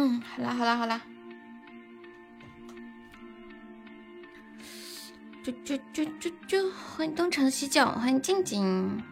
嗯，好啦好啦好啦。啾啾啾啾啾！欢迎东城西就，欢迎静静。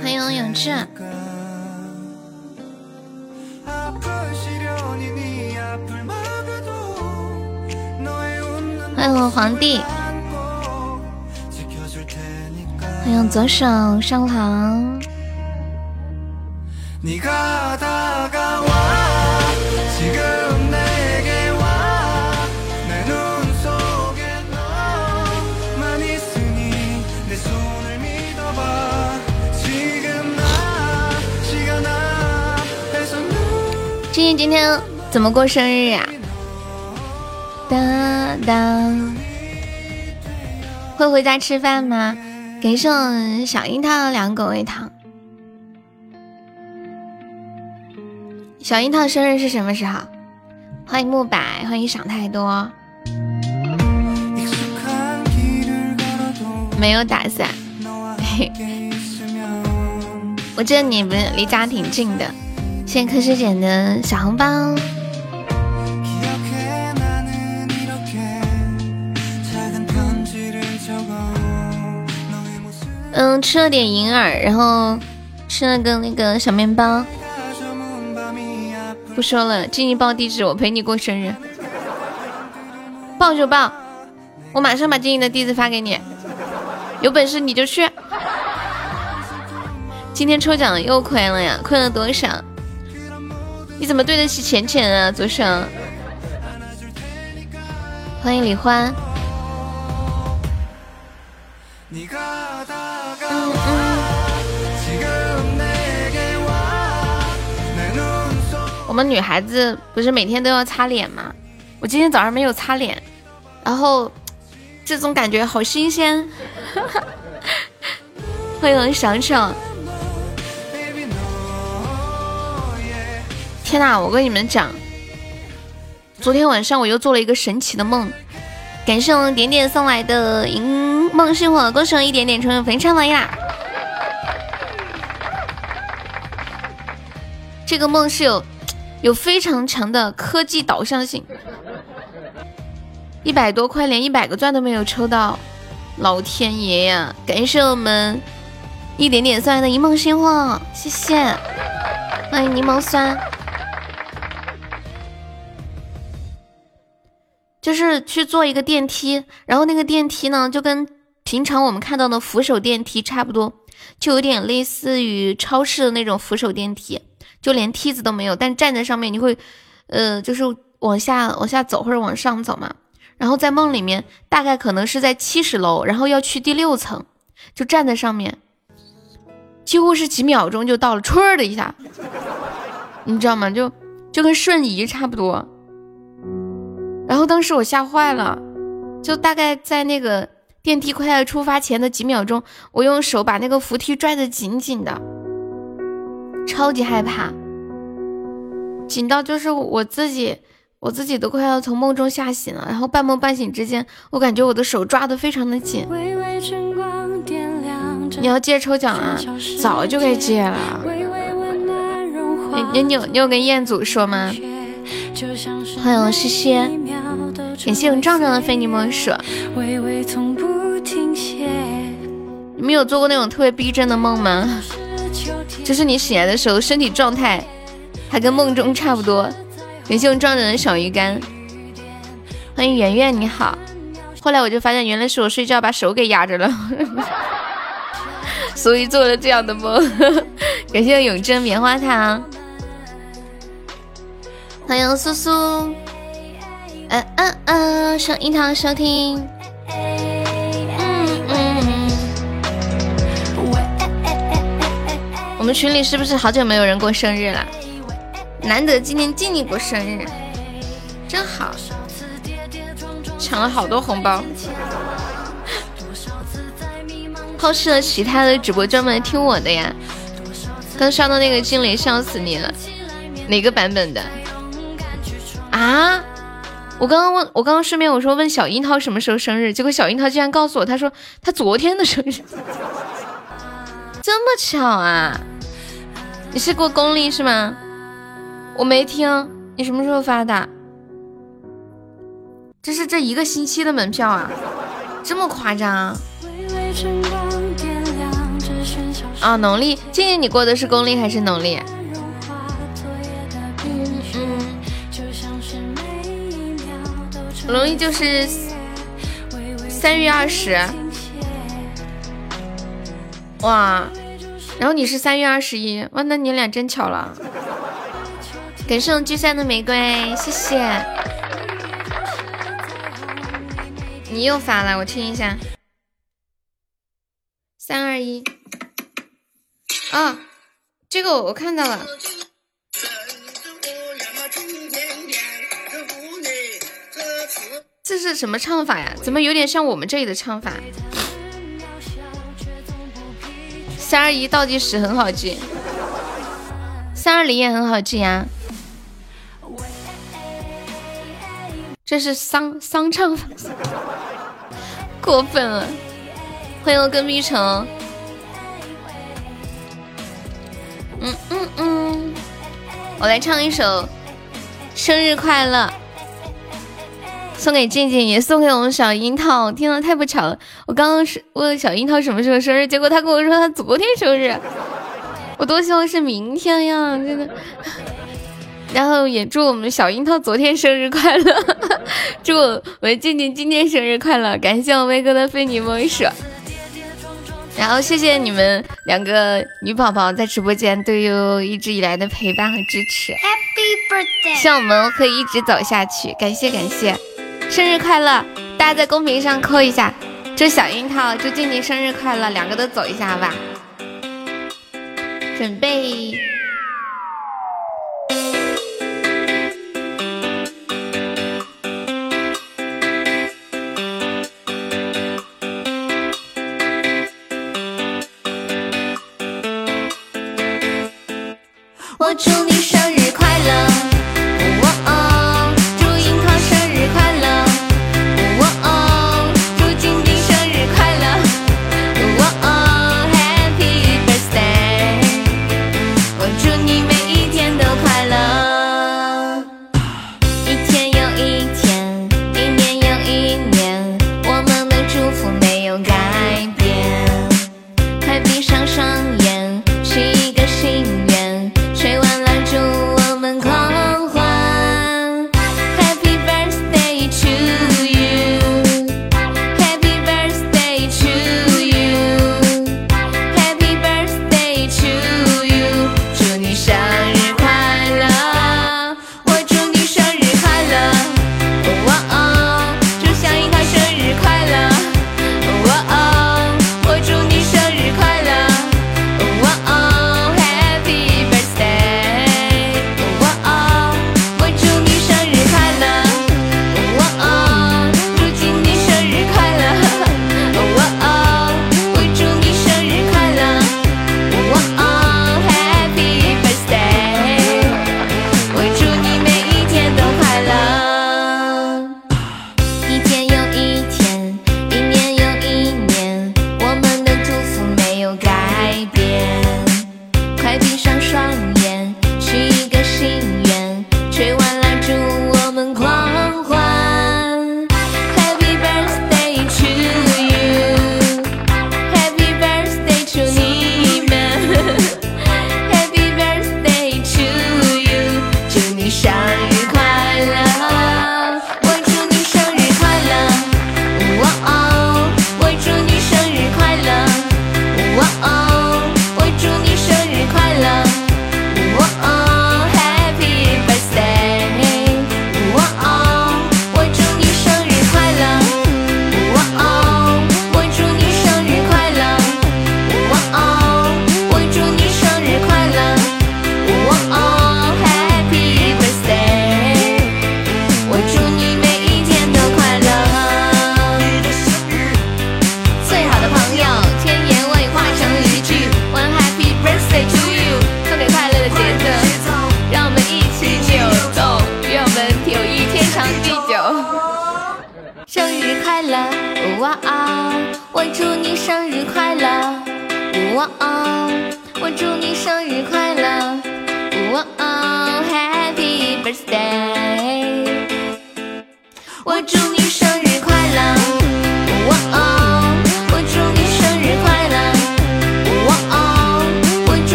欢迎永志。欢迎皇帝。欢迎左手上堂。静静今天怎么过生日呀？当当，会回家吃饭吗？给送小樱桃两果味糖。小樱桃生日是什么时候？欢迎木柏，欢迎想太多。没有打算。我记得你们离家挺近的。谢谢柯师姐的小红包。嗯，吃了点银耳，然后吃了个那个小面包。不说了，静静报地址，我陪你过生日。报就报，我马上把静静的地址发给你。有本事你就去。今天抽奖又亏了呀，亏了多少？你怎么对得起浅浅啊，左手？欢迎李欢。们女孩子不是每天都要擦脸吗？我今天早上没有擦脸，然后这种感觉好新鲜。欢迎爽爽。天呐，我跟你们讲，昨天晚上我又做了一个神奇的梦。感谢我们点点送来的银梦星火，恭喜我一点点成为非常王呀！这个梦是有有非常强的科技导向性。一百多块，连一百个钻都没有抽到，老天爷呀！感谢我们一点点送来的一梦星火，谢谢，欢迎柠檬酸。就是去坐一个电梯，然后那个电梯呢，就跟平常我们看到的扶手电梯差不多，就有点类似于超市的那种扶手电梯，就连梯子都没有，但站在上面你会，呃，就是往下往下走或者往上走嘛。然后在梦里面，大概可能是在七十楼，然后要去第六层，就站在上面，几乎是几秒钟就到了，唰的一下，你知道吗？就就跟瞬移差不多。然后当时我吓坏了，就大概在那个电梯快要出发前的几秒钟，我用手把那个扶梯拽得紧紧的，超级害怕，紧到就是我自己，我自己都快要从梦中吓醒了。然后半梦半醒之间，我感觉我的手抓得非常的紧。你要接抽奖啊？早就该接了。你你有你有跟彦祖说吗？欢迎西西，感谢我们壮壮的非你莫属。你们有做过那种特别逼真的梦吗？就是你醒来的时候，身体状态还跟梦中差不多。感谢我们壮壮的小鱼干。欢迎圆圆，你好。后来我就发现，原来是我睡觉把手给压着了，所以做了这样的梦。感谢永贞棉花糖。欢迎苏苏，嗯嗯嗯，上樱桃收听。们们群里是不是好久没有人过生日了？难得今天静静过生日，真好，抢了好多红包。抛弃了其他的直播，专门听我的呀。刚刷到那个惊雷，笑死你了！哪个版本的？啊！我刚刚问，我刚刚顺便我说问小樱桃什么时候生日，结果小樱桃竟然告诉我，他说他昨天的生日，这么巧啊！你是过公历是吗？我没听，你什么时候发的？这是这一个星期的门票啊，这么夸张？啊，农历，静静你过的是公历还是农历？农历就是三月二十，哇，然后你是三月二十一，哇，那你俩真巧了。感谢我聚散的玫瑰，谢谢。你又发了，我听一下。三二一，啊，这个我看到了。这是什么唱法呀？怎么有点像我们这里的唱法？三二一倒计时很好记，三二零也很好记呀。这是丧丧唱，过分了！欢迎我跟蜜橙。嗯嗯嗯，我来唱一首《生日快乐》。送给静静，也送给我们小樱桃。天呐，太不巧了！我刚刚是问小樱桃什么时候生日，结果他跟我说他昨天生日。我多希望是明天呀，真的。然后也祝我们小樱桃昨天生日快乐，祝我们静静今天生日快乐！感谢我威哥的非你莫属。然后谢谢你们两个女宝宝在直播间对悠一直以来的陪伴和支持。Happy birthday！希望我们可以一直走下去。感谢感谢。生日快乐！大家在公屏上扣一下，祝小樱桃，祝静静生日快乐，两个都走一下好吧？准备。我祝你生日快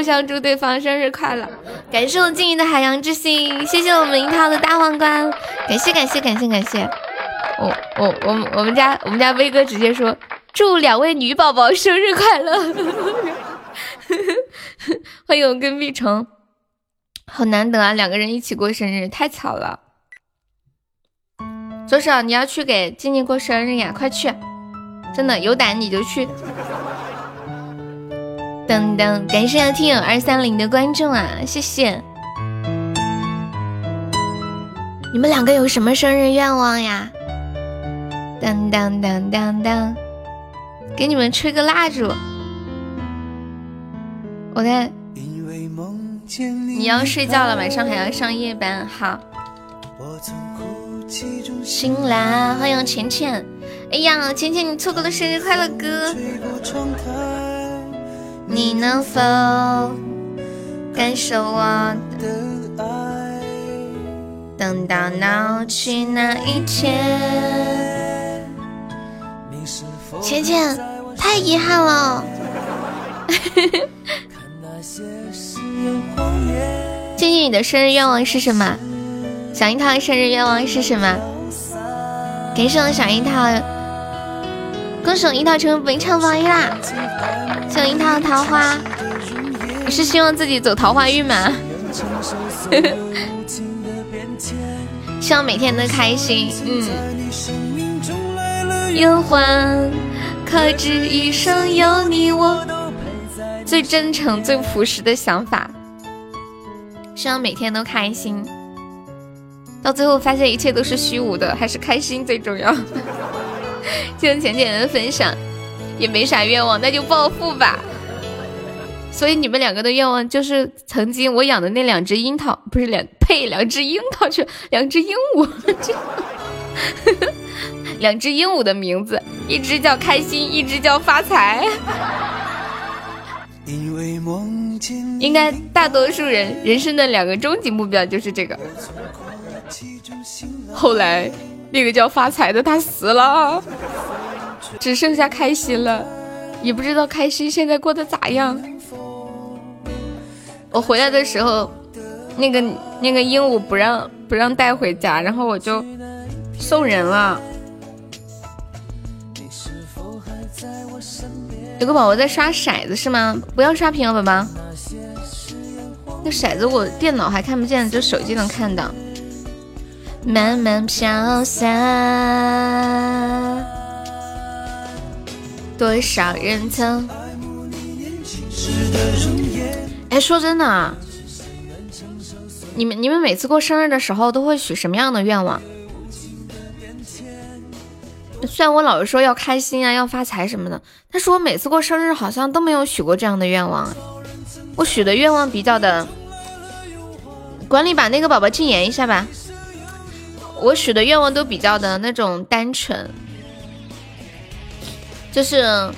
互相祝对方生日快乐。感谢我静怡的海洋之心，谢谢我们樱桃的大皇冠，感谢感谢感谢感谢。我我我我们家我们家威哥直接说祝两位女宝宝生日快乐，欢迎我跟碧城，好难得啊，两个人一起过生日，太巧了。左手你要去给静静过生日呀，快去，真的有胆你就去。噔噔，感谢听友二三零的关注啊，谢谢。你们两个有什么生日愿望呀？当当当当当，给你们吹个蜡烛。我在，你要睡觉了，晚上还要上夜班。好，醒来，欢迎浅浅。哎呀，浅浅，你错过了生日快乐歌。你能否感受我的爱？等到闹去那一天。浅浅，太遗憾了。静静，你的生日愿望是什么？小樱桃的生日愿望是什么？感谢我小樱桃，恭喜樱桃成为本场榜一啦！谢樱桃桃花，你是希望自己走桃花运吗？希望每天都开心，嗯。忧欢，可知一生有你我。最真诚、最朴实的想法，希望每天都开心。到最后发现一切都是虚无的，还是开心最重要。就浅浅的分享，也没啥愿望，那就暴富吧。所以你们两个的愿望就是曾经我养的那两只樱桃，不是两呸，两只樱桃去，两只鹦鹉。两只鹦鹉的名字，一只叫开心，一只叫发财。应该大多数人人生的两个终极目标就是这个。后来那个叫发财的他死了，只剩下开心了，也不知道开心现在过得咋样。我回来的时候，那个那个鹦鹉不让不让带回家，然后我就送人了。有个宝宝在刷骰子是吗？不要刷屏啊，宝宝。那骰子我电脑还看不见，就手机能看到。慢慢飘散，多少人曾。哎，说真的啊，你们你们每次过生日的时候都会许什么样的愿望？虽然我老是说要开心啊，要发财什么的，但是我每次过生日好像都没有许过这样的愿望。我许的愿望比较的，管理把那个宝宝禁言一下吧。我许的愿望都比较的那种单纯，就是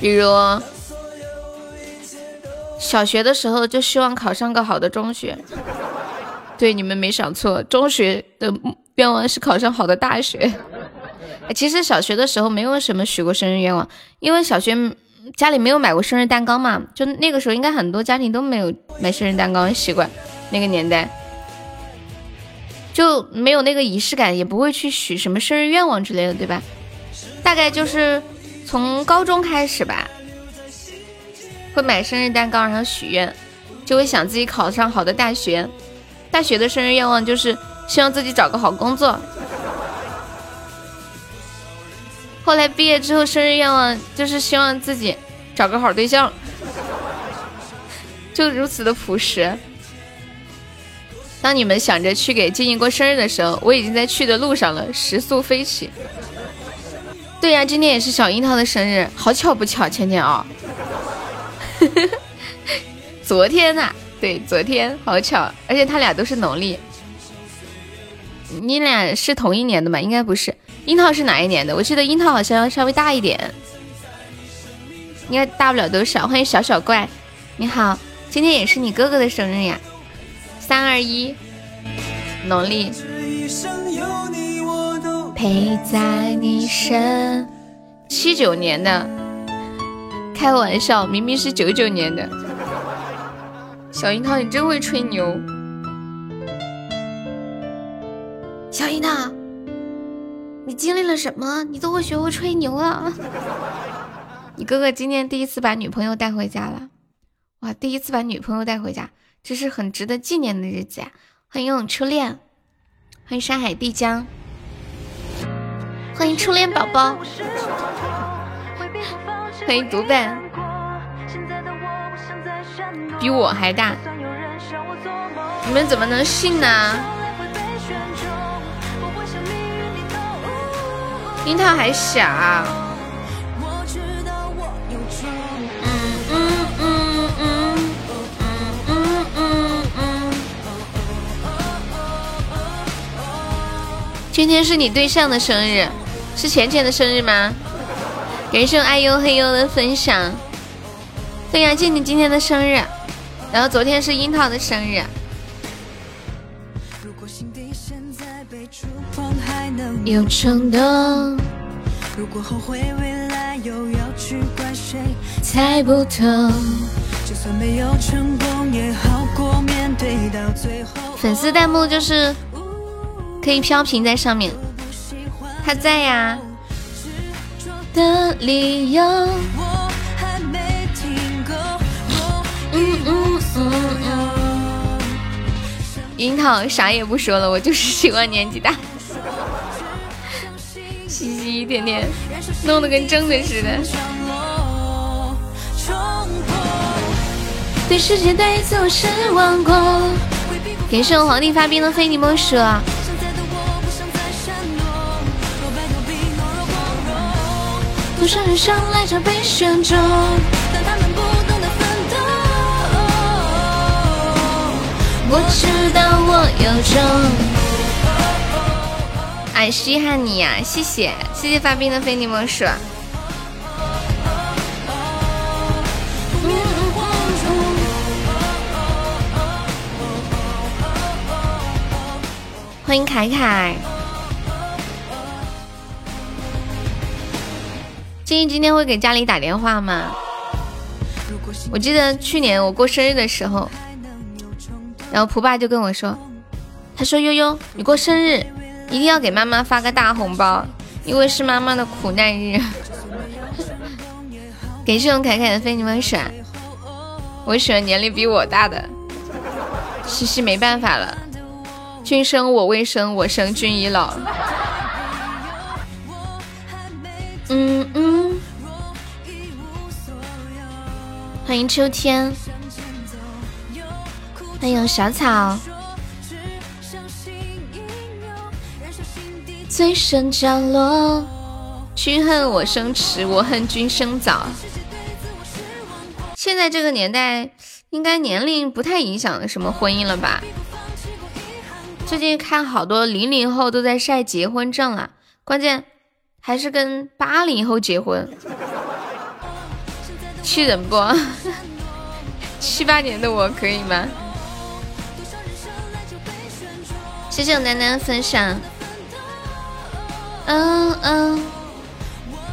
比如小学的时候就希望考上个好的中学。对，你们没想错，中学的愿望是考上好的大学。其实小学的时候没有什么许过生日愿望，因为小学家里没有买过生日蛋糕嘛，就那个时候应该很多家庭都没有买生日蛋糕的习惯，那个年代就没有那个仪式感，也不会去许什么生日愿望之类的，对吧？大概就是从高中开始吧，会买生日蛋糕，然后许愿，就会想自己考上好的大学。大学的生日愿望就是希望自己找个好工作。后来毕业之后，生日愿望就是希望自己找个好对象，就如此的朴实。当你们想着去给静静过生日的时候，我已经在去的路上了，时速飞起。对呀，今天也是小樱桃的生日，好巧不巧，倩倩啊。昨天呐，对，昨天好巧，而且他俩都是农历。你俩是同一年的吗？应该不是。樱桃是哪一年的？我记得樱桃好像要稍微大一点，应该大不了多少。欢迎小小怪，你好，今天也是你哥哥的生日呀，三二一，农历。陪在你身，七九年的，开玩笑，明明是九九年的。小樱桃，你真会吹牛。小樱桃，你经历了什么？你都会学会吹牛了。你哥哥今天第一次把女朋友带回家了，哇，第一次把女朋友带回家，这是很值得纪念的日子呀！欢迎勇初恋，欢迎山海帝江，欢迎初恋宝宝，欢迎独伴。比我还大。你们怎么能信呢？樱桃还小。今天是你对象的生日。是浅浅的生日吗？感谢爱优黑优的分享。对呀，静静今天的生日，然后昨天是樱桃的生日。有冲动。如果后悔未来又要去怪谁，猜不透。就算没有成功也好过面对到最后。粉丝弹幕就是可以飘屏在上面。他在呀。的理由。嗯嗯嗯嗯。樱桃啥也不说了，我就是喜欢年纪大。嘻嘻，一点点，弄得跟真的似的。对世界对自我失望过。感谢我皇帝发兵的非你莫属。多少人生来就被选中，但他们不懂得奋斗。我知道我有种。哎，稀罕你呀！谢谢，谢谢发兵的非你莫属。欢迎凯凯。静怡今天会给家里打电话吗？我记得去年我过生日的时候，然后蒲爸就跟我说，他说悠悠，你过生日。一定要给妈妈发个大红包，因为是妈妈的苦难日。感谢我凯凯的非你们甩，我喜欢年龄比我大的。西西没办法了，君生我未生，我生君已老。嗯。欢迎秋天，欢迎小草。最深角落，君恨我生迟，我恨君生早。现在这个年代，应该年龄不太影响什么婚姻了吧？最近看好多零零后都在晒结婚证了，关键还是跟八零后结婚，气人不？七八年的我可以吗？谢谢我楠楠分享。嗯嗯，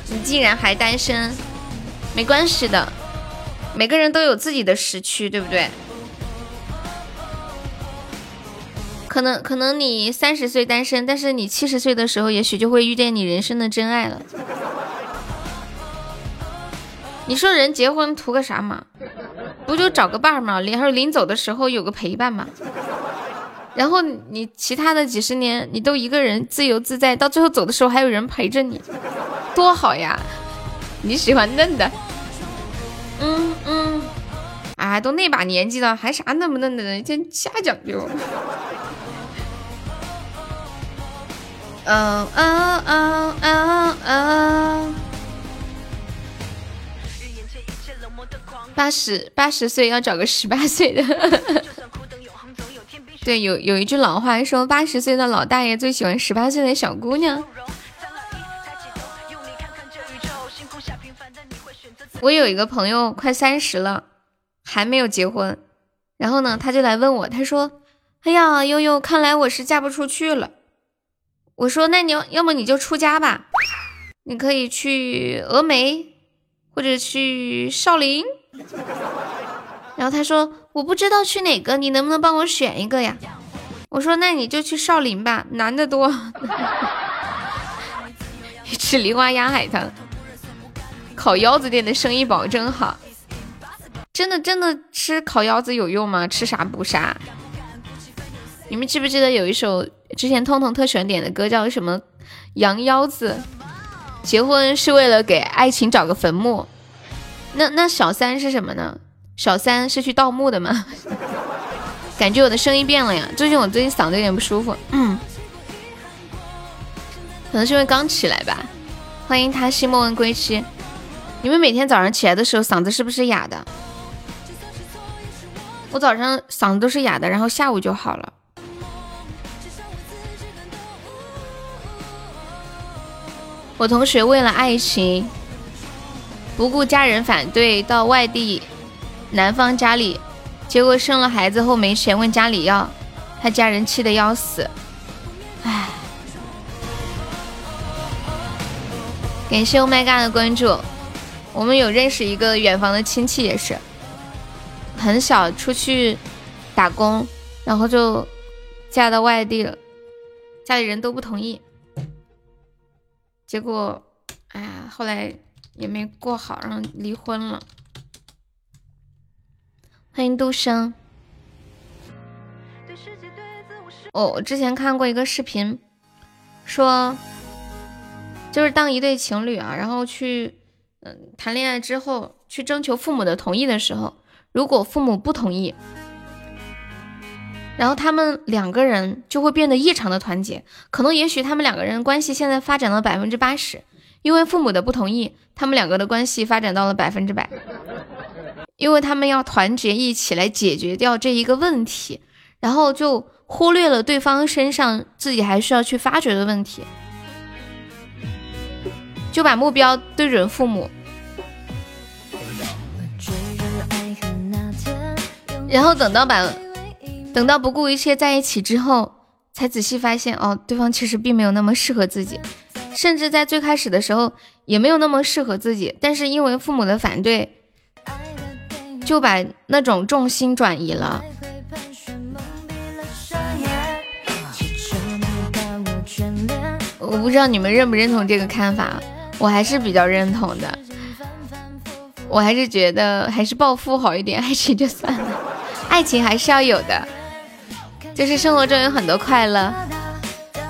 你竟然还单身，没关系的，每个人都有自己的时区，对不对？可能可能你三十岁单身，但是你七十岁的时候，也许就会遇见你人生的真爱了。你说人结婚图个啥嘛？不就找个伴儿嘛？临还是临走的时候有个陪伴嘛？然后你其他的几十年，你都一个人自由自在，到最后走的时候还有人陪着你，多好呀！你喜欢嫩的，嗯嗯，哎，都那把年纪了，还啥嫩不嫩的呢？天瞎讲究。嗯嗯嗯嗯嗯，八十八十岁要找个十八 岁的。对，有有一句老话说，八十岁的老大爷最喜欢十八岁的小姑娘。我有一个朋友快三十了，还没有结婚，然后呢，他就来问我，他说：“哎呀，悠悠，看来我是嫁不出去了。”我说：“那你要要么你就出家吧，你可以去峨眉，或者去少林。” 然后他说：“我不知道去哪个，你能不能帮我选一个呀？”我说：“那你就去少林吧，男的多。”吃梨花鸭海棠，烤腰子店的生意保证好。真的真的吃烤腰子有用吗？吃啥补啥？你们记不记得有一首之前通通特喜欢点的歌，叫什么？羊腰子。结婚是为了给爱情找个坟墓。那那小三是什么呢？小三是去盗墓的吗？感觉我的声音变了呀！最近我最近嗓子有点不舒服，嗯，可能是因为刚起来吧。欢迎他西莫问归期。你们每天早上起来的时候嗓子是不是哑的？我早上嗓子都是哑的，然后下午就好了。我同学为了爱情，不顾家人反对，到外地。男方家里，结果生了孩子后没钱问家里要，他家人气得要死，唉。感谢 Oh My God 的关注，我们有认识一个远房的亲戚，也是很小出去打工，然后就嫁到外地了，家里人都不同意，结果，哎呀，后来也没过好，然后离婚了。欢迎杜生。哦，我之前看过一个视频，说就是当一对情侣啊，然后去嗯谈恋爱之后，去征求父母的同意的时候，如果父母不同意，然后他们两个人就会变得异常的团结。可能也许他们两个人关系现在发展到百分之八十，因为父母的不同意，他们两个的关系发展到了百分之百。因为他们要团结一起来解决掉这一个问题，然后就忽略了对方身上自己还需要去发掘的问题，就把目标对准父母，然后等到把等到不顾一切在一起之后，才仔细发现哦，对方其实并没有那么适合自己，甚至在最开始的时候也没有那么适合自己，但是因为父母的反对。就把那种重心转移了。我不知道你们认不认同这个看法，我还是比较认同的。我还是觉得还是暴富好一点，爱情就算了，爱情还是要有的，就是生活中有很多快乐，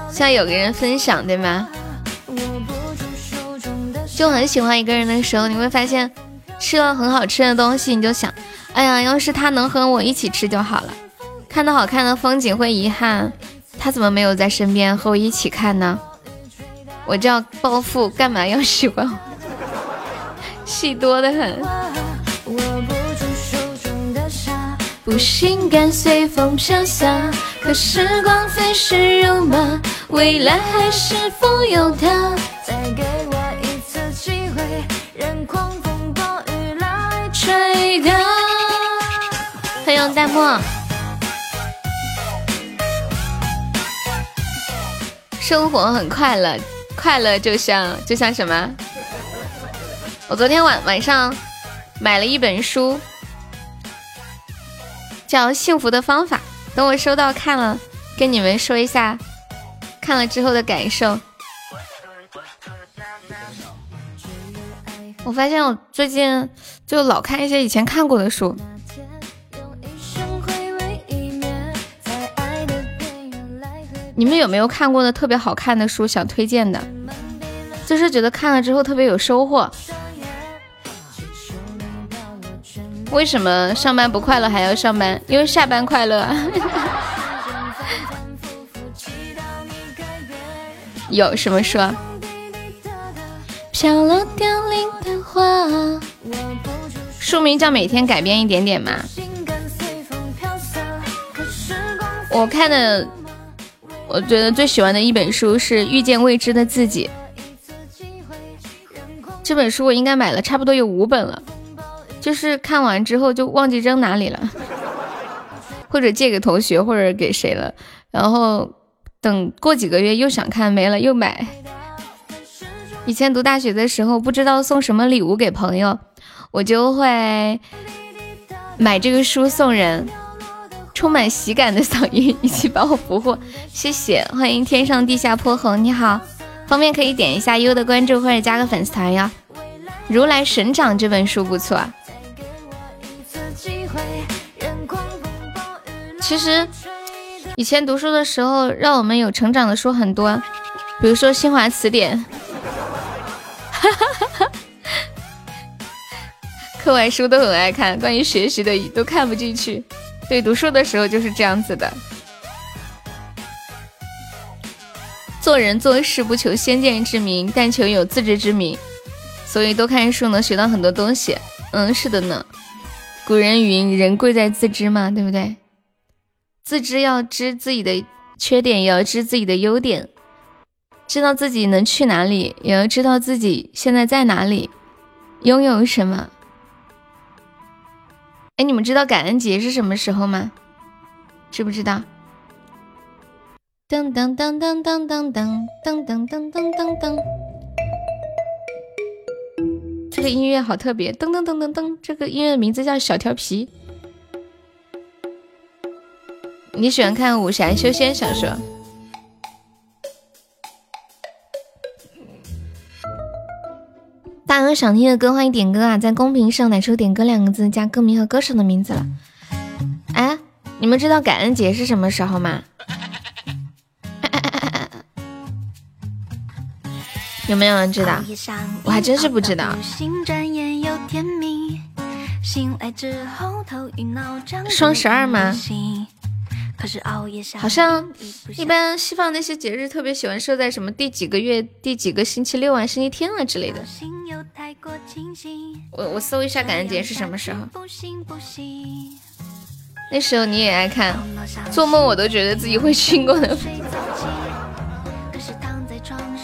像有个人分享，对吗？就很喜欢一个人的时候，你会发现。吃了很好吃的东西，你就想，哎呀，要是他能和我一起吃就好了。看到好看的风景会遗憾，他怎么没有在身边和我一起看呢？我叫暴富，干嘛要喜欢我？戏多的很。不心甘随风飘洒，可时光飞逝如马，未来还是否有他？再给我一次机会，任狂风。欢迎弹幕。生活很快乐，快乐就像就像什么？我昨天晚晚上买了一本书，叫《幸福的方法》。等我收到看了，跟你们说一下看了之后的感受。我发现我最近就老看一些以前看过的书。你们有没有看过的特别好看的书想推荐的？就是觉得看了之后特别有收获。为什么上班不快乐还要上班？因为下班快乐。有什么说？飘落凋零的花书名叫《每天改变一点点》嘛。我看的，我觉得最喜欢的一本书是《遇见未知的自己》。这本书我应该买了差不多有五本了，就是看完之后就忘记扔哪里了，或者借给同学，或者给谁了，然后等过几个月又想看没了又买。以前读大学的时候不知道送什么礼物给朋友，我就会买这个书送人。充满喜感的嗓音，一起把我俘获，谢谢，欢迎天上地下泼猴，你好，方便可以点一下优的关注或者加个粉丝团呀。如来神掌这本书不错，其实以前读书的时候，让我们有成长的书很多，比如说新华词典，哈哈哈课外书都很爱看，关于学习的都看不进去。对，读书的时候就是这样子的。做人做事不求先见之明，但求有自知之明。所以多看书能学到很多东西。嗯，是的呢。古人云：“人贵在自知”嘛，对不对？自知要知自己的缺点，也要知自己的优点。知道自己能去哪里，也要知道自己现在在哪里，拥有什么。哎，你们知道感恩节是什么时候吗？知不知道？噔噔噔噔噔噔噔噔噔噔噔噔噔。这个音乐好特别，噔噔噔噔噔。这个音乐名字叫小调皮。你喜欢看武侠修仙小说？大家有想听的歌，欢迎点歌啊！在公屏上打出“点歌”两个字，加歌名和歌手的名字了。哎，你们知道感恩节是什么时候吗？有没有人知道？我还真是不知道。双十二吗？好像一般西方那些节日特别喜欢设在什么第几个月第几个星期六啊、星期天啊之类的。我我搜一下感恩节是什么时候。那时候你也爱看，做梦我都觉得自己会轻功的。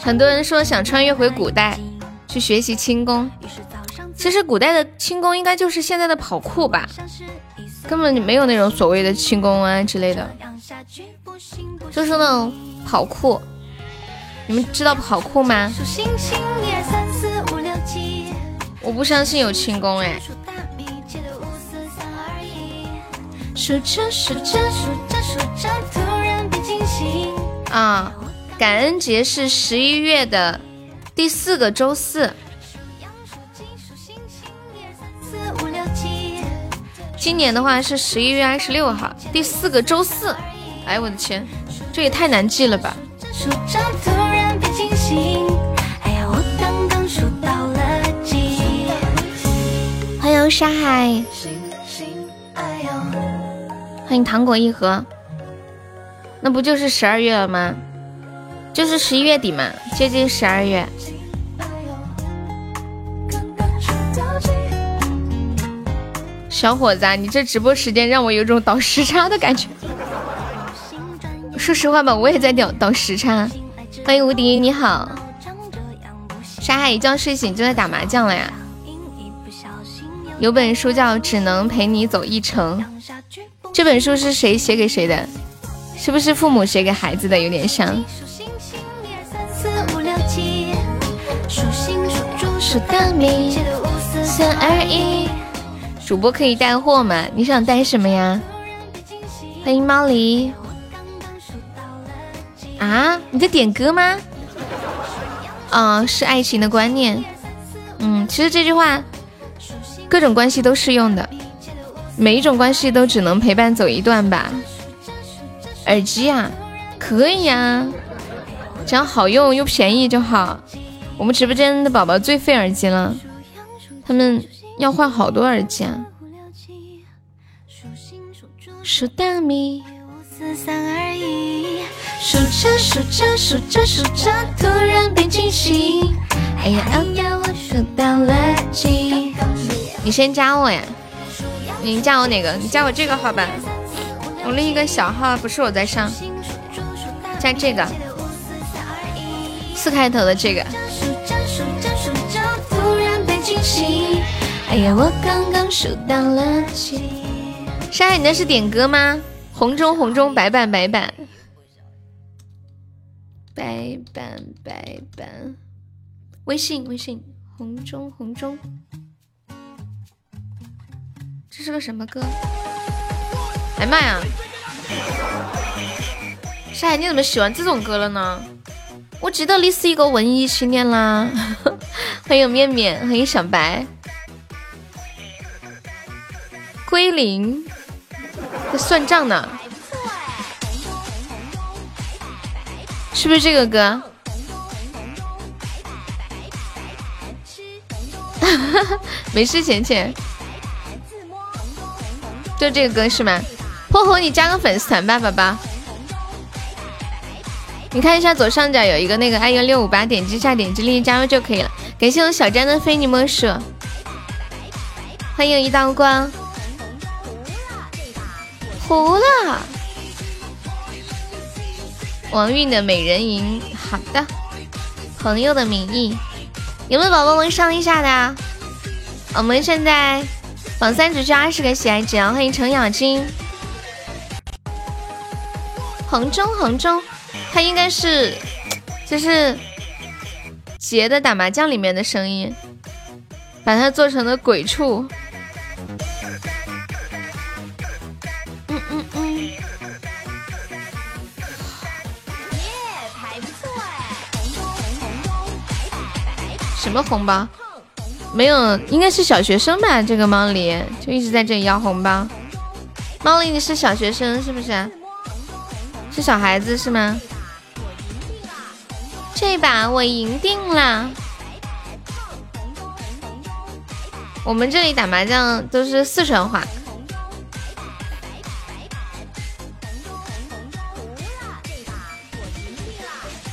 很多人说想穿越回古代去学习轻功，其实古代的轻功应该就是现在的跑酷吧。根本就没有那种所谓的轻功啊之类的，就是那种跑酷。你们知道跑酷吗？我不相信有轻功哎。啊，感恩节是十一月的第四个周四。今年的话是十一月二十六号，第四个周四。哎，我的天，这也太难记了吧！欢迎沙海，欢迎糖果一盒。那不就是十二月了吗？就是十一月底嘛，接近十二月。小伙子，啊，你这直播时间让我有种倒时差的感觉。说实话吧，我也在倒倒时差。欢迎无敌，你好。沙海一觉睡醒就在打麻将了呀。有本书叫《只能陪你走一程》，这本书是谁写给谁的？是不是父母写给孩子的？有点像。数大米，三二一。主播可以带货吗？你想带什么呀？欢迎猫狸。啊，你在点歌吗？嗯，是爱情的观念。嗯，其实这句话，各种关系都适用的，每一种关系都只能陪伴走一段吧。耳机啊，可以呀，只要好用又便宜就好。我们直播间的宝宝最费耳机了，他们。要换好多耳机啊！数大米，四三二一，数着数着数着数着，突然变清醒。哎呀哎呀，我数到了几？你先加我呀，你加我哪个？你加我这个号吧。我另一个小号不是我在上，加这个四开头的这个。哎呀，我刚刚数到了七。山海，你那是点歌吗？红中红中，白板白板，白板白板，微信微信，红中红中。这是个什么歌？哎妈呀！山海，你怎么喜欢这种歌了呢？我记得你是一个文艺青年啦。欢迎面面，欢迎小白，归零，在算账呢。是不是这个歌？没事，浅浅。就这个歌是吗？破火，你加个粉丝团吧，宝宝。你看一下左上角有一个那个爱幺六五八，点击一下，点击立即加入就可以了。感谢我小詹的非你莫属，欢迎一道光。糊了。王韵的美人吟，好的。朋友的名义，有没有宝宝们上一下的？我们现在。榜三只需二十个喜爱值啊！欢迎程咬金，衡中衡中，他应该是就是杰的打麻将里面的声音，把它做成了鬼畜。红包？没有，应该是小学生吧？这个猫狸就一直在这里要红包。猫狸你是小学生是不是？是小孩子是吗？这把我赢定了。我们这里打麻将都是四川话。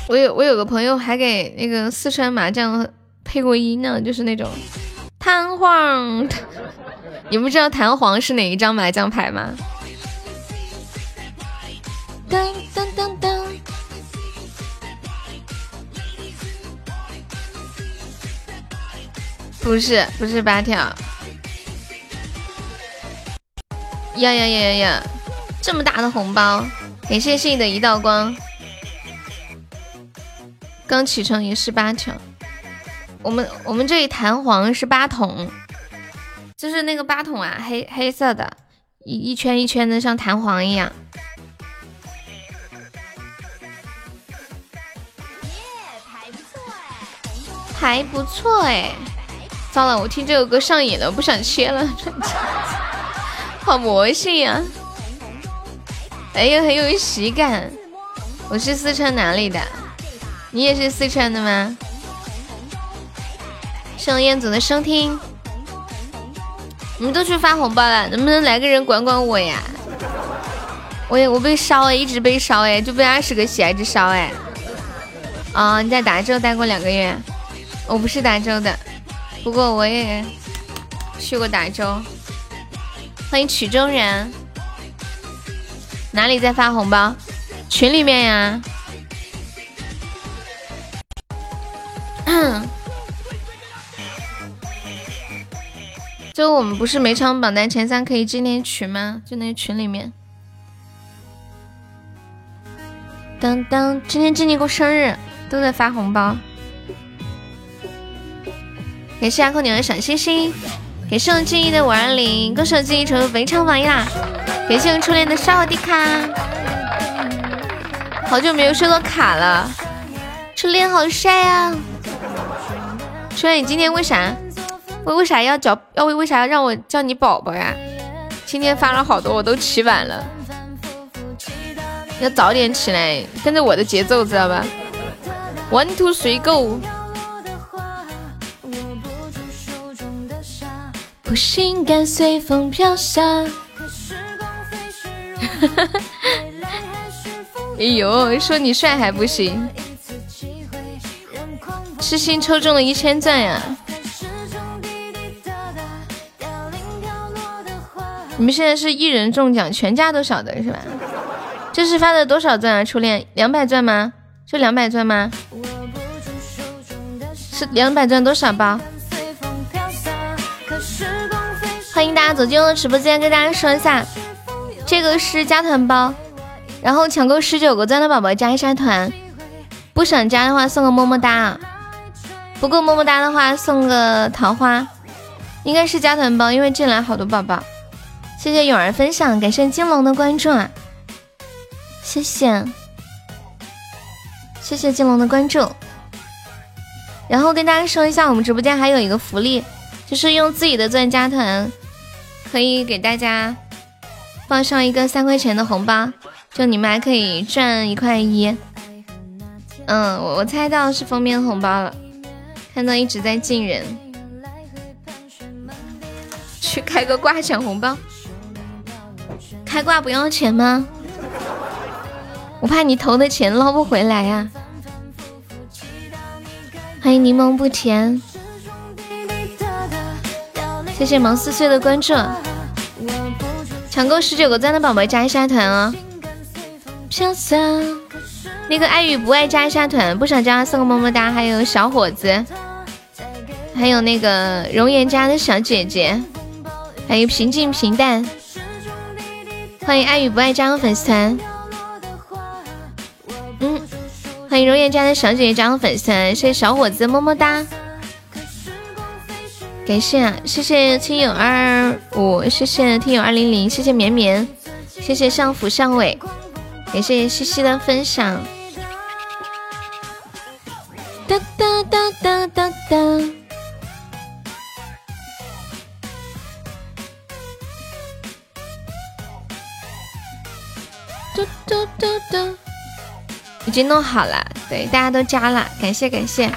我有我有个朋友还给那个四川麻将。配过音呢，就是那种弹簧。你不知道弹簧是哪一张麻将牌吗？噔噔噔噔，不是不是八条。呀呀呀呀呀！这么大的红包，感谢信的一道光。刚起床也是八条。我们我们这里弹簧是八筒，就是那个八筒啊，黑黑色的，一一圈一圈的，像弹簧一样。还不错哎，还不错哎。糟了，我听这首歌上瘾了，不想切了。好魔性呀！哎呀，很有喜感。我是四川哪里的？你也是四川的吗？谢彦祖的收听，你们都去发红包了，能不能来个人管管我呀？我也我被烧哎，一直被烧哎，就被二十个喜爱值烧哎。啊，你在达州待过两个月？我不是达州的，不过我也去过达州。欢迎曲中人，哪里在发红包？群里面呀。就我们不是每场榜单前三可以进那群吗？就那群里面。当当，今天静静过生日，都在发红包。感谢阿空牛的小心心，感谢我静怡的五二零，恭喜我静怡成为非常榜一啦！感谢我初恋的沙瓦迪卡，好久没有收到卡了，初恋好帅啊！初恋，你今天为啥？为为啥要叫要为为啥要让我叫你宝宝呀？今天发了好多，我都起晚了，要早点起来，跟着我的节奏，知道吧？One two three go。不性感随风飘下。哎呦，说你帅还不行？痴心抽中了一千钻呀！你们现在是一人中奖，全家都晓得是吧？这是发的多少钻啊？初恋两百钻吗？是两百钻吗？是两百钻多少包？欢迎大家走进我的直播间，跟大家说一下，这个是加团包，然后抢够十九个钻的宝宝加一下团，不想加的话送个么么哒，不够么么哒的话送个桃花，应该是加团包，因为进来好多宝宝。谢谢勇儿分享，感谢金龙的关注啊。谢谢，谢谢金龙的关注。然后跟大家说一下，我们直播间还有一个福利，就是用自己的钻加团，可以给大家放上一个三块钱的红包，就你们还可以赚一块一。嗯，我我猜到是封面红包了，看到一直在进人，去开个挂抢红包，开挂不要钱吗？我怕你投的钱捞不回来呀！欢迎柠檬不甜，谢谢毛四岁的关注。抢够十九个赞的宝宝加一下团哦。飘洒，那个爱与不爱加一下团，不想加送个么么哒。还有小伙子，还有那个容颜家的小姐姐，还有平静平淡。欢迎爱与不爱加入粉丝团。嗯欢迎容颜家的小姐姐加入粉丝团，谢谢小伙子么么哒，感谢啊，谢谢亲友二五，谢谢听友二零零，谢谢绵绵，谢谢上府上尾，感谢西西的分享。哒哒哒哒哒哒。已经弄好了，对，大家都加了，感谢感谢。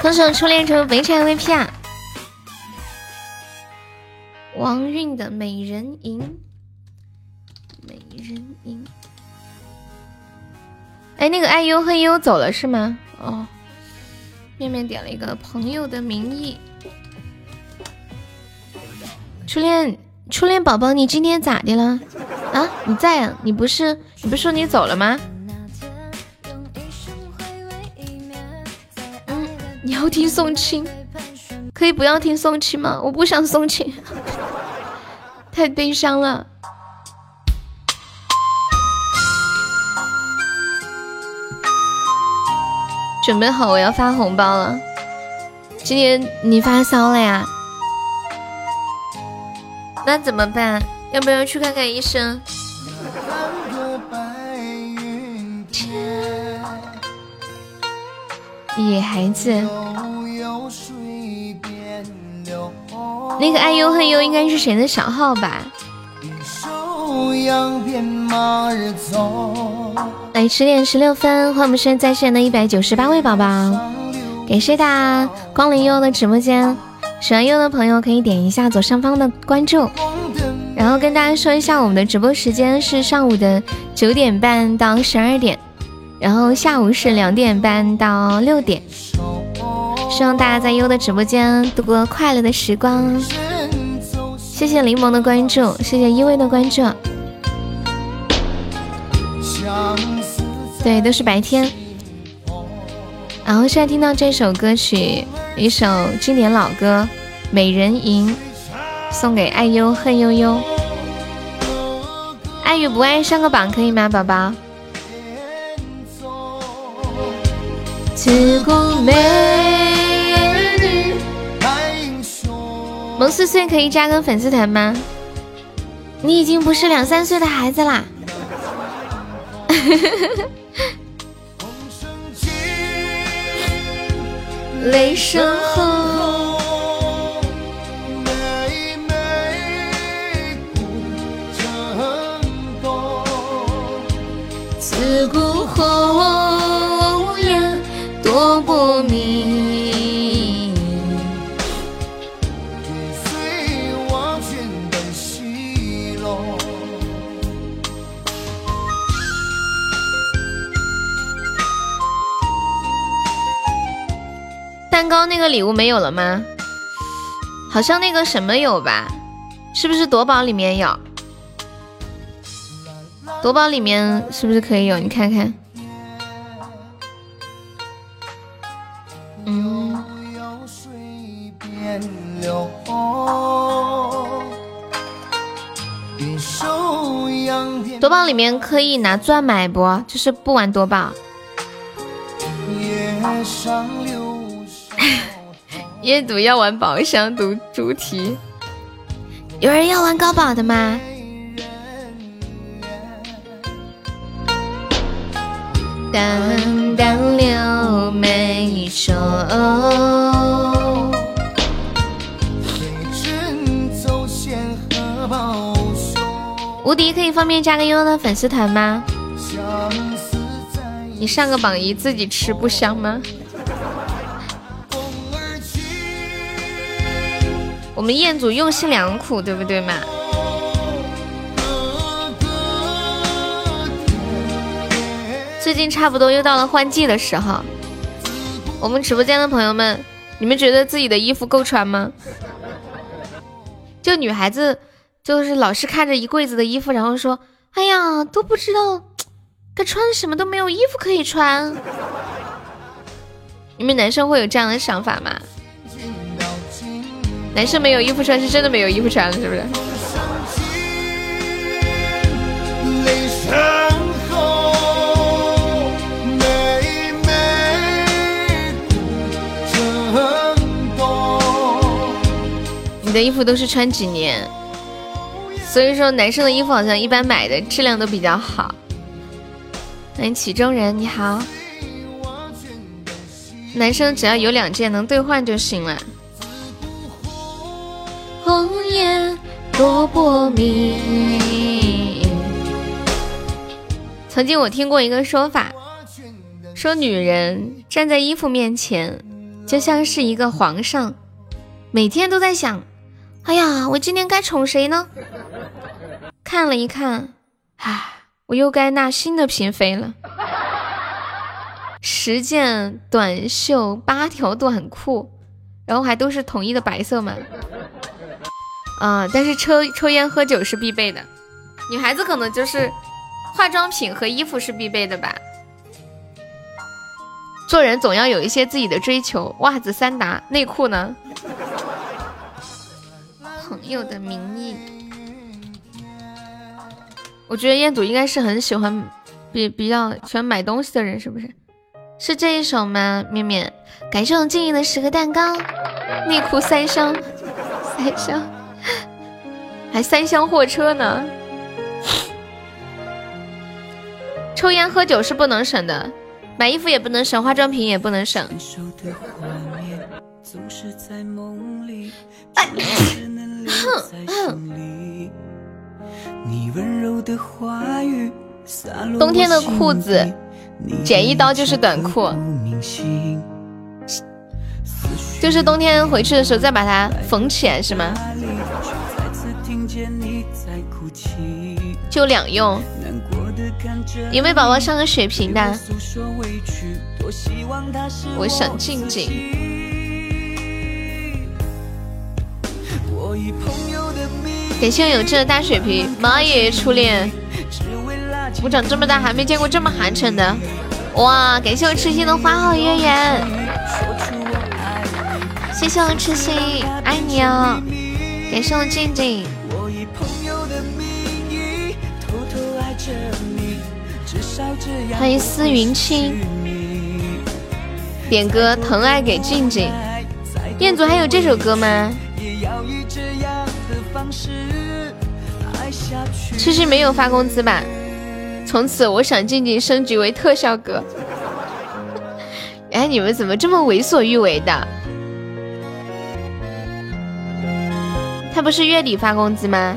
恭喜我初恋成为本场 MVP 啊！王韵的美人吟，美人吟。哎，那个爱优和优走了是吗？哦，面面点了一个朋友的名义。初恋，初恋宝宝，你今天咋的了？啊，你在啊？你不是你不是说你走了吗？嗯，你要听送亲，可以不要听送亲吗？我不想送亲，太悲伤了。准备好，我要发红包了。今天你发烧了呀？那怎么办？要不要去看看医生？野孩子，那个爱优恨优应该是谁的小号吧？来十点十六分，欢迎我们现在在线的一百九十八位宝宝，感谢大家光临悠悠的直播间。喜欢优的朋友可以点一下左上方的关注。然后跟大家说一下，我们的直播时间是上午的九点半到十二点，然后下午是两点半到六点。希望大家在优的直播间度过快乐的时光。谢谢柠檬的关注，谢谢依偎的关注。对，都是白天。然后现在听到这首歌曲，一首经典老歌《美人吟》。送给爱优恨悠悠，爱与不爱上个榜可以吗，宝宝？自古美女萌四岁可以加个粉丝团吗？你已经不是两三岁的孩子啦。雷声后。自古红刚那个礼物没有了吗？好像那个什么有吧？是不是夺宝里面有？夺宝里面是不是可以有？你看看。嗯。夺宝里面可以拿钻买不？就是不玩夺宝。夜 读要玩宝箱读猪蹄，有人要玩高宝的吗？淡淡柳眉梢。无敌可以方便加个悠悠的粉丝团吗？你上个榜一自己吃不香吗？我们彦祖用心良苦，对不对嘛？最近差不多又到了换季的时候，我们直播间的朋友们，你们觉得自己的衣服够穿吗？就女孩子，就是老是看着一柜子的衣服，然后说：“哎呀，都不知道该穿什么，都没有衣服可以穿。”你们男生会有这样的想法吗？男生没有衣服穿，是真的没有衣服穿了，是不是？你的衣服都是穿几年？所以说男生的衣服好像一般买的质量都比较好。欢迎曲中人，你好。男生只要有两件能兑换就行了。红颜多薄命。曾经我听过一个说法，说女人站在衣服面前，就像是一个皇上，每天都在想。哎呀，我今天该宠谁呢？看了一看，唉，我又该纳新的嫔妃了。十件短袖，八条短裤，然后还都是统一的白色嘛。啊，但是抽抽烟喝酒是必备的。女孩子可能就是化妆品和衣服是必备的吧。做人总要有一些自己的追求，袜子三达，内裤呢？朋友的名义，我觉得彦祖应该是很喜欢，比比较喜欢买东西的人，是不是？是这一首吗？面面，感谢我静怡的十个蛋糕，内裤三双，三双，还三厢货车呢。抽烟喝酒是不能省的，买衣服也不能省，化妆品也不能省。冬天的裤子，剪一刀就是短裤，就是冬天回去的时候再把它缝起来，是吗？就两用。有没有宝宝上个血瓶的？我想静静。感谢有志的大血瓶，妈耶！初恋，我长这么大还没见过这么寒碜的。哇！感谢我痴心的花好月圆，谢谢我痴心，爱你哦！感谢我静静，欢迎思云清，点歌疼爱给静静。彦祖还有这首歌吗？其实没有发工资吧？从此我想静静升级为特效哥。哎，你们怎么这么为所欲为的？他不是月底发工资吗？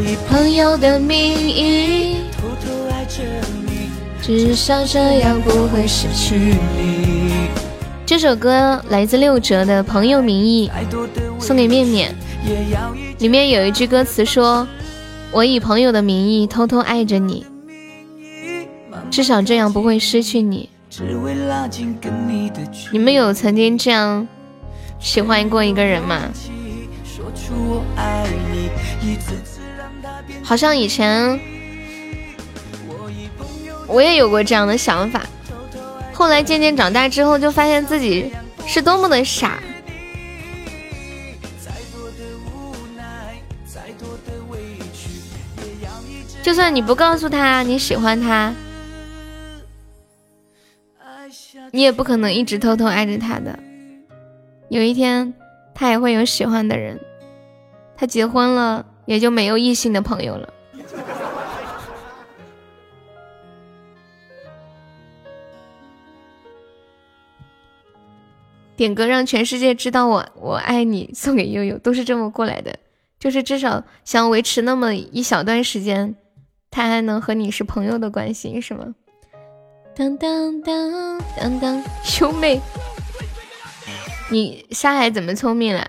以朋友的名义偷偷爱着你，至少这样不会失去你。这首歌来自六哲的《朋友名义》，送给面面。里面有一句歌词说：“我以朋友的名义偷偷爱着你，至少这样不会失去你。”你们有曾经这样喜欢过一个人吗？好像以前我也有过这样的想法，后来渐渐长大之后，就发现自己是多么的傻。就算你不告诉他你喜欢他，你也不可能一直偷偷爱着他的。有一天，他也会有喜欢的人，他结婚了。也就没有异性的朋友了。点歌让全世界知道我我爱你，送给悠悠，都是这么过来的。就是至少想维持那么一小段时间，他还能和你是朋友的关系，是吗？当当当当当，兄妹，你沙海怎么聪明了？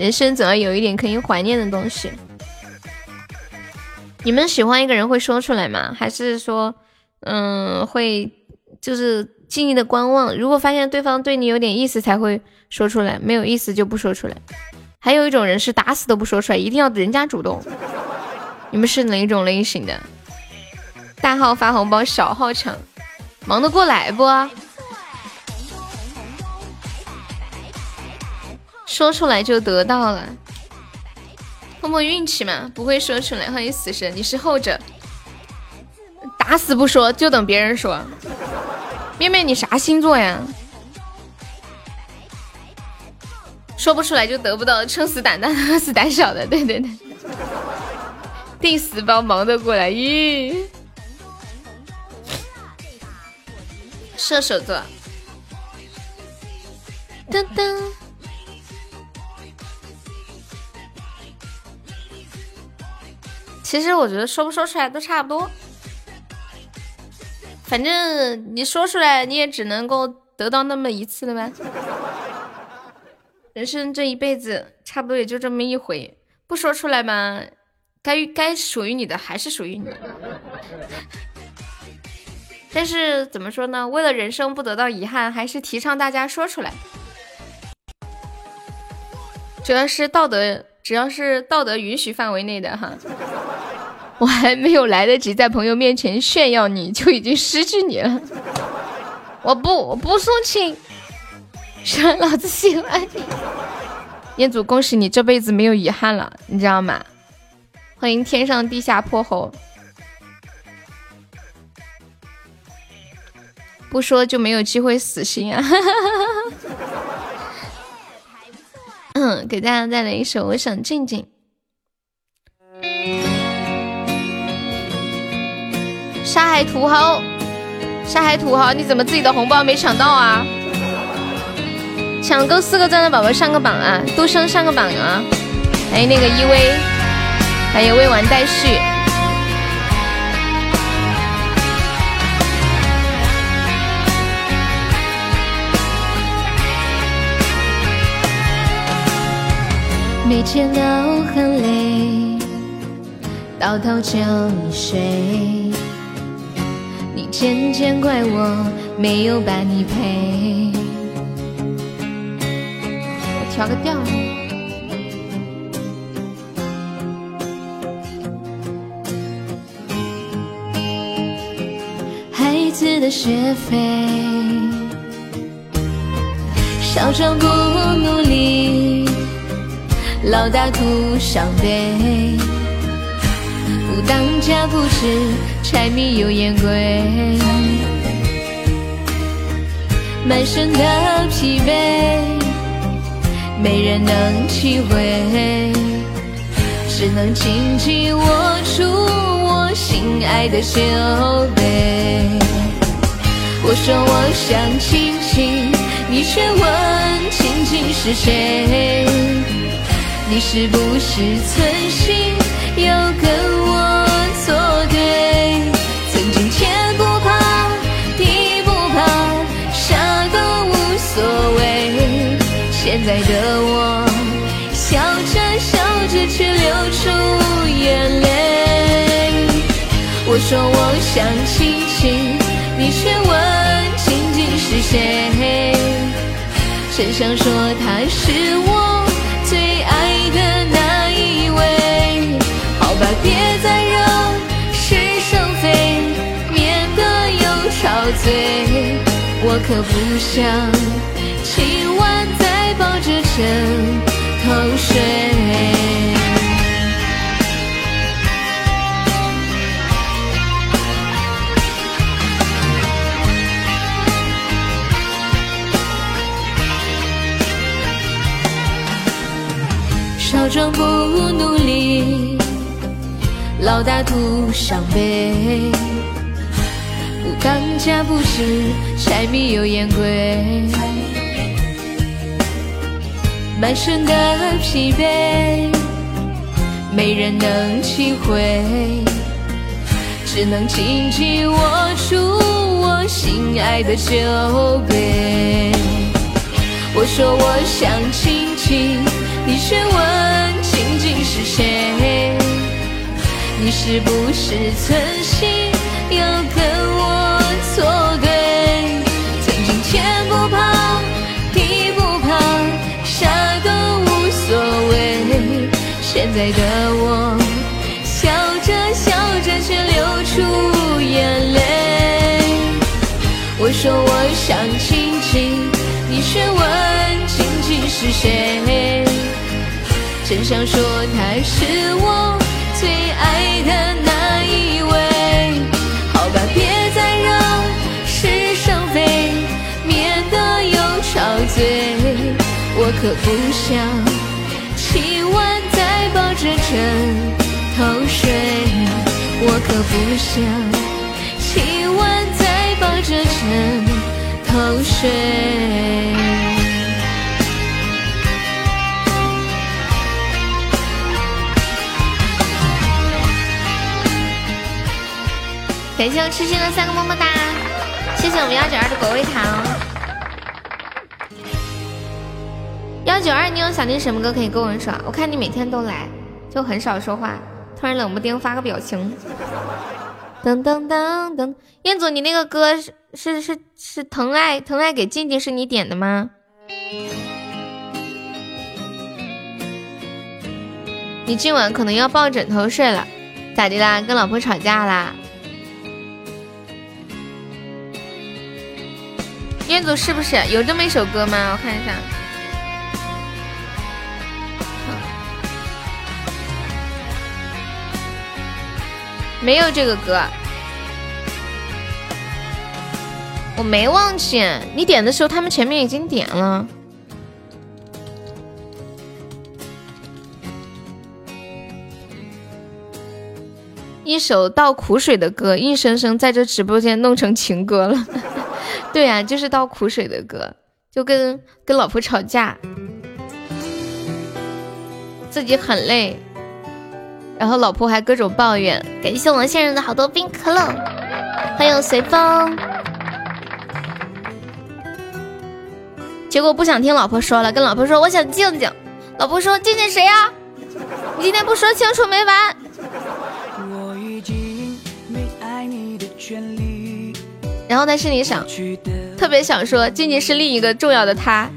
人生总要有一点可以怀念的东西。你们喜欢一个人会说出来吗？还是说，嗯，会就是静静的观望？如果发现对方对你有点意思才会说出来，没有意思就不说出来。还有一种人是打死都不说出来，一定要人家主动。你们是哪一种类型的？大号发红包，小号抢，忙得过来不？说出来就得到了，碰碰运气嘛，不会说出来。欢迎死神，你是后者，打死不说，就等别人说。妹妹，你啥星座呀？说不出来就得不到，撑死胆大，饿死胆小的。对对对，定死包忙得过来，咦？射手座，噔噔。其实我觉得说不说出来都差不多，反正你说出来你也只能够得到那么一次的吧。人生这一辈子差不多也就这么一回，不说出来嘛，该该属于你的还是属于你。但是怎么说呢？为了人生不得到遗憾，还是提倡大家说出来。主要是道德。只要是道德允许范围内的哈，我还没有来得及在朋友面前炫耀，你就已经失去你了。我不，我不送亲，说老子喜欢你。彦祖，恭喜你这辈子没有遗憾了，你知道吗？欢迎天上地下泼猴，不说就没有机会死心啊！嗯，给大家带来一首《我想静静》。沙海土豪，沙海土豪，你怎么自己的红包没抢到啊？抢够四个钻的宝宝上个榜啊！都升上个榜啊！还有那个依偎，还有未完待续。每天都很累，到头就睡。你渐渐怪我没有把你陪。我调个调。孩子的学费，少装不努力。老大徒伤悲，不当家不知柴米油盐贵，满身的疲惫，没人能体会，只能紧紧握住我心爱的酒杯。我说我想亲亲，你却问亲亲是谁？你是不是存心要跟我作对？曾经天不怕地不怕，啥都无所谓。现在的我笑着笑着却流出眼泪。我说我想亲亲，你却问亲亲是谁？真想说他是我醉。我可不想今晚再抱着枕头睡。少壮不努力，老大徒伤悲。家不知柴米油盐贵，满身的疲惫，没人能体会，只能紧紧握住我心爱的酒杯。我说我想亲亲，你却问亲亲是谁？你是不是存心要跟现在的我笑着笑着却流出眼泪。我说我想亲亲，你却问亲亲是谁？真想说他是我最爱的那一位。好吧，别再惹是生非，免得又吵嘴。我可不想亲吻着枕头睡，我可不想今晚再抱着枕头睡。感谢我痴心的三个么么哒，谢谢我们幺九二的果味糖。幺九二，你有想听什么歌可以跟我说？我看你每天都来，就很少说话，突然冷不丁发个表情。噔噔噔噔，彦祖，你那个歌是是是是疼爱疼爱给静静是你点的吗？你今晚可能要抱枕头睡了，咋的啦？跟老婆吵架啦？彦祖是不是有这么一首歌吗？我看一下。没有这个歌，我没忘记。你点的时候，他们前面已经点了。一首倒苦水的歌，硬生生在这直播间弄成情歌了。对呀、就是倒苦水的歌，就跟跟老婆吵架，自己很累，然后老婆还各种抱怨。感谢我们现任的好多冰可乐，欢迎随风。结果不想听老婆说了，跟老婆说我想静静。老婆说静静谁呀、你今天不说清楚没完。我已经没爱你的权利。然后在心里想，特别想说静静是另一个重要的他，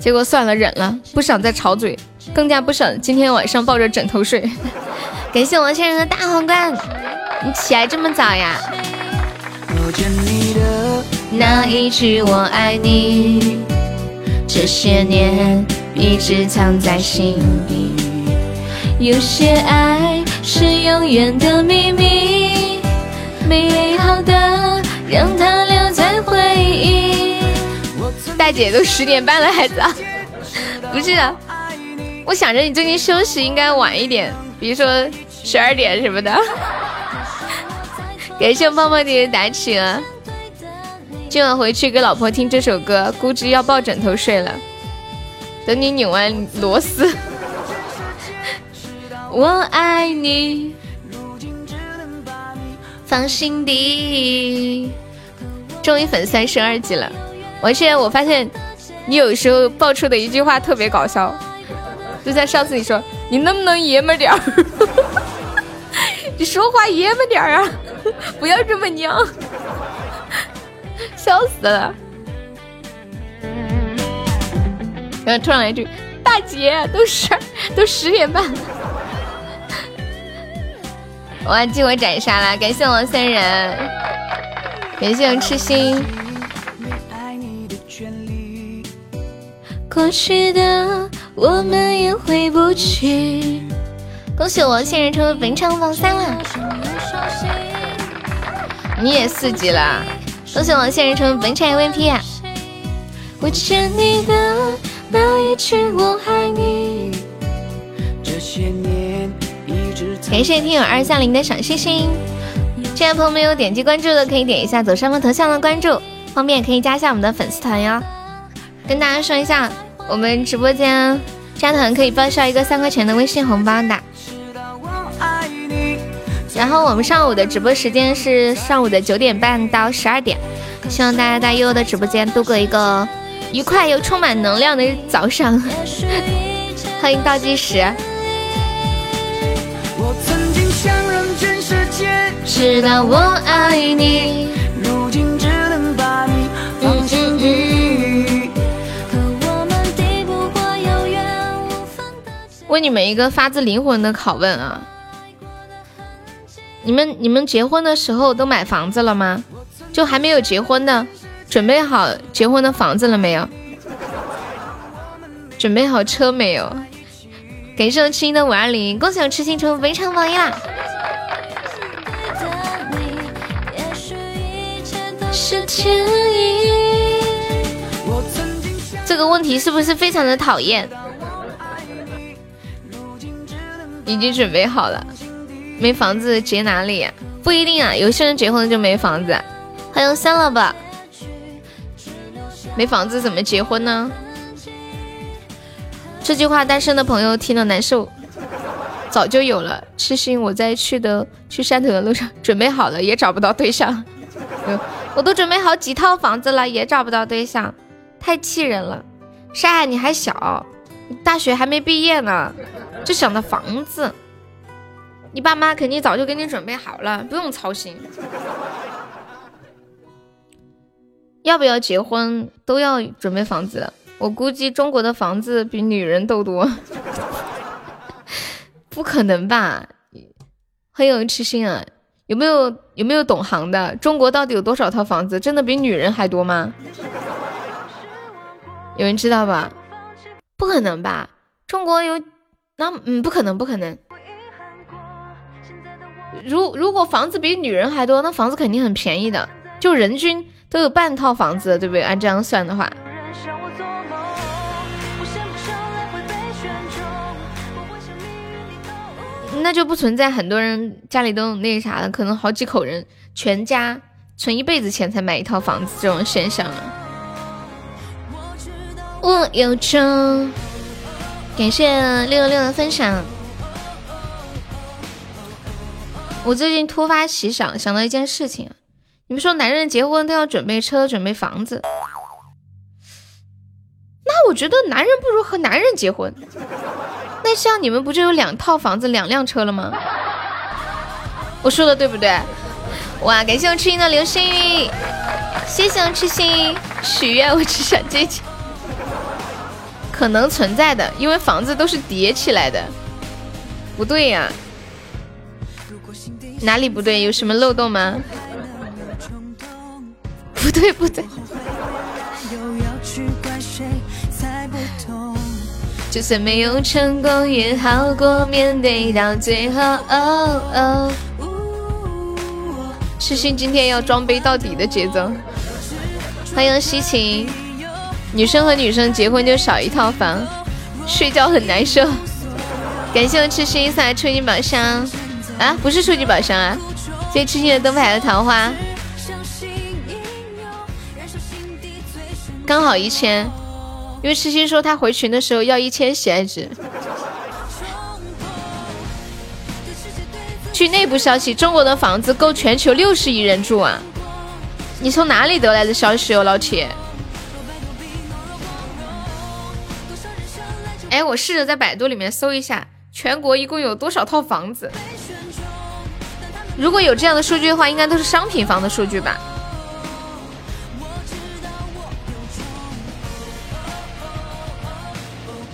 结果算了，忍了，不想再吵嘴，更加不想今天晚上抱着枕头睡。感谢王先生的大皇冠，你起来这么早呀？你的那一句我爱你，这些年一直藏在心底。有些爱是永远的秘密，美好的让它留在回忆。大姐都十点半了还早，不是，我想着你最近休息应该晚一点，比如说十二点什么的。感谢棒棒姐的打起啊。今晚回去给老婆听这首歌，估计要抱枕头睡了。等你拧完螺丝，我爱你，放心底。终于粉三十二级了，我现在我发现你有时候爆出的一句话特别搞笑，就像上次你说你能不能爷们点儿，你说话爷们点儿啊，不要这么娘，笑死了。然后突然来一句大姐，都十都十点半了，哇，激活斩杀了，感谢王三人。感谢我痴心。过去的我们也回不去。恭喜我现人成为本场榜三了。你也四级了，恭喜我现人成为本场 MVP。我欠你的那一句我爱你。感谢听友二三零的小星星。现在朋友没有点击关注的，可以点一下左上方头像的关注，方便可以加一下我们的粉丝团哟。跟大家说一下，我们直播间加团可以报销一个三块钱的微信红包的。然后我们上午的直播时间是上午的九点半到十二点，希望大家在悠悠的直播间度过一个愉快又充满能量的早上。欢迎倒计时。知道我爱你，问你们一个发自灵魂的拷问啊！你们你们结婚的时候都买房子了吗？就还没有结婚的，准备好结婚的房子了没有？准备好车没有？感谢我痴心的五二零，恭喜我痴心成为围场榜一啦！是天意。这个问题是不是非常的讨厌？已经准备好了，没房子结哪里？不一定啊，有些人结婚就没房子。欢迎三了吧？没房子怎么结婚呢？这句话单身的朋友听了难受。早就有了，痴心我在去的去汕头的路上准备好了，也找不到对象。我都准备好几套房子了，也找不到对象，太气人了。沙海你还小，大学还没毕业呢，就想着房子。你爸妈肯定早就给你准备好了，不用操心。要不要结婚都要准备房子，我估计中国的房子比女人都多。不可能吧？很有痴心啊。有没有有没有懂行的？中国到底有多少套房子？真的比女人还多吗？有人知道吧？不可能吧？中国有那嗯，不可能，不可能。如如果房子比女人还多，那房子肯定很便宜的，就人均都有半套房子，对不对？按这样算的话。那就不存在很多人家里都那啥的，可能好几口人全家存一辈子钱才买一套房子这种现象了。我有车，感谢六六六的分享。我最近突发奇想，想到一件事情，你们说男人结婚都要准备车、准备房子，那我觉得男人不如和男人结婚。那像你们不就有两套房子、两辆车了吗？我说的对不对？哇，感谢我痴心的流星雨，谢谢我痴心许愿，我只想这钱。可能存在的，因为房子都是叠起来的。不对呀，哪里不对？有什么漏洞吗？不对，不对。就算没有成功，也好过面对到最后。痴心今天要装杯到底的节奏。欢迎西晴，女生和女生结婚就少一套房，睡觉很难受。感谢我痴心送来初级宝箱啊，不是初级宝箱啊，谢谢痴心的灯牌和桃花。刚好一千，因为痴心说他回群的时候要一千喜爱值。据内部消息，中国的房子够全球六十亿人住啊！你从哪里得来的消息哦，老铁？哎，我试着在百度里面搜一下，全国一共有多少套房子？如果有这样的数据的话，应该都是商品房的数据吧？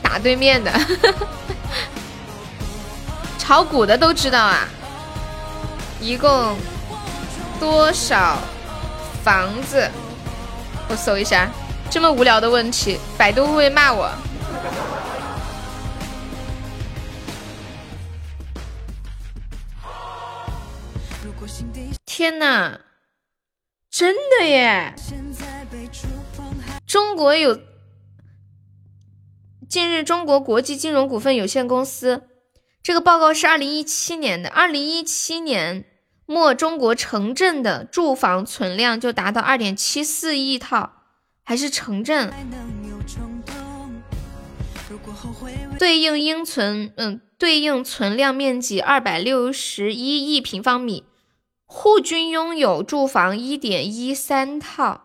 打对面的，炒股的都知道啊。一共多少房子？我搜一下，这么无聊的问题，百度会不会骂我？天呐，真的耶！中国有，近日中国国际金融股份有限公司这个报告是二零一七年的，二零一七年。末中国城镇的住房存量就达到二点七四亿套，还是城镇，对应应存嗯对应存量面积二百六十一亿平方米，户均拥有住房一点一三套。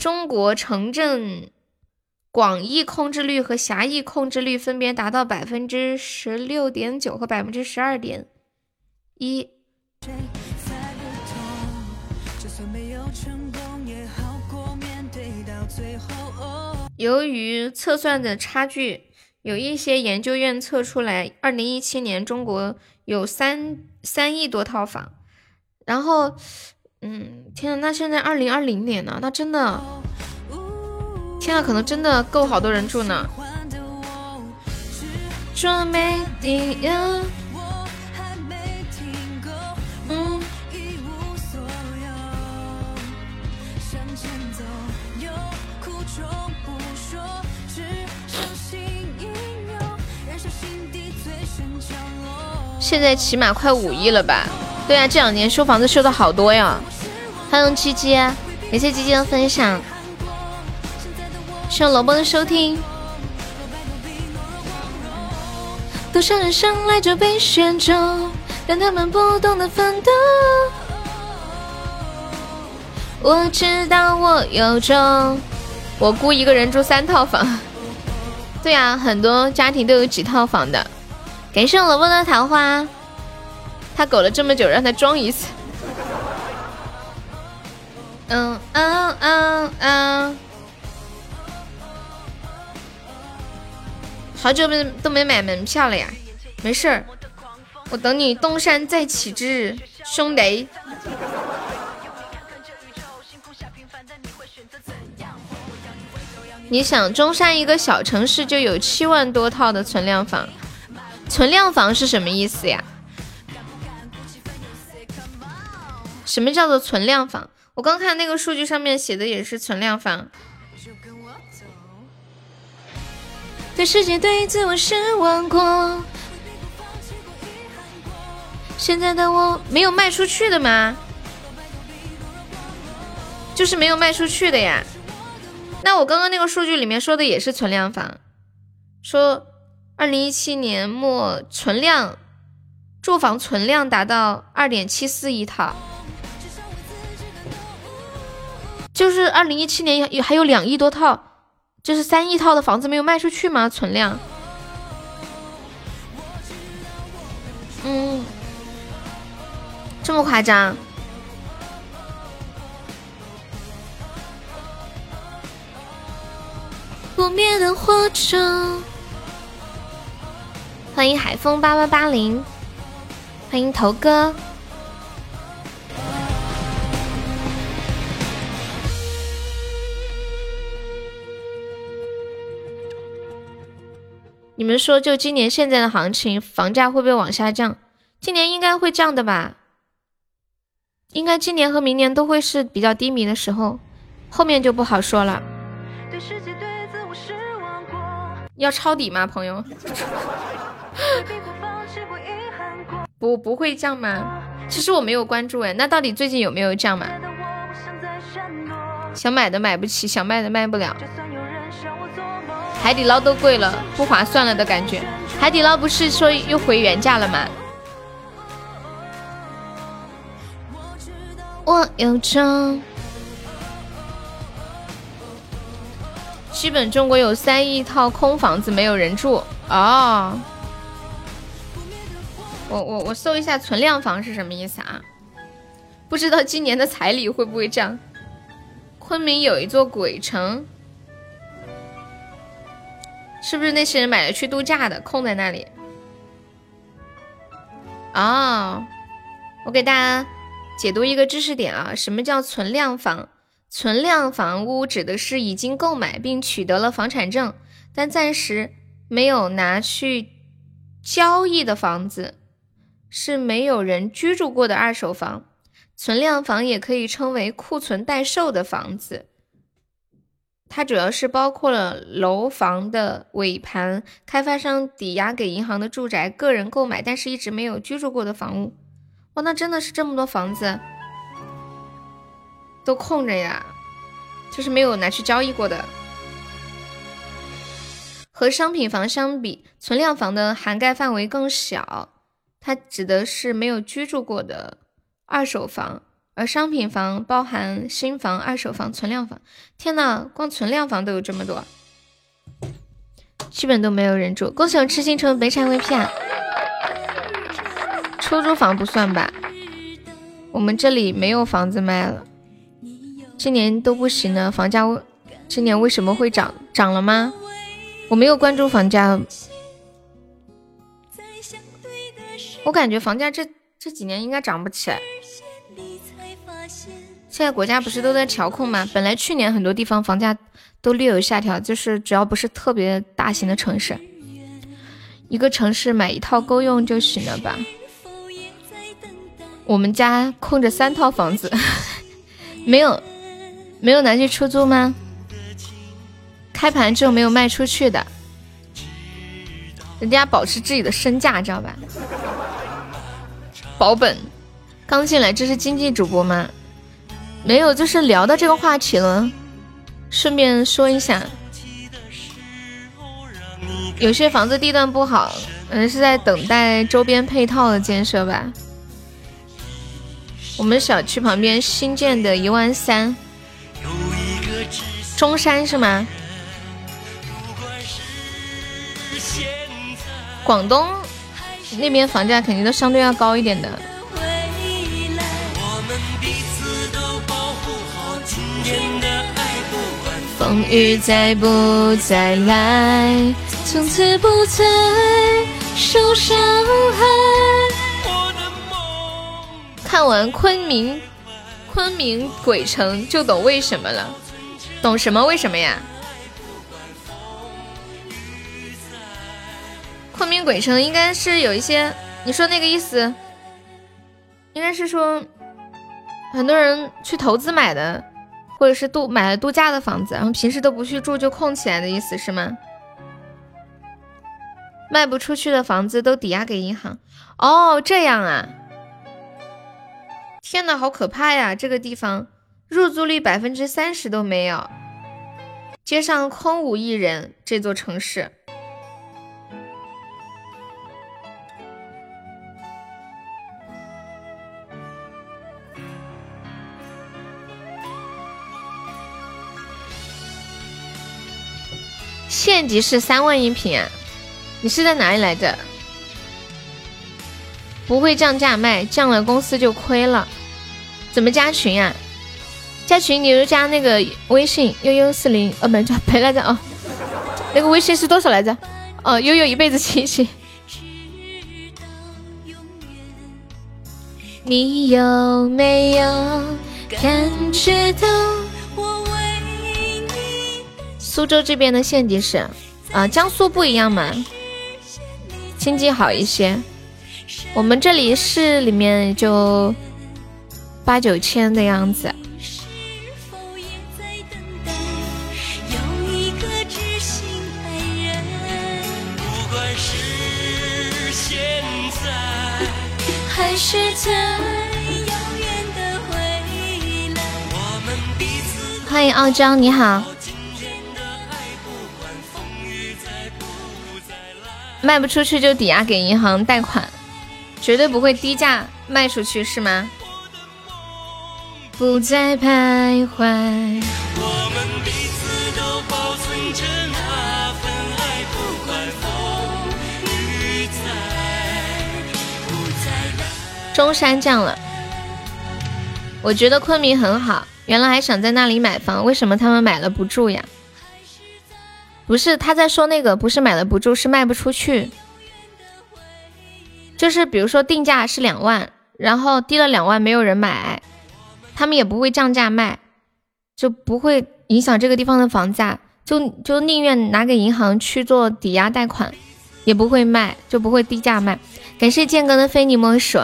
中国城镇广义控制率和狭义控制率分别达到百分之十六点九和百分之十二点。一，由于测算的差距，有一些研究院测出来，二零一七年中国有三三亿多套房。然后，嗯，天呐，那现在二零二零年呢？那真的，天呐，可能真的够好多人住呢。现在起码快五亿了吧？对啊，这两年修房子修的好多呀。欢迎鸡鸡，感谢鸡鸡的分享，谢谢萝卜的收听。多少人生来就被选中，但他们不懂得奋斗。我知道我有种，我姑一个人住三套房。对啊，很多家庭都有几套房的。感谢我萝卜的桃花，他苟了这么久，让他装一次。嗯嗯嗯嗯，好久没都没买门票了呀，没事儿，我等你东山再起之日，兄弟。你想，中山一个小城市就有七万多套的存量房。存量房是什么意思呀？什么叫做存量房？我刚看那个数据上面写的也是存量房。对世界对自我失望过，现在的我没有卖出去的吗？就是没有卖出去的呀。那我刚刚那个数据里面说的也是存量房，说。二零一七年末存量，住房存量达到二点七四亿套，就是二零一七年有还有两亿多套，就是三亿套的房子没有卖出去吗？存量，嗯，这么夸张？不灭的火种。欢迎海风八八八零，欢迎头哥。你们说，就今年现在的行情，房价会不会往下降？今年应该会降的吧？应该今年和明年都会是比较低迷的时候，后面就不好说了。要抄底吗，朋友？不不会降吗？其实我没有关注哎，那到底最近有没有降嘛？想买的买不起，想卖的卖不了。海底捞都贵了，不划算了的感觉。海底捞不是说又回原价了吗？我有种，基本中国有三亿套空房子没有人住哦。我我我搜一下存量房是什么意思啊？不知道今年的彩礼会不会涨？昆明有一座鬼城，是不是那些人买了去度假的，空在那里？哦，我给大家解读一个知识点啊，什么叫存量房？存量房屋指的是已经购买并取得了房产证，但暂时没有拿去交易的房子。是没有人居住过的二手房，存量房也可以称为库存待售的房子。它主要是包括了楼房的尾盘、开发商抵押给银行的住宅、个人购买但是一直没有居住过的房屋。哇，那真的是这么多房子都空着呀，就是没有拿去交易过的。和商品房相比，存量房的涵盖范围更小。它指的是没有居住过的二手房，而商品房包含新房、二手房、存量房。天呐，光存量房都有这么多，基本都没有人住。恭喜我痴心成为北产 VP 啊！出租房不算吧？我们这里没有房子卖了，今年都不行了。房价今年为什么会涨？涨了吗？我没有关注房价。我感觉房价这这几年应该涨不起来。现在国家不是都在调控吗？本来去年很多地方房价都略有下调，就是只要不是特别大型的城市，一个城市买一套够用就行了吧。我们家空着三套房子，没有没有拿去出租吗？开盘之后没有卖出去的。人家保持自己的身价，知道吧？保本。刚进来，这是经济主播吗？没有，就是聊到这个话题了，顺便说一下，有些房子地段不好，嗯，是在等待周边配套的建设吧。我们小区旁边新建的一万三，中山是吗？广东那边房价肯定都相对要高一点的。风雨再不再来，从此不再受伤害。看完昆明，昆明鬼城就懂为什么了，懂什么为什么呀？昆明鬼城应该是有一些，你说那个意思，应该是说很多人去投资买的，或者是度买了度假的房子，然后平时都不去住就空起来的意思是吗？卖不出去的房子都抵押给银行，哦，这样啊！天呐，好可怕呀！这个地方入住率百分之三十都没有，街上空无一人，这座城市。县级市三万一平，你是在哪里来着？不会降价卖，降了公司就亏了。怎么加群啊？加群你就加那个微信悠悠四零，呃，不叫陪来着哦。那个微信是多少来着？哦，悠悠一辈子亲戚。你有没有感觉到？苏州这边的县级市，啊，江苏不一样嘛，经济好一些。我们这里市里面就八九千的样子。还是在遥远的未来，我们彼此。欢迎傲娇，你好。卖不出去就抵押给银行贷款，绝对不会低价卖出去，是吗？不再徘徊。中山降了，我觉得昆明很好。原来还想在那里买房，为什么他们买了不住呀？不是他在说那个，不是买了不住，是卖不出去。就是比如说定价是两万，然后低了两万没有人买，他们也不会降价卖，就不会影响这个地方的房价，就就宁愿拿给银行去做抵押贷款，也不会卖，就不会低价卖。感谢剑哥的非你莫属。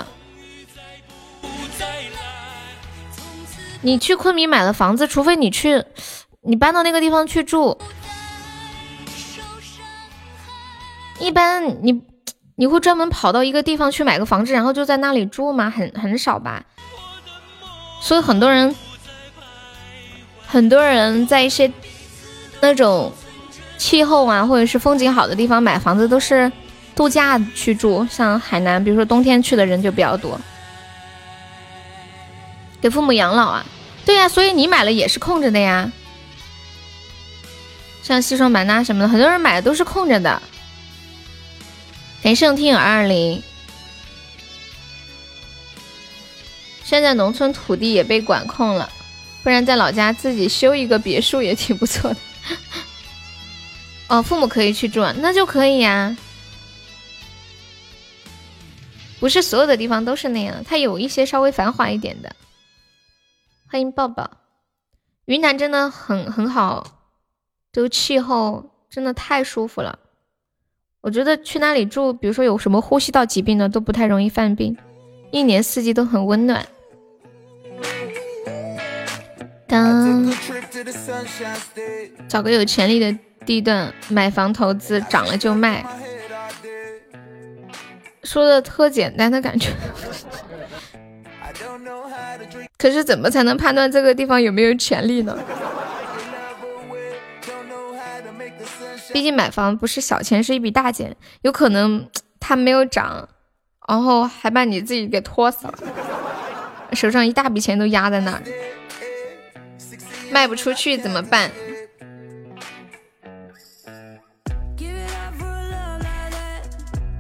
你去昆明买了房子，除非你去，你搬到那个地方去住。一般你你会专门跑到一个地方去买个房子，然后就在那里住吗？很很少吧。所以很多人，很多人在一些那种气候啊，或者是风景好的地方买房子，都是度假去住。像海南，比如说冬天去的人就比较多。给父母养老啊，对呀，所以你买了也是空着的呀。像西双版纳什么的，很多人买的都是空着的。感谢听友二二零。现在农村土地也被管控了，不然在老家自己修一个别墅也挺不错的。哦，父母可以去住，那就可以呀。不是所有的地方都是那样，它有一些稍微繁华一点的。欢迎抱抱，云南真的很很好，这个气候真的太舒服了。我觉得去那里住，比如说有什么呼吸道疾病的都不太容易犯病，一年四季都很温暖。当找个有潜力的地段买房投资，涨了就卖，说的特简单的感觉。可是怎么才能判断这个地方有没有潜力呢？毕竟买房不是小钱，是一笔大钱，有可能它没有涨，然后还把你自己给拖死了，手上一大笔钱都压在那儿，卖不出去怎么办？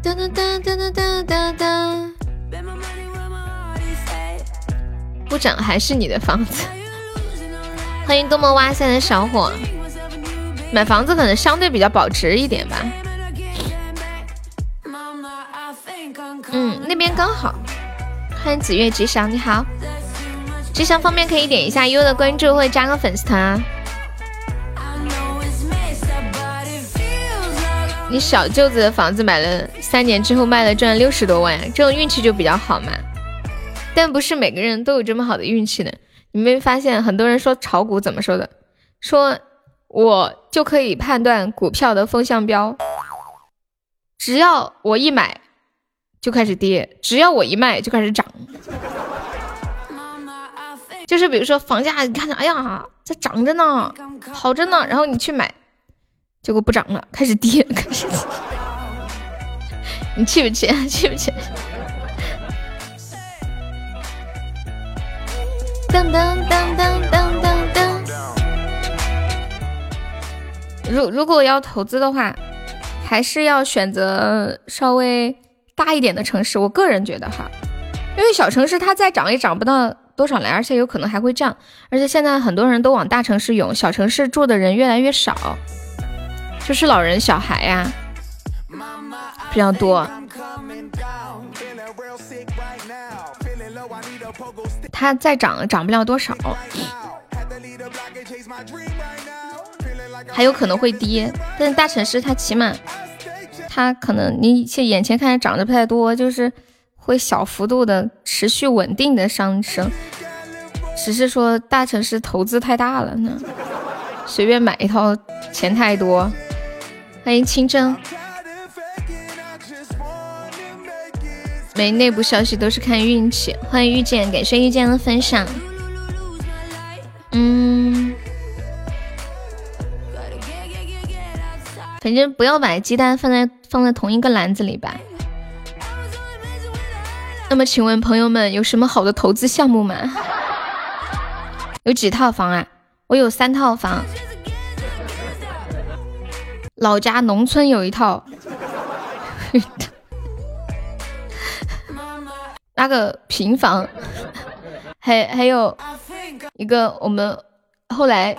哒哒哒哒哒哒哒。不涨还是你的房子。欢迎多么哇塞的小伙，买房子可能相对比较保值一点吧。嗯，那边刚好。欢迎紫月吉祥，你好。吉祥方面可以点一下优的关注，或者加个粉丝团啊。你小舅子的房子买了三年之后卖了，赚了六十多万，这种运气就比较好嘛。但不是每个人都有这么好的运气的。你没发现很多人说炒股怎么说的？说我就可以判断股票的风向标，只要我一买就开始跌，只要我一卖就开始涨。就是比如说房价，你看着，哎呀，在涨着呢，好着呢，然后你去买，结果不涨了，开始跌，开始。你气不气？气不气？噔噔噔噔噔如如果要投资的话，还是要选择稍微大一点的城市。我个人觉得哈，因为小城市它再涨也涨不到多少来，而且有可能还会降。而且现在很多人都往大城市涌，小城市住的人越来越少，就是老人小孩呀比较多。它再涨涨不了多少，还有可能会跌。但是大城市它起码，它可能你现眼前看着涨得不太多，就是会小幅度的持续稳定的上升。只是说大城市投资太大了呢，随便买一套钱太多。欢迎清蒸。没内部消息都是看运气。欢迎遇见，感谢遇见的分享。嗯，反正不要把鸡蛋放在放在同一个篮子里吧。那么，请问朋友们有什么好的投资项目吗？有几套房啊？我有三套房，老家农村有一套，那个平房，还还有一个我们后来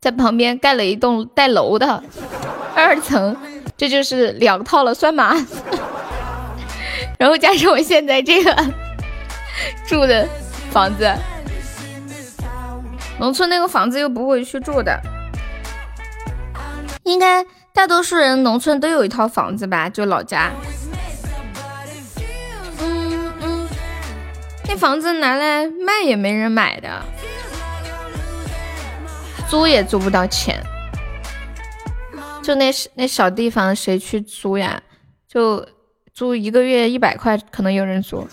在旁边盖了一栋带楼的二层，这就是两套了，算吗？然后加上我现在这个住的房子。农村那个房子又不会去住的，应该大多数人农村都有一套房子吧？就老家。嗯嗯，那房子拿来卖也没人买的，租也租不到钱。就那那小地方谁去租呀？就租一个月一百块，可能有人租。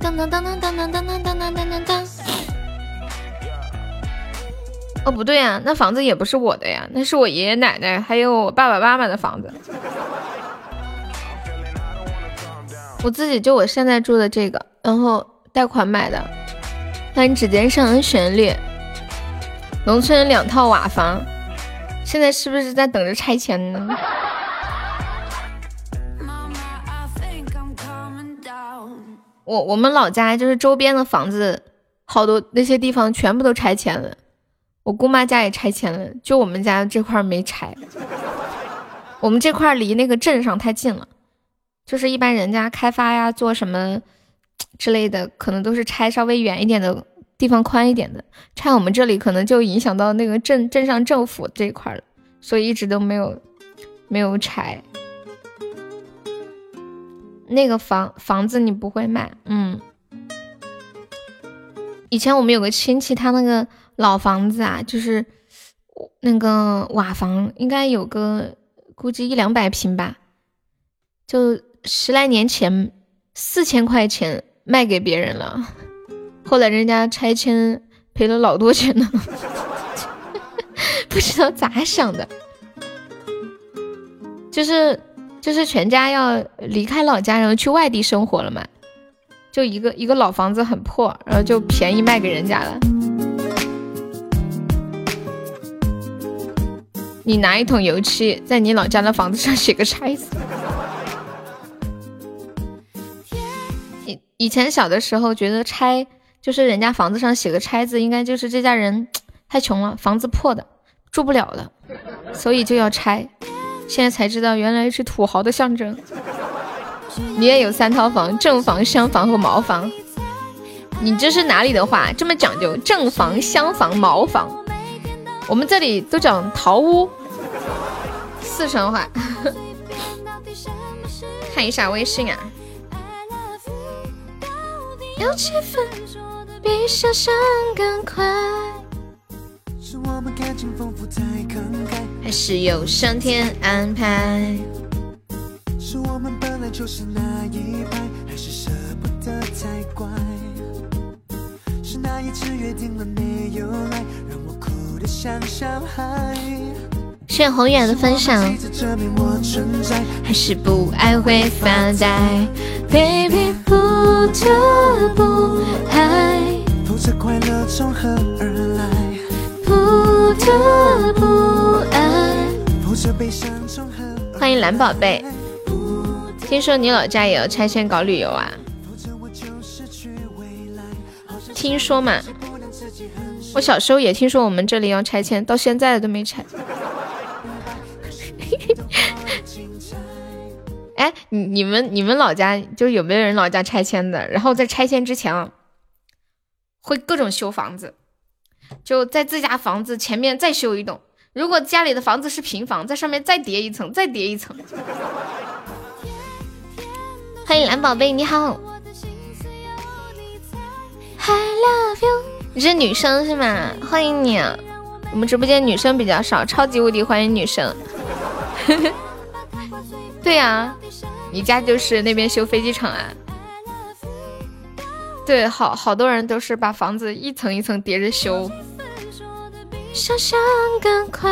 当当当当当当当当当当当！哦，不对呀，那房子也不是我的呀，那是我爷爷奶奶还有我爸爸妈妈的房子。我自己就我现在住的这个，然后贷款买的。欢迎指尖上的旋律。农村两套瓦房，现在是不是在等着拆迁呢？我我们老家就是周边的房子，好多那些地方全部都拆迁了。我姑妈家也拆迁了，就我们家这块没拆。我们这块离那个镇上太近了，就是一般人家开发呀、做什么 之类的，可能都是拆稍微远一点的地方、宽一点的。拆我们这里可能就影响到那个镇镇上政府这一块了，所以一直都没有没有拆。那个房房子你不会卖，嗯。以前我们有个亲戚，他那个老房子啊，就是那个瓦房，应该有个估计一两百平吧，就十来年前四千块钱卖给别人了，后来人家拆迁赔了老多钱呢，不知道咋想的，就是。就是全家要离开老家，然后去外地生活了嘛，就一个一个老房子很破，然后就便宜卖给人家了。你拿一桶油漆在你老家的房子上写个拆字。以前小的时候觉得拆就是人家房子上写个拆字，应该就是这家人太穷了，房子破的住不了了，所以就要拆。现在才知道，原来是土豪的象征。你也有三套房：正房、厢房和茅房。你这是哪里的话？这么讲究？正房、厢房、茅房。我们这里都讲桃屋。四川话。看一下微信啊。有气氛，比想象更快。还是有上天安排？是我们本来就是那一派，还是舍不得才怪？是那一次约定了没有来，让我哭得像小孩。谢红远的分享。还是不爱会发呆，baby 不得不爱。否则快乐从何而来？欢迎蓝宝贝，听说你老家也要拆迁搞旅游啊？听说嘛，我小时候也听说我们这里要拆迁，到现在都没拆。哎，你你们你们老家就有没有人老家拆迁的？然后在拆迁之前啊，会各种修房子。就在自家房子前面再修一栋，如果家里的房子是平房，在上面再叠一层，再叠一层。欢迎蓝宝贝，你好。I love you，你是女生是吗？欢迎你，我们直播间女生比较少，超级无敌欢迎女生。对呀，你家就是那边修飞机场啊？对，好好多人都是把房子一层一层叠着修。想想更快。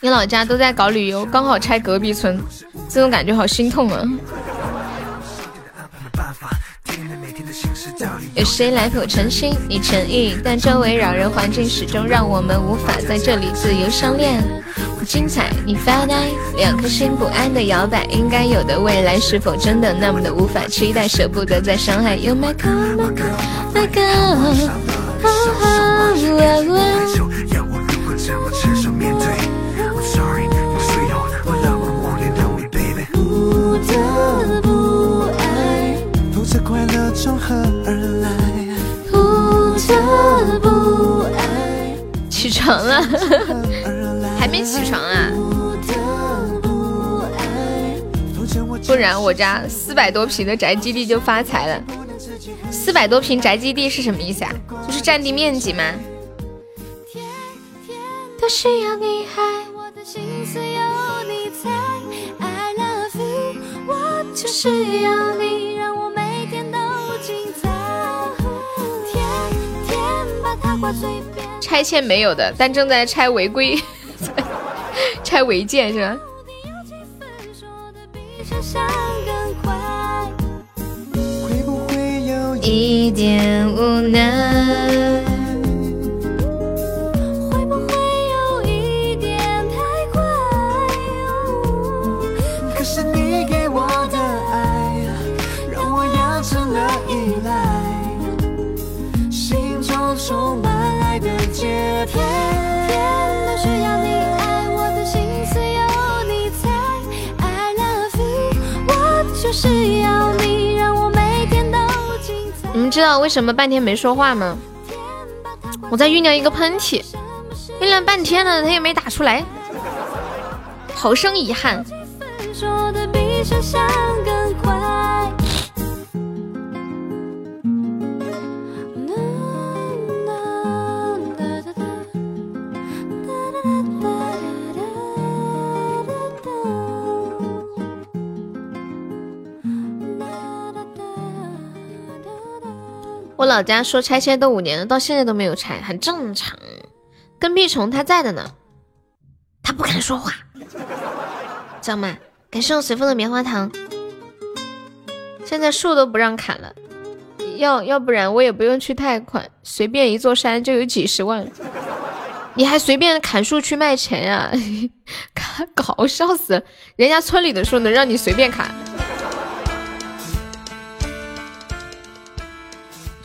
你老家都在搞旅游，刚好拆隔壁村，这种感觉好心痛啊！有谁来谱诚心？你诚意，但周围扰人环境始终让我们无法在这里自由相恋。精彩，你发呆，两颗心不安的摇摆，应该有的未来是否真的那么的无法期待？舍不得再伤害。You my girl, my girl, my girl。起床了，还没起床啊？不然我家四百多平的宅基地就发财了。四百多平宅基地是什么意思啊？就是占地面积吗？拆迁没有的，但正在拆违规，拆违建是吧？一点无奈。你们知道为什么半天没说话吗？我在酝酿一个喷嚏，酝酿半天了，他也没打出来，好生遗憾。我老家说拆迁都五年了，到现在都没有拆，很正常。跟屁虫他在的呢，他不敢说话，知道吗？感谢我随风的棉花糖。现在树都不让砍了，要要不然我也不用去贷款，随便一座山就有几十万，你还随便砍树去卖钱 呀？搞笑死了，人家村里的树能让你随便砍？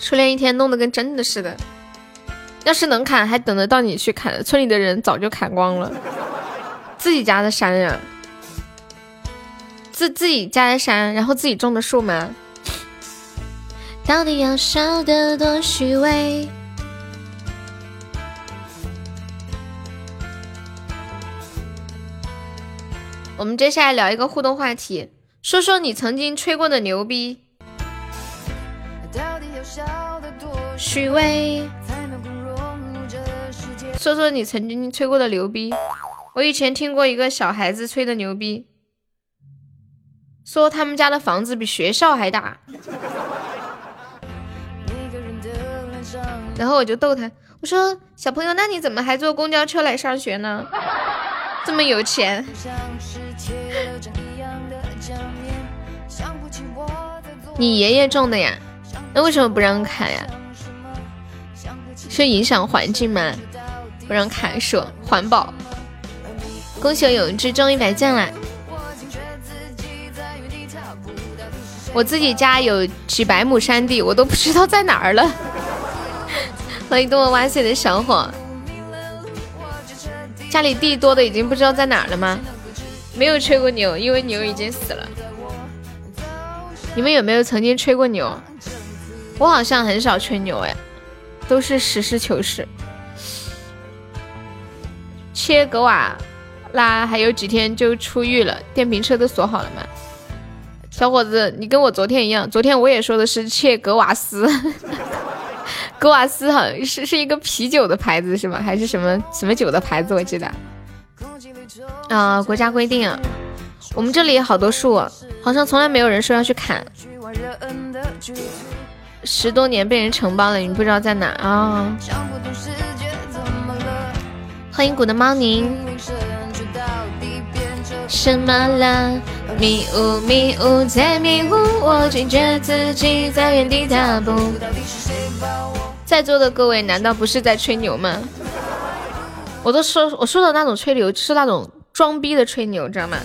初恋一天弄得跟真的似的，要是能砍，还等得到你去砍？村里的人早就砍光了，自己家的山呀，自自己家的山，然后自己种的树吗？到底要笑得多虚伪？我们接下来聊一个互动话题，说说你曾经吹过的牛逼。虚伪。说说你曾经吹过的牛逼。我以前听过一个小孩子吹的牛逼，说他们家的房子比学校还大。然后我就逗他，我说小朋友，那你怎么还坐公交车来上学呢？这么有钱。你爷爷种的呀？为什么不让砍呀？是影响环境吗？不让砍树，环保。恭喜我有一只中一百赞啦！我自己家有几百亩山地，我都不知道在哪儿了。欢迎多么哇塞的小伙，家里地多的已经不知道在哪儿了吗？没有吹过牛，因为牛已经死了。你们有没有曾经吹过牛？我好像很少吹牛哎，都是实事求是。切格瓦拉还有几天就出狱了，电瓶车都锁好了吗？小伙子，你跟我昨天一样，昨天我也说的是切格瓦斯，格瓦斯好像是是一个啤酒的牌子是吗？还是什么什么酒的牌子？我记得。啊，国家规定啊，我们这里好多树，好像从来没有人说要去砍。十多年被人承包了，你不知道在哪啊？欢迎古的猫宁。什么了？迷雾迷雾在迷雾，我惊觉自己在原地踏步。在座的各位，难道不是在吹牛吗？我都说我说的那种吹牛，是那种装逼的吹牛，知道吗？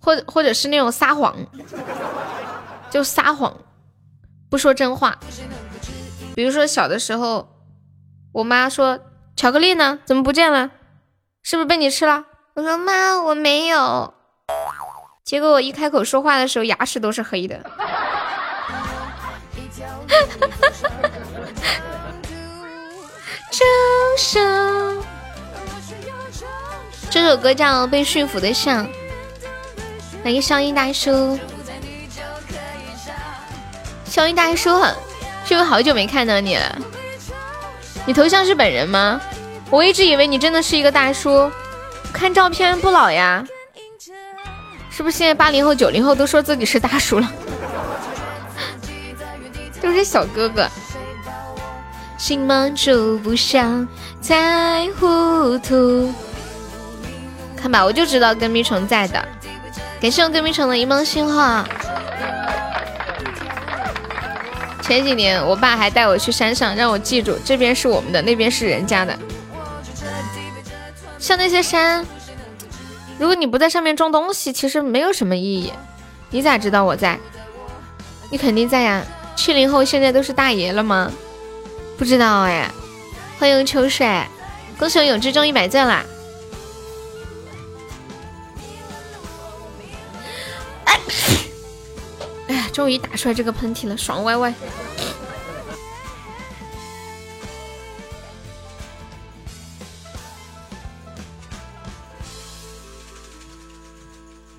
或者或者是那种撒谎，就撒谎，不说真话。比如说小的时候，我妈说巧克力呢，怎么不见了？是不是被你吃了？我说妈，我没有。结果我一开口说话的时候，牙齿都是黑的。这首歌叫《被驯服的象》。欢迎声音大叔，声音大叔，是不是好久没看到你了？你头像是本人吗？我一直以为你真的是一个大叔，看照片不老呀。是不是现在八零后、九零后都说自己是大叔了？都是小哥哥。心忙住不上，太糊涂。看吧，我就知道跟蜜虫在的。感谢我隔壁城的一梦星话。前几年我爸还带我去山上，让我记住这边是我们的，那边是人家的。像那些山，如果你不在上面种东西，其实没有什么意义。你咋知道我在？你肯定在呀。七零后现在都是大爷了吗？不知道哎。欢迎秋水，恭喜我永志中一百钻啦！哎，终于打出来这个喷嚏了，爽歪歪！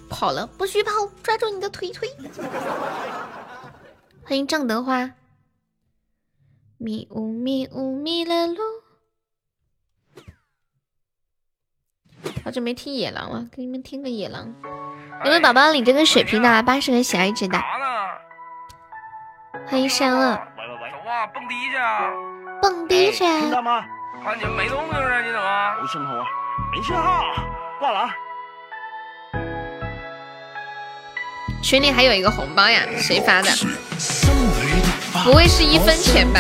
跑了，不许跑，抓住你的腿腿！欢迎郑德华。迷雾迷雾迷了路，好久没听野狼了，给你们听个野狼。有没有宝宝领这个水瓶的？八十个小爱值的。欢迎山乐。走啊，蹦迪去！蹦迪去！听到吗？看见没动静啊？你怎么？有信号啊？没信号，挂了。群里还有一个红包呀，谁发的？不会是一分钱吧？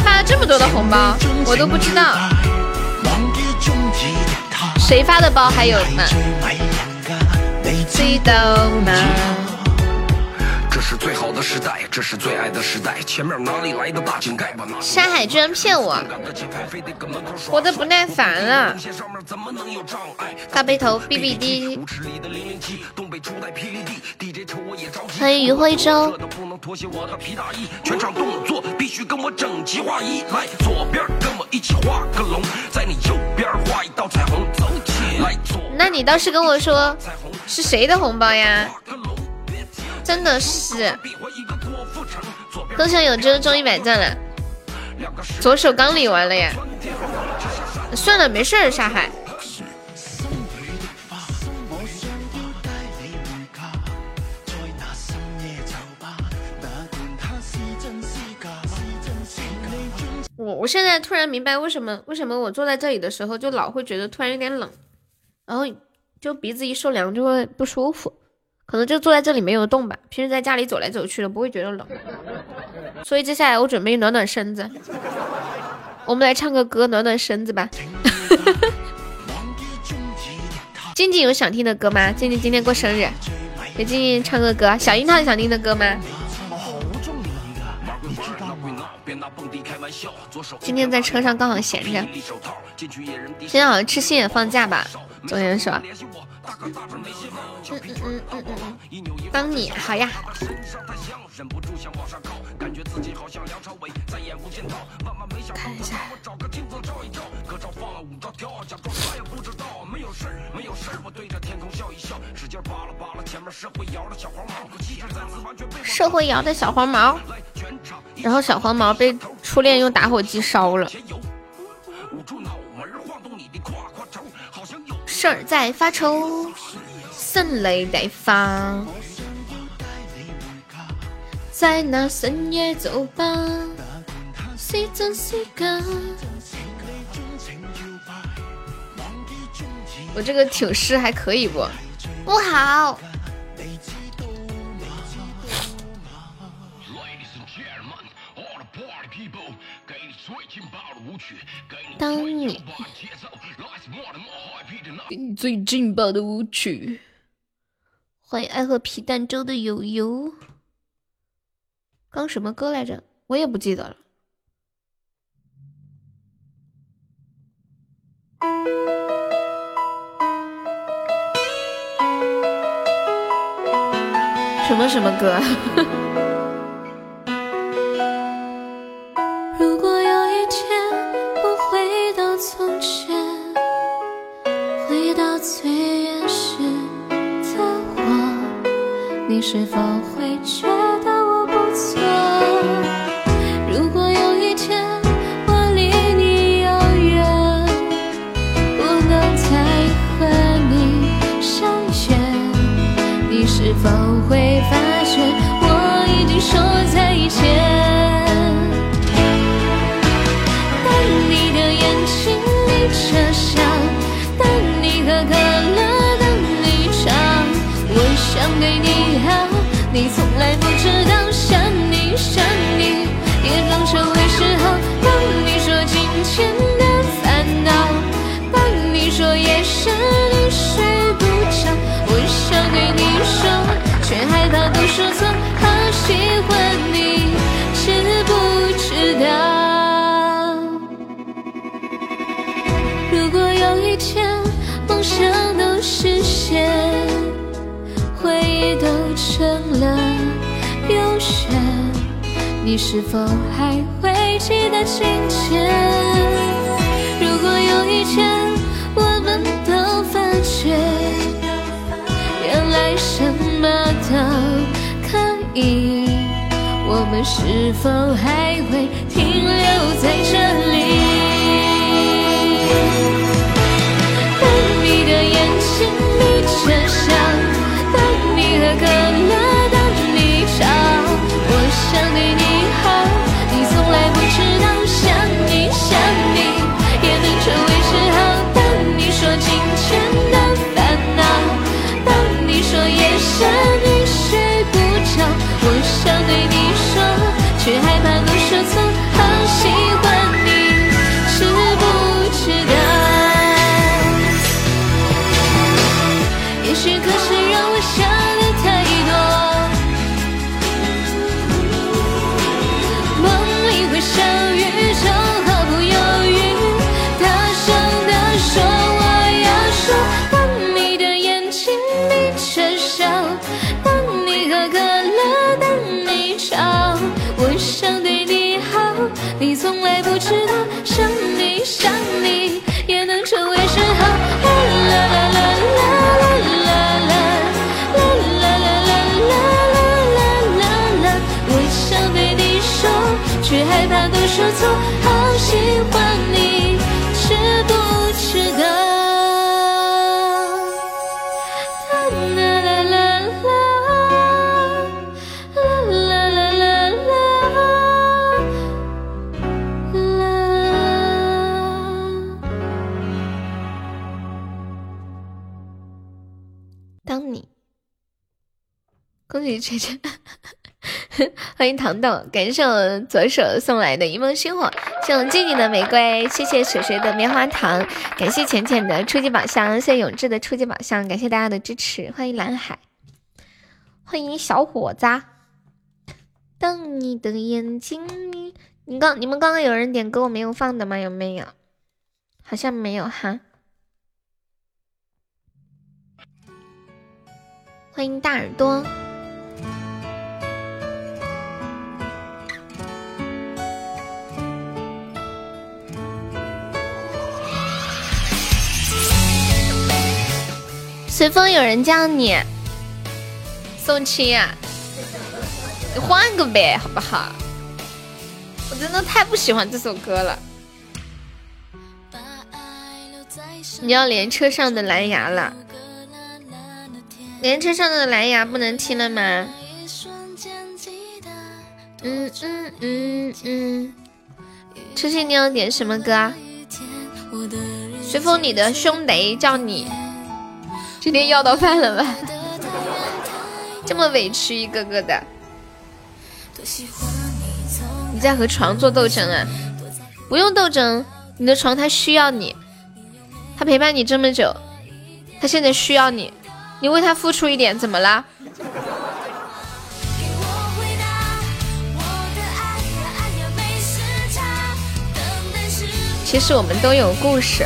发了这么多的红包，我都不知道。谁发的包还有吗？知道吗？这是最好的时代，这是最爱的时代。前面哪里来的大井盖？山海居然骗我，活的不耐烦了。大背头，B B D。欢迎余徽州。全场动作必须跟我整齐划一，来左边跟我一起画个龙，在你右边画一道彩虹，走起来。那你倒是跟我说是谁的红包呀？真的是，恭喜有真中一百赞了，左手刚理完了呀，算了，没事儿，沙海。我我现在突然明白为什么为什么我坐在这里的时候就老会觉得突然有点冷，然后就鼻子一受凉就会不舒服。可能就坐在这里没有动吧，平时在家里走来走去的不会觉得冷，所以接下来我准备暖暖身子，我们来唱个歌暖暖身子吧。静静有想听的歌吗？静静今天过生日，给静静唱个歌。小樱桃想听的歌吗？今天在车上刚好闲着，今天好像吃新也放假吧？昨天说。嗯嗯嗯嗯嗯，帮你好呀。看一下。没有事儿，没有事儿，我对着天空笑一笑，使劲拉拉，前面社会摇的小黄毛，气质再次完全被，然后小黄毛被初恋用打火机烧了。捂住脑门，晃动你的胯胯轴，好像有事儿在发愁，声泪在发。在那深夜酒吧，是真是假？我这个挺尸还可以不？不好。当你给你最劲爆的舞曲，欢迎爱喝皮蛋粥的悠悠。刚什么歌来着？我也不记得了。什么什么歌？如果有一天我回到从前，回到最原始的我，你是否你从来不知道，想你想你，也装成为嗜好。当你说金钱的烦恼，当你说夜深你睡不着，我想对你说，却害怕都说错，你是否还会记得今天？如果有一天我们都发觉，原来什么都可以，我们是否还会停留在这里？当你的眼睛眯着笑，当你喝可乐，却害怕恭喜圈圈，欢迎糖豆，感谢我左手送来的一梦星火，谢我静静的玫瑰，谢谢水水的棉花糖，感谢浅浅的初级宝箱，谢谢永志的初级宝箱，感谢大家的支持，欢迎蓝海，欢迎小伙子。当你的眼睛，你刚你们刚刚有人点歌我没有放的吗？有没有？好像没有哈。欢迎大耳朵。随风有人叫你，宋青啊，你换个呗，好不好？我真的太不喜欢这首歌了。你要连车上的蓝牙了，连车上的蓝牙不能听了吗？嗯嗯嗯嗯，初心你要点什么歌？随风你的兄弟叫你，今天要到饭了吧？这么委屈一个个的，你在和床做斗争啊？不用斗争，你的床它需要你。他陪伴你这么久，他现在需要你，你为他付出一点，怎么啦？其实我们都有故事。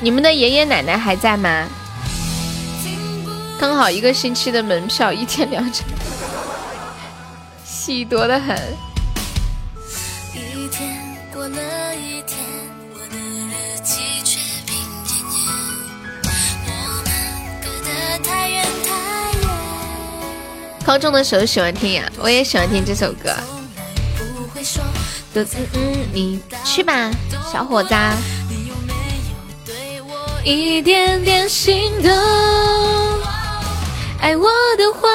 你们的爷爷奶奶还在吗？刚好一个星期的门票，一天两场，戏多的很。高中的时候喜欢听呀，我也喜欢听这首歌。嗯嗯，你去吧，小伙子。一点点心动。爱我的话，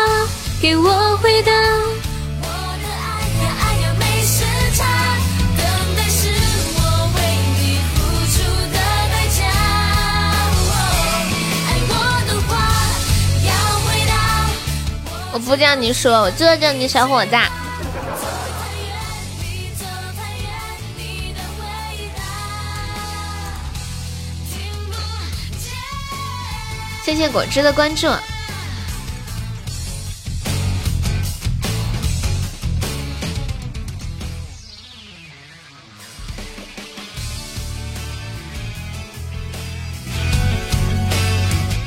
给我回答。我的爱呀爱呀没时差，等待是我为你付出的代价。爱我的话要回答。我不叫你说，我就叫你小伙子。谢谢果汁的关注。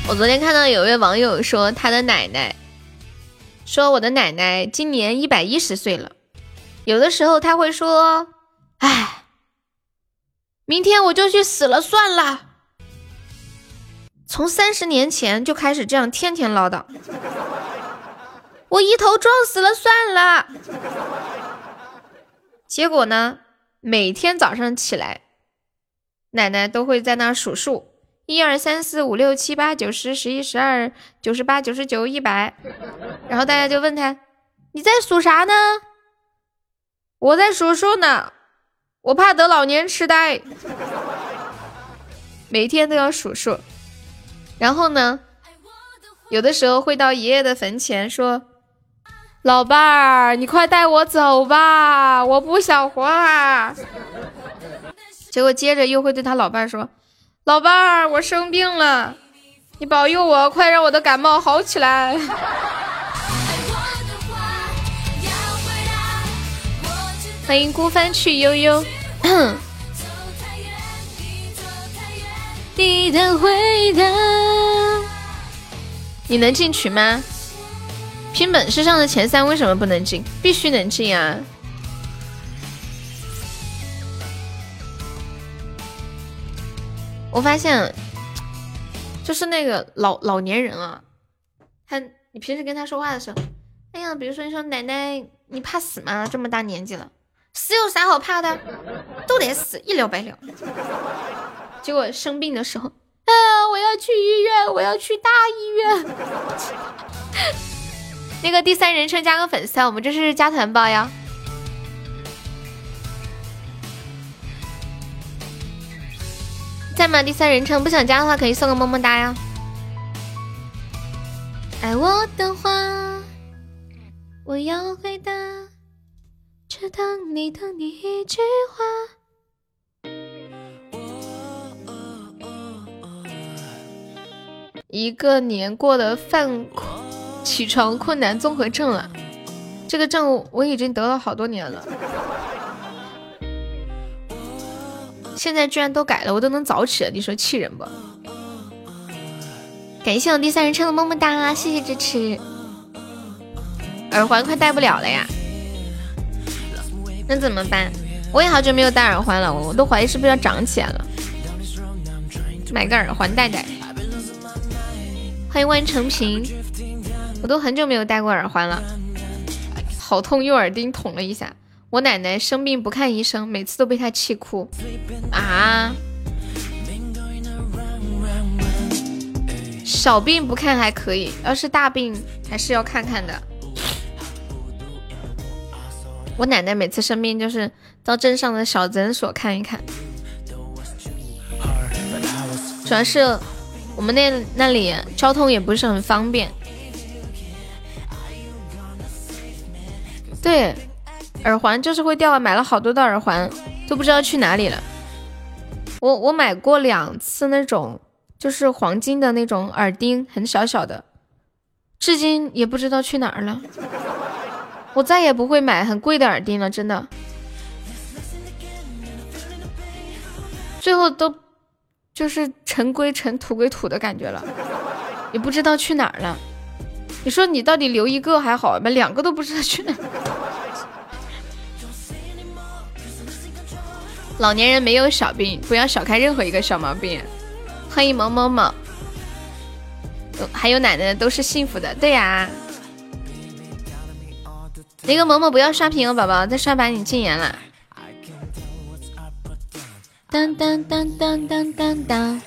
我昨天看到有位网友说，他的奶奶说我的奶奶今年一百一十岁了，有的时候他会说：“哎，明天我就去死了算了。”从三十年前就开始这样天天唠叨，我一头撞死了算了。结果呢，每天早上起来，奶奶都会在那数数。一二三四五六七八九十十一十二九十八九十九一百，然后大家就问他：“你在数啥呢？”我在数数呢，我怕得老年痴呆，每天都要数数。然后呢，有的时候会到爷爷的坟前说：“老伴儿，你快带我走吧，我不想活了。”结果接着又会对他老伴儿说。老伴儿，我生病了，你保佑我，快让我的感冒好起来。欢迎孤帆去悠悠。你的回答，你能进群吗？拼本事上的前三为什么不能进？必须能进啊！我发现，就是那个老老年人啊，他你平时跟他说话的时候，哎呀，比如说你说奶奶，你怕死吗？这么大年纪了，死有啥好怕的？都得死，一了百了。结果生病的时候，啊，我要去医院，我要去大医院。那个第三人称加个粉丝，我们这是加团包呀。在吗？第三人称不想加的话，可以送个么么哒呀。爱我的话，我要回答，只等你等你一句话。一个年过的犯起床困难综合症了，这个症我已经得了好多年了。现在居然都改了，我都能早起了，你说气人不？感谢我第三人称的么么哒，谢谢支持。耳环快戴不了了呀，那怎么办？我也好久没有戴耳环了，我都怀疑是不是要长起来了。买个耳环戴戴。欢迎万成平，我都很久没有戴过耳环了，好痛，用耳钉捅了一下。我奶奶生病不看医生，每次都被她气哭啊。小病不看还可以，要是大病还是要看看的。我奶奶每次生病就是到镇上的小诊所看一看，主要是我们那那里交通也不是很方便。对，耳环就是会掉，买了好多的耳环都不知道去哪里了。我我买过两次那种。就是黄金的那种耳钉，很小小的，至今也不知道去哪儿了。我再也不会买很贵的耳钉了，真的。最后都就是尘归尘，土归土的感觉了，也不知道去哪儿了。你说你到底留一个还好吧，两个都不知道去哪儿。老年人没有小病，不要小看任何一个小毛病。欢迎某某某，还有奶奶都是幸福的，对呀。那个某某不要刷屏哦，宝宝，再刷把你禁言了。当当当当当当当。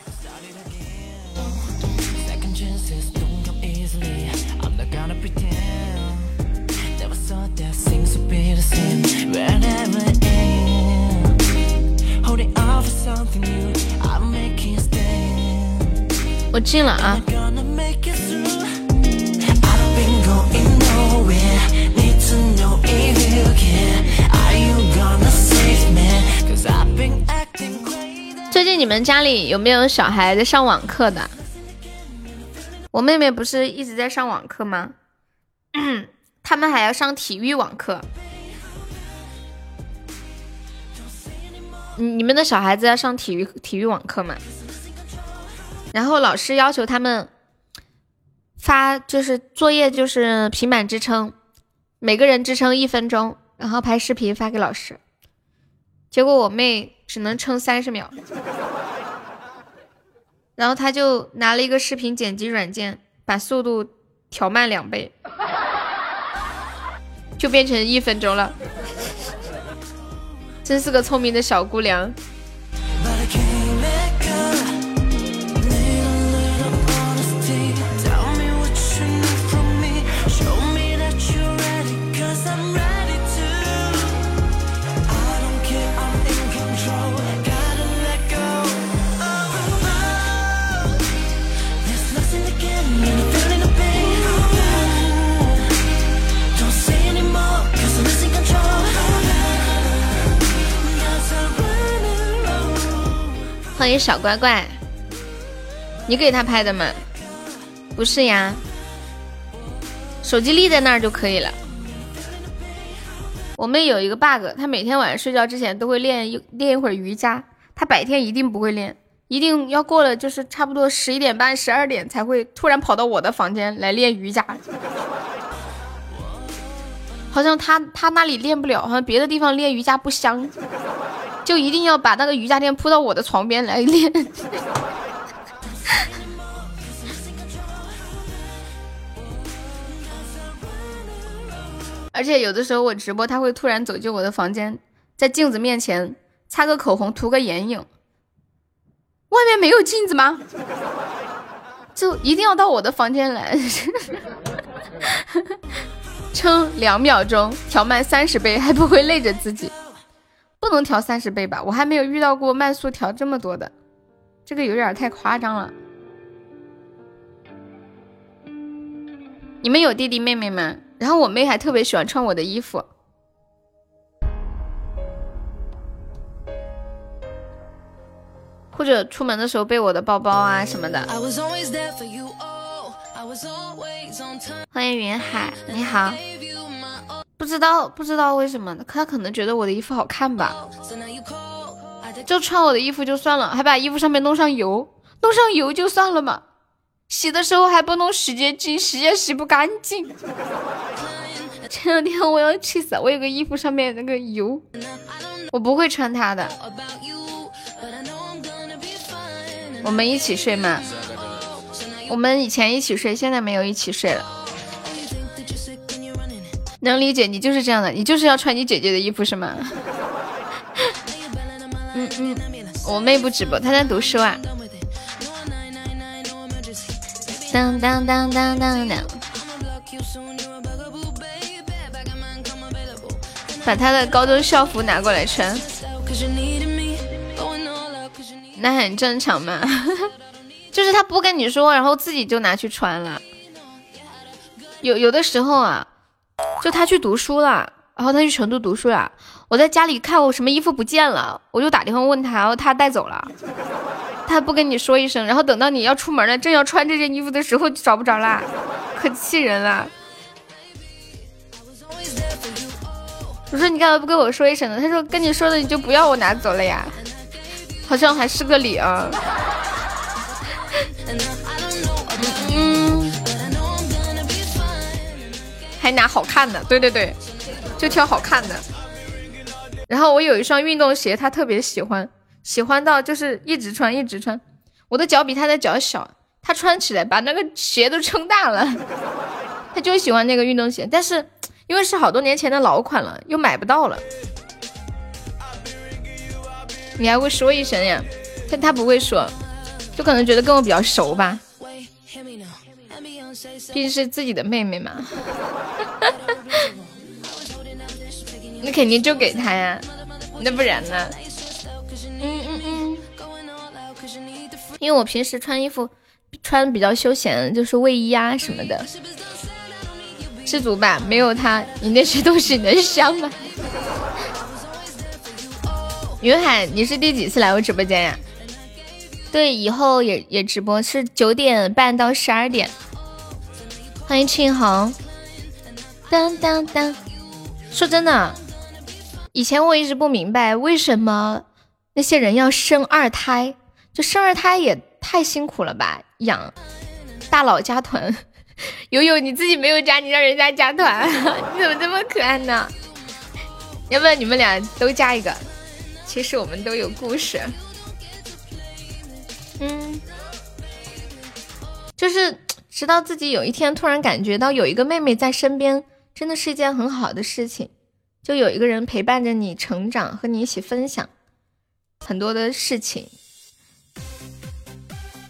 我进了啊！最近你们家里有没有小孩在上网课的？我妹妹不是一直在上网课吗？他们还要上体育网课。你们的小孩子要上体育体育网课吗？然后老师要求他们发，就是作业就是平板支撑，每个人支撑一分钟，然后拍视频发给老师。结果我妹只能撑三十秒，然后她就拿了一个视频剪辑软件，把速度调慢两倍，就变成一分钟了。真是个聪明的小姑娘。欢迎小乖乖，你给他拍的吗？不是呀，手机立在那儿就可以了。我妹有一个 bug，她每天晚上睡觉之前都会练一练一会儿瑜伽，她白天一定不会练，一定要过了就是差不多十一点半、十二点才会突然跑到我的房间来练瑜伽。好像她她那里练不了，好像别的地方练瑜伽不香。就一定要把那个瑜伽垫铺到我的床边来练，而且有的时候我直播，他会突然走进我的房间，在镜子面前擦个口红，涂个眼影。外面没有镜子吗？就一定要到我的房间来，撑两秒钟，调慢三十倍，还不会累着自己。不能调三十倍吧？我还没有遇到过慢速调这么多的，这个有点太夸张了。你们有弟弟妹妹吗？然后我妹还特别喜欢穿我的衣服，或者出门的时候背我的包包啊什么的。欢迎云海，你好。不知道不知道为什么，他可能觉得我的衣服好看吧，就穿我的衣服就算了，还把衣服上面弄上油，弄上油就算了嘛，洗的时候还不弄洗洁精，洗也洗不干净。前两天我要气死，我有个衣服上面那个油，我不会穿它的。我们一起睡吗？我们以前一起睡，现在没有一起睡了。能理解，你就是这样的，你就是要穿你姐姐的衣服是吗？嗯嗯，我妹不直播，她在读书啊。当当当当当当。把她的高中校服拿过来穿，那很正常嘛。就是她不跟你说，然后自己就拿去穿了。有有的时候啊，就他去读书了，然后他去成都读书了，我在家里看我什么衣服不见了，我就打电话问他，然后他带走了。他不跟你说一声，然后等到你要出门了，正要穿这件衣服的时候就找不着啦，可气人了。我说你干嘛不跟我说一声呢？他说跟你说的你就不要我拿走了呀，好像还是个理啊。还拿好看的，对对对，就挑好看的。然后我有一双运动鞋，他特别喜欢，喜欢到就是一直穿一直穿。我的脚比他的脚小，他穿起来把那个鞋都撑大了。他就喜欢那个运动鞋，但是因为是好多年前的老款了，又买不到了。你还会说一声呀？但他不会说。就可能觉得跟我比较熟吧，毕竟是自己的妹妹嘛。那肯定就给她呀，那不然呢？嗯嗯嗯。因为我平时穿衣服穿比较休闲，就是卫衣啊什么的。知足吧，没有他，你那些东西能香吗？云海，你是第几次来我直播间呀？对，以后也也直播是九点半到十二点。欢迎庆红。当当当。说真的，以前我一直不明白为什么那些人要生二胎，就生二胎也太辛苦了吧？养大佬加团，悠悠你自己没有加，你让人家加团，你怎么这么可爱呢？要不然你们俩都加一个，其实我们都有故事。嗯，就是直到自己有一天突然感觉到有一个妹妹在身边，真的是一件很好的事情。就有一个人陪伴着你成长，和你一起分享很多的事情，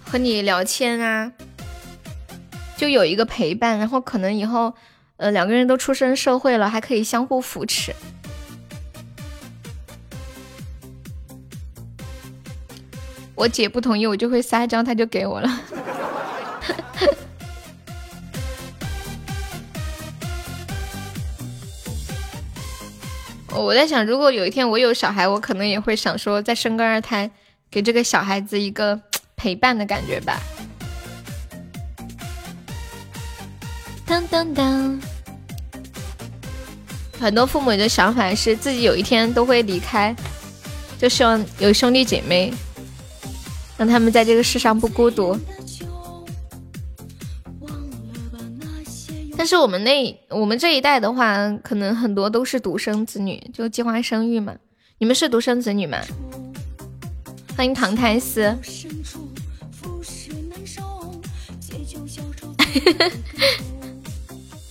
和你聊天啊，就有一个陪伴，然后可能以后呃两个人都出身社会了，还可以相互扶持。我姐不同意，我就会撒娇，她就给我了。我在想，如果有一天我有小孩，我可能也会想说，再生个二胎，给这个小孩子一个陪伴的感觉吧。当当当，很多父母的想法是自己有一天都会离开，就希望有兄弟姐妹。让他们在这个世上不孤独。但是我们那我们这一代的话，可能很多都是独生子女，就计划生育嘛。你们是独生子女吗？欢迎唐太斯。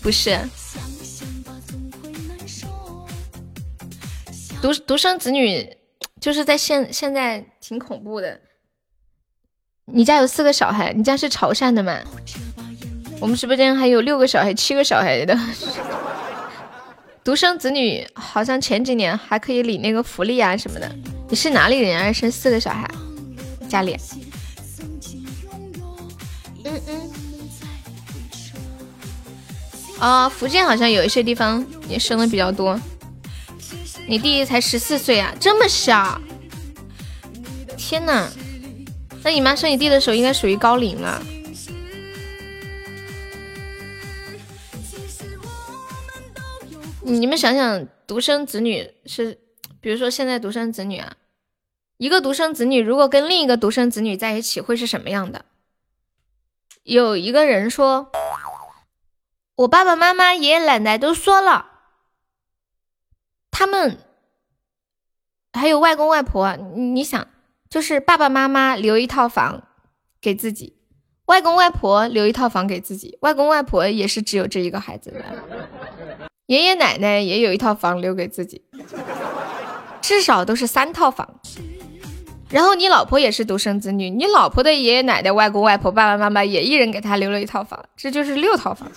不是。独独生子女就是在现现在挺恐怖的。你家有四个小孩，你家是潮汕的吗？我们直播间还有六个小孩、七个小孩的 独生子女，好像前几年还可以领那个福利啊什么的。你是哪里人啊？生四个小孩，家里？嗯嗯。啊，福建好像有一些地方也生的比较多。你弟弟才十四岁啊，这么小！天呐！那你妈生你弟的时候应该属于高龄了。你们想想，独生子女是，比如说现在独生子女啊，一个独生子女如果跟另一个独生子女在一起会是什么样的？有一个人说，我爸爸妈妈、爷爷奶奶都说了，他们还有外公外婆，你想。就是爸爸妈妈留一套房给自己，外公外婆留一套房给自己，外公外婆也是只有这一个孩子的，爷爷奶奶也有一套房留给自己，至少都是三套房。然后你老婆也是独生子女，你老婆的爷爷奶奶、外公外婆、爸爸妈妈也一人给他留了一套房，这就是六套房。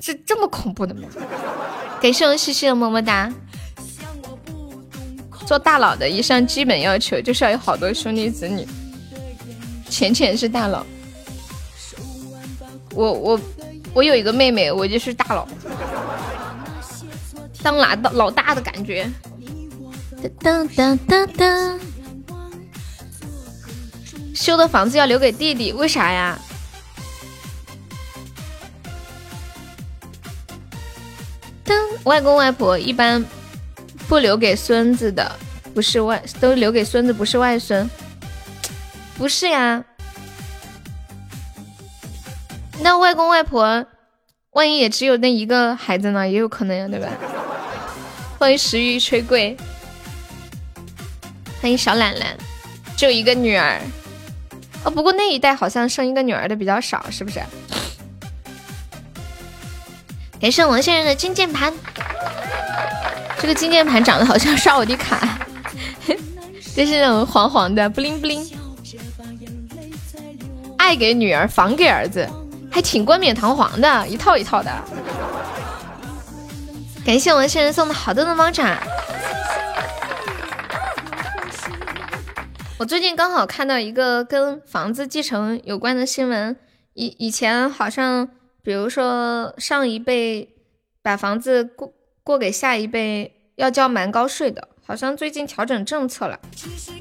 这这么恐怖的吗？感谢我西西的么么哒。做大佬的一项基本要求就是要有好多兄弟子女。浅浅是大佬，我我我有一个妹妹，我就是大佬，当老大老大的感觉。哒哒哒哒，修的房子要留给弟弟，为啥呀？噔，外公外婆一般不留给孙子的，不是外，都留给孙子，不是外孙，不是呀？那外公外婆万一也只有那一个孩子呢？也有可能呀，对吧？欢迎食欲吹贵。欢迎小懒懒，只有一个女儿哦。不过那一代好像生一个女儿的比较少，是不是？感谢王先生的金键盘，这个金键盘长得好像刷我的卡，这是那种黄黄的，不灵不灵。爱给女儿，房给儿子，还挺冠冕堂皇的，一套一套的。感谢王先生送的好多的猫爪。我最近刚好看到一个跟房子继承有关的新闻，以以前好像，比如说上一辈把房子过过给下一辈要交蛮高税的，好像最近调整政策了，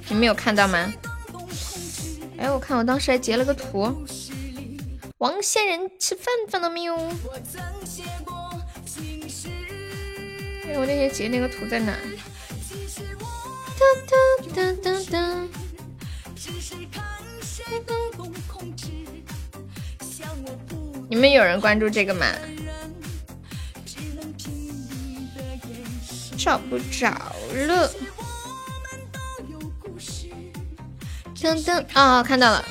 你们有看到吗？哎，我看我当时还截了个图，王仙人吃饭饭了没有？哎，我那天截那个图在哪？哒哒哒哒哒。你们有人关注这个吗？找不着了。噔噔啊，看到了！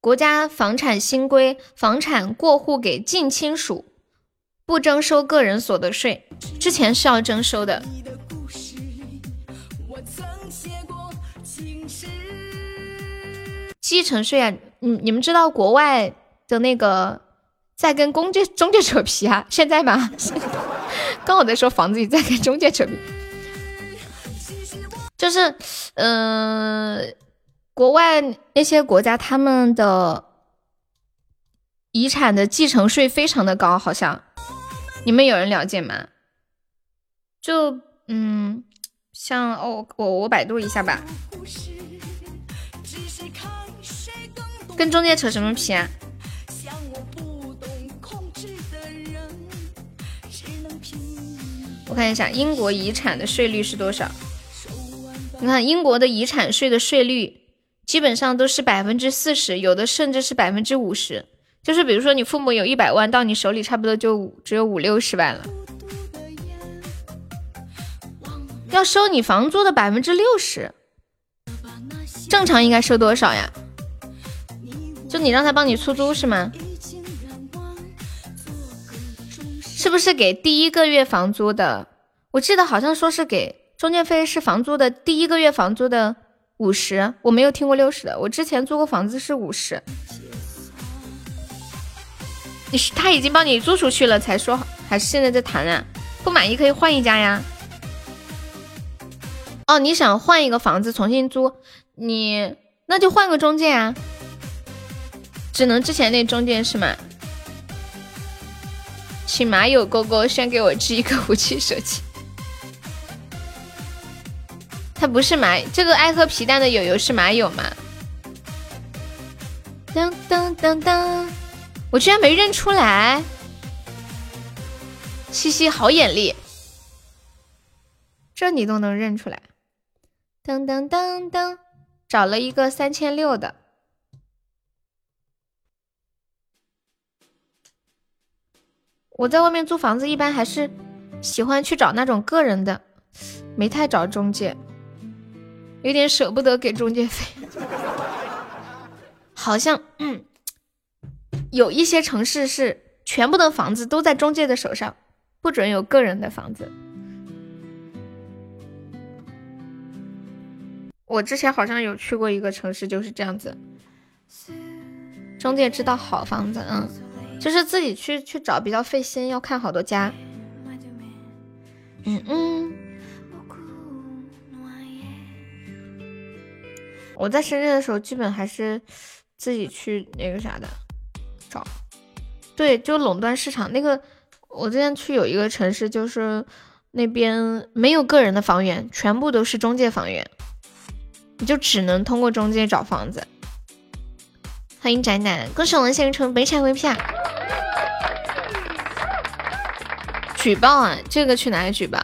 国家房产新规，房产过户给近亲属不征收个人所得税，之前是要征收的。继承税啊，你你们知道国外的那个在跟中介中介扯皮啊？现在吗？刚我在说房子也在跟中介扯皮，就是嗯，国外那些国家他们的遗产的继承税非常的高，好像你们有人了解吗？就嗯，像哦，我我百度一下吧。跟中介扯什么皮啊？我看一下英国遗产的税率是多少？你看英国的遗产税的税率基本上都是百分之四十，有的甚至是百分之五十。就是比如说你父母有一百万，到你手里差不多就只有五六十万了，要收你房租的百分之六十。正常应该收多少呀？就你让他帮你出租是吗？是不是给第一个月房租的？我记得好像说是给中介费是房租的第一个月房租的五十，我没有听过六十的。我之前租过房子是五十。你是他已经帮你租出去了才说，还是现在在谈啊？不满意可以换一家呀。哦，你想换一个房子重新租，你那就换个中介啊。只能之前那中介是吗？请马友哥哥先给我寄一个五 G 手机。他不是马，这个爱喝皮蛋的友友是马友吗？当当当当，我居然没认出来。西西好眼力，这你都能认出来。当当当当，找了一个三千六的。我在外面租房子，一般还是喜欢去找那种个人的，没太找中介。有点舍不得给中介费。好像有一些城市是全部的房子都在中介的手上，不准有个人的房子。我之前好像有去过一个城市，就是这样子，中介知道好房子，嗯，就是自己去去找比较费心，要看好多家。嗯嗯。我在深圳的时候，基本还是自己去那个啥的找，对，就垄断市场。那个我之前去有一个城市，就是那边没有个人的房源，全部都是中介房源。你就只能通过中介找房子。欢迎宅男，恭喜我们现成北产 VP 啊！举报啊，这个去哪里举报？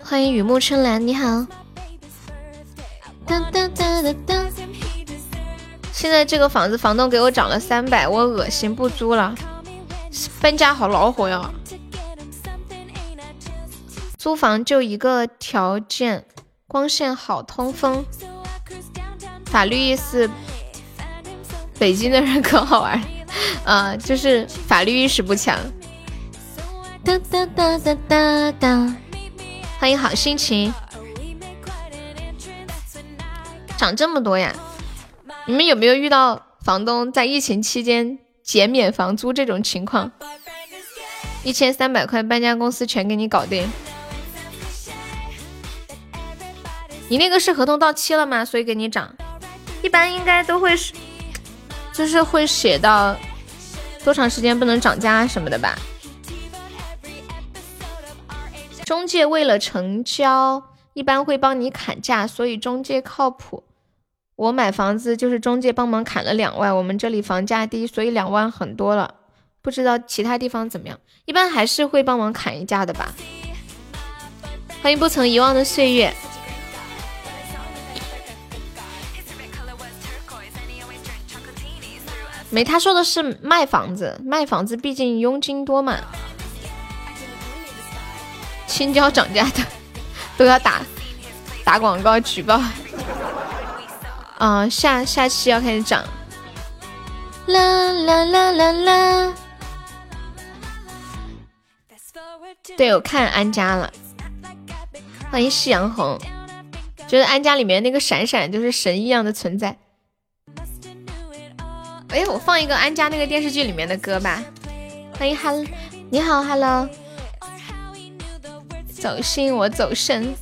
欢迎雨幕春兰，你好。哒哒哒哒哒。现在这个房子房东给我涨了三百，我恶心不租了。搬家好恼火呀！租房就一个条件。光线好，通风。法律意识，北京的人可好玩，啊，就是法律意识不强。哒哒哒哒哒哒，欢迎好心情。涨这么多呀？你们有没有遇到房东在疫情期间减免房租这种情况？一千三百块，搬家公司全给你搞定。你那个是合同到期了吗？所以给你涨，一般应该都会是，就是会写到多长时间不能涨价什么的吧。中介为了成交，一般会帮你砍价，所以中介靠谱。我买房子就是中介帮忙砍了两万，我们这里房价低，所以两万很多了。不知道其他地方怎么样，一般还是会帮忙砍一价的吧。欢迎不曾遗忘的岁月。没，他说的是卖房子，卖房子毕竟佣金多嘛。青椒涨价的 都要打打广告举报。啊，下下期要开始涨。啦啦啦啦啦。对，我看安家了。欢迎夕阳红，觉得安家里面那个闪闪就是神一样的存在。哎，我放一个安家那个电视剧里面的歌吧。欢迎哈，你好，Hello。走心我走神。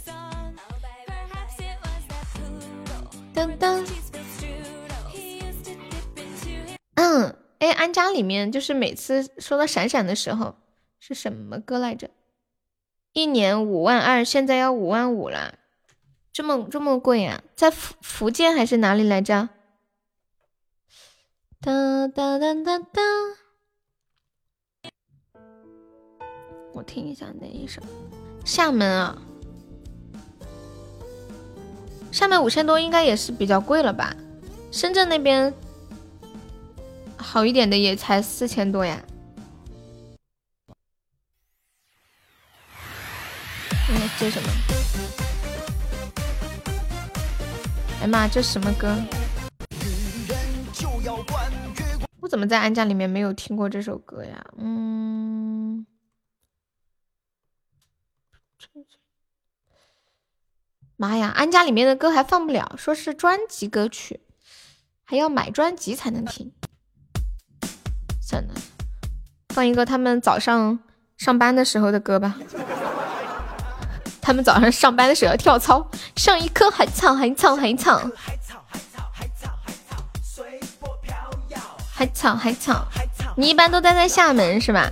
噔噔。嗯，哎，安家里面就是每次说到闪闪的时候是什么歌来着？一年五万二，现在要五万五了，这么这么贵啊？在福福建还是哪里来着？哒哒哒哒哒，我听一下哪一首？厦门啊，厦门五千多应该也是比较贵了吧？深圳那边好一点的也才四千多呀。嗯，这什么？哎妈，这什么歌？我怎么在安家里面没有听过这首歌呀？嗯，妈呀，安家里面的歌还放不了，说是专辑歌曲，还要买专辑才能听。算了，放一个他们早上上班的时候的歌吧。他们早上上班的时候跳操，上一棵海草，海草，海草。海草，海草，你一般都待在厦门是吧？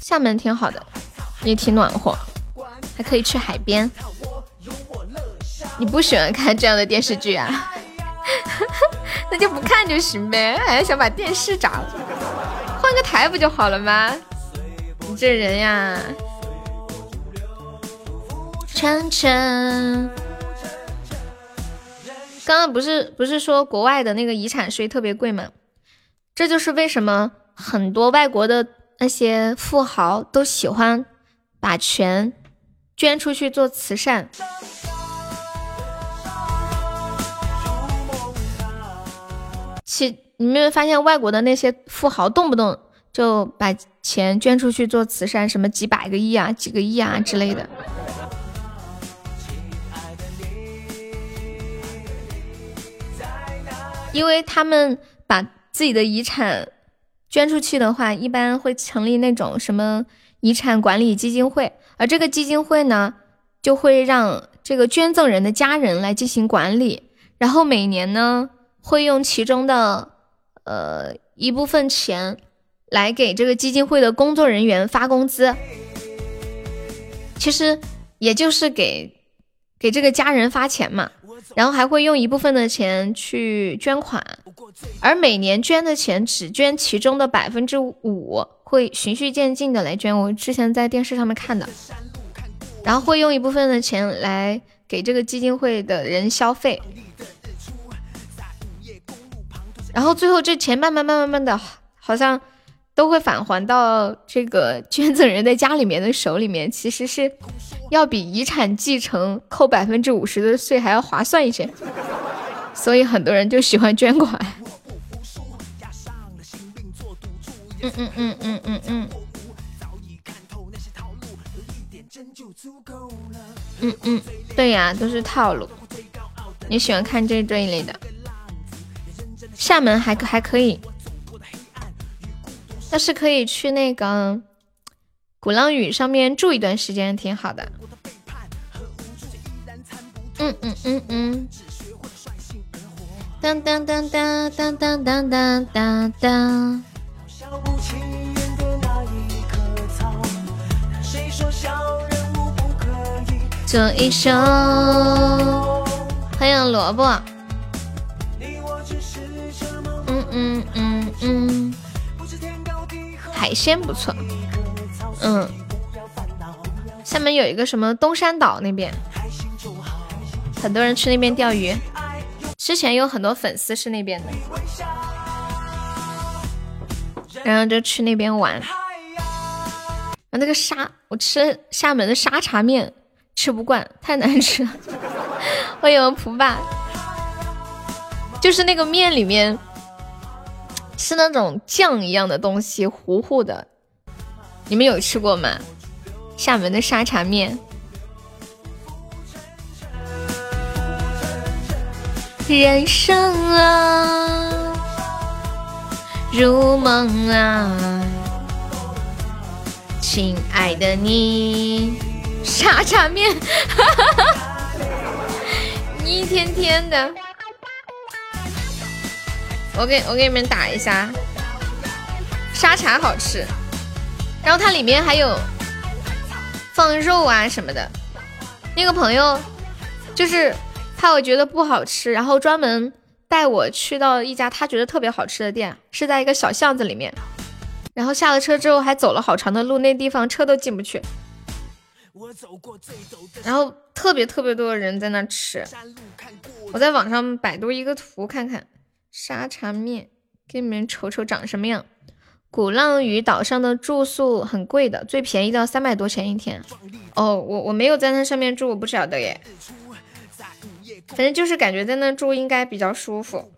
厦门挺好的，也挺暖和，还可以去海边。你不喜欢看这样的电视剧啊？那就不看就行呗，还想把电视砸了？换个台不就好了吗？你这人呀！晨晨，刚刚不是不是说国外的那个遗产税特别贵吗？这就是为什么很多外国的那些富豪都喜欢把钱捐出去做慈善。其你没有发现外国的那些富豪动不动就把钱捐出去做慈善，什么几百个亿啊、几个亿啊之类的。因为他们把自己的遗产捐出去的话，一般会成立那种什么遗产管理基金会，而这个基金会呢，就会让这个捐赠人的家人来进行管理，然后每年呢，会用其中的呃一部分钱来给这个基金会的工作人员发工资，其实也就是给给这个家人发钱嘛。然后还会用一部分的钱去捐款，而每年捐的钱只捐其中的百分之五，会循序渐进的来捐。我之前在电视上面看的，然后会用一部分的钱来给这个基金会的人消费，然后最后这钱慢慢慢慢慢的，好像都会返还到这个捐赠人的家里面的手里面，其实是。要比遗产继承扣百分之五十的税还要划算一些，所以很多人就喜欢捐款。嗯嗯嗯嗯嗯嗯。嗯嗯，对呀，都是套路。你喜欢看这这一类的？厦门还还可以，但是可以去那个鼓浪屿上面住一段时间，挺好的。嗯嗯嗯嗯。当当当当当当当当当当。做一首。欢迎萝卜。嗯嗯嗯嗯。海鲜不错。嗯。厦门有一个什么东山岛那边。很多人去那边钓鱼，之前有很多粉丝是那边的，然后就去那边玩。啊，那个沙，我吃厦门的沙茶面吃不惯，太难吃了。欢迎蒲爸，就是那个面里面是那种酱一样的东西，糊糊的。你们有吃过吗？厦门的沙茶面。人生啊，如梦啊，亲爱的你，沙茶面，哈哈哈一天天的，我给我给你们打一下，沙茶好吃，然后它里面还有放肉啊什么的，那个朋友就是。怕我觉得不好吃，然后专门带我去到一家他觉得特别好吃的店，是在一个小巷子里面。然后下了车之后还走了好长的路，那地方车都进不去。然后特别特别多的人在那吃。我在网上百度一个图看看，沙茶面，给你们瞅瞅长什么样。鼓浪屿岛上的住宿很贵的，最便宜到三百多钱一天。哦，我我没有在那上面住，我不晓得耶。反正就是感觉在那住应该比较舒服。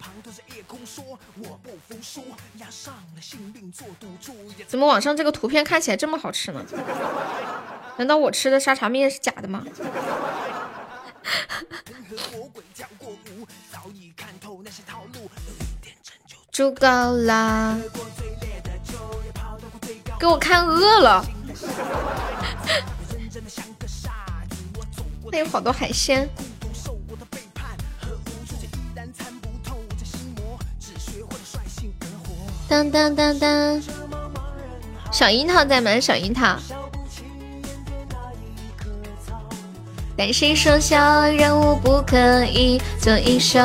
怎么网上这个图片看起来这么好吃呢？难道我吃的沙茶面是假的吗？住够了，给我看饿了。那有好多海鲜。当当当当，小樱桃在吗？小樱桃，但谁说小人物不可以做一首？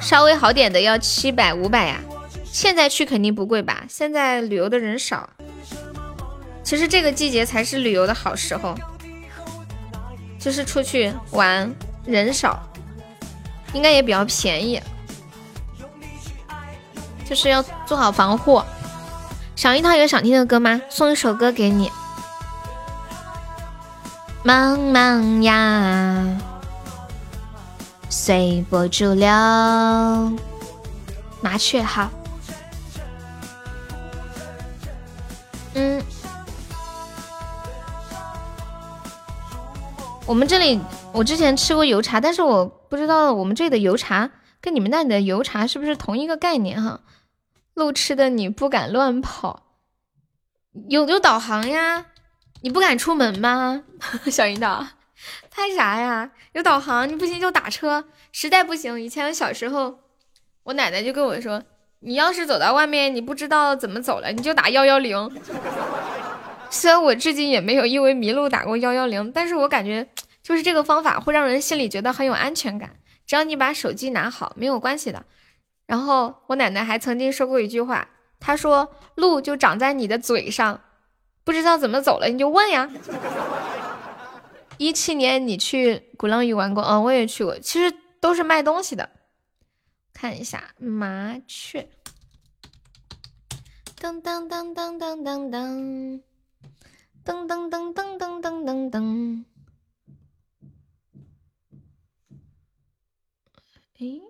稍微好点的要七百五百呀。现在去肯定不贵吧？现在旅游的人少，其实这个季节才是旅游的好时候，就是出去玩人少，应该也比较便宜。就是要做好防护。小樱桃有想听的歌吗？送一首歌给你。茫茫呀，随波逐流。麻雀好，嗯，我们这里我之前吃过油茶，但是我不知道我们这里的油茶跟你们那里的油茶是不是同一个概念哈？路痴的你不敢乱跑，有有导航呀？你不敢出门吗？小引导，拍啥呀？有导航，你不行就打车，实在不行，以前小时候，我奶奶就跟我说，你要是走到外面，你不知道怎么走了，你就打幺幺零。虽然我至今也没有因为迷路打过幺幺零，但是我感觉就是这个方法会让人心里觉得很有安全感。只要你把手机拿好，没有关系的。然后我奶奶还曾经说过一句话，她说路就长在你的嘴上。不知道怎么走了，你就问呀。一七年你去鼓浪屿玩过？嗯，我也去过。其实都是卖东西的。看一下麻雀。噔噔噔噔噔噔噔，噔噔噔噔噔噔噔噔。哎。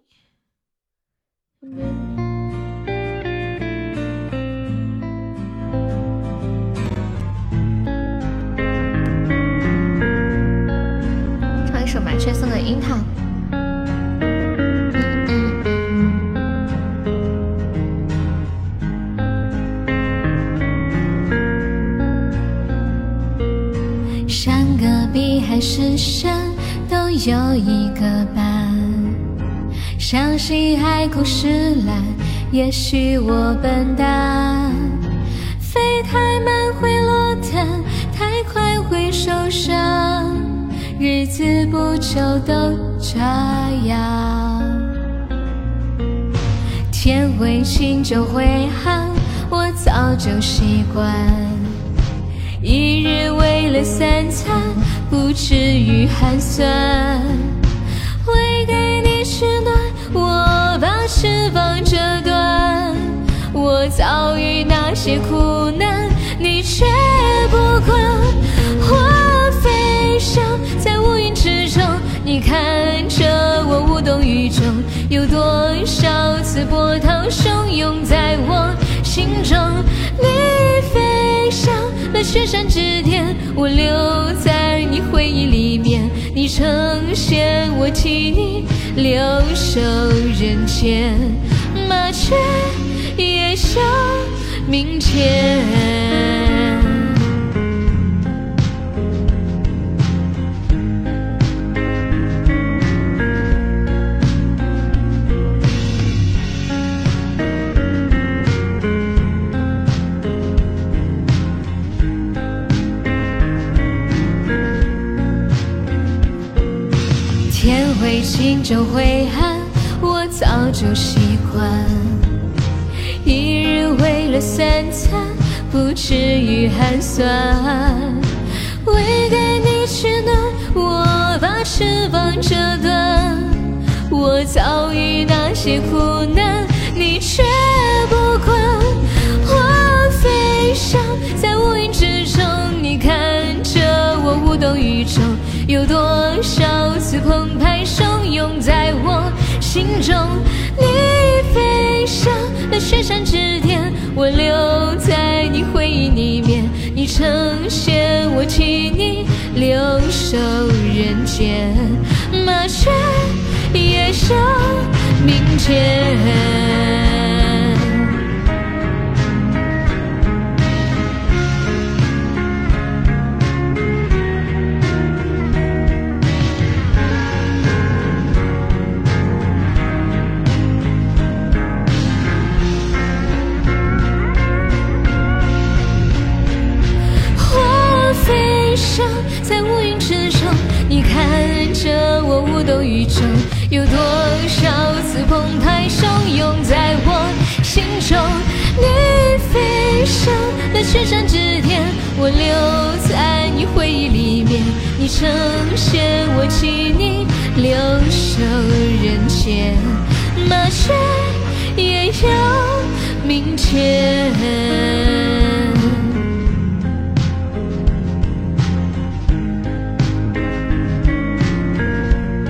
麻雀送的樱桃。山隔壁还是山，都有一个伴。相信海枯石烂，也许我笨蛋。飞太慢会落单，太快会受伤。日子不就都这样？天会晴就会寒，我早就习惯。一日为了三餐，不至于寒酸。为给你取暖，我把翅膀折断。我遭遇那些苦难，你却不管。我在乌云之中，你看着我无动于衷，有多少次波涛汹涌在我心中？你飞向了雪山之巅，我留在你回忆里面。你呈现我替你留守人间，麻雀也想明天。心中灰暗，我早就习惯。一日为了三餐，不至于寒酸。为给你取暖，我把翅膀折断。我遭遇那些苦难，你却有多少次澎湃汹涌在我心中？你飞向了雪山之巅，我留在你回忆里面。你成仙我替你留守人间，麻雀也想明天。有多少次澎湃汹涌在我心中，你飞上了雪山之巅，我留在你回忆里面。你成仙，我替你留守人间。麻雀也有明天。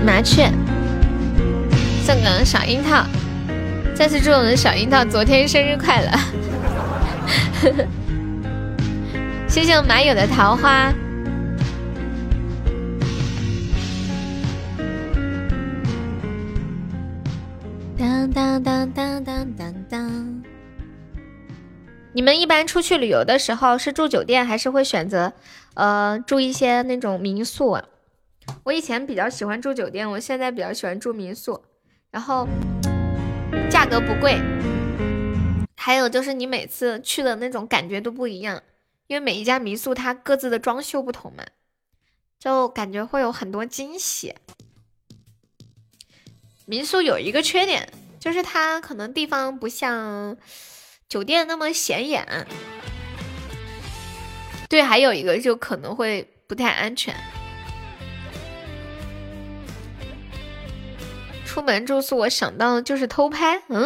麻雀。个小樱桃，再次祝我们的小樱桃昨天生日快乐！谢谢我马友的桃花。当当当当当当当。你们一般出去旅游的时候是住酒店，还是会选择呃住一些那种民宿啊？我以前比较喜欢住酒店，我现在比较喜欢住民宿，然后价格不贵，还有就是你每次去的那种感觉都不一样，因为每一家民宿它各自的装修不同嘛，就感觉会有很多惊喜。民宿有一个缺点，就是它可能地方不像酒店那么显眼。对，还有一个就可能会不太安全。出门住宿，我想到的就是偷拍。嗯，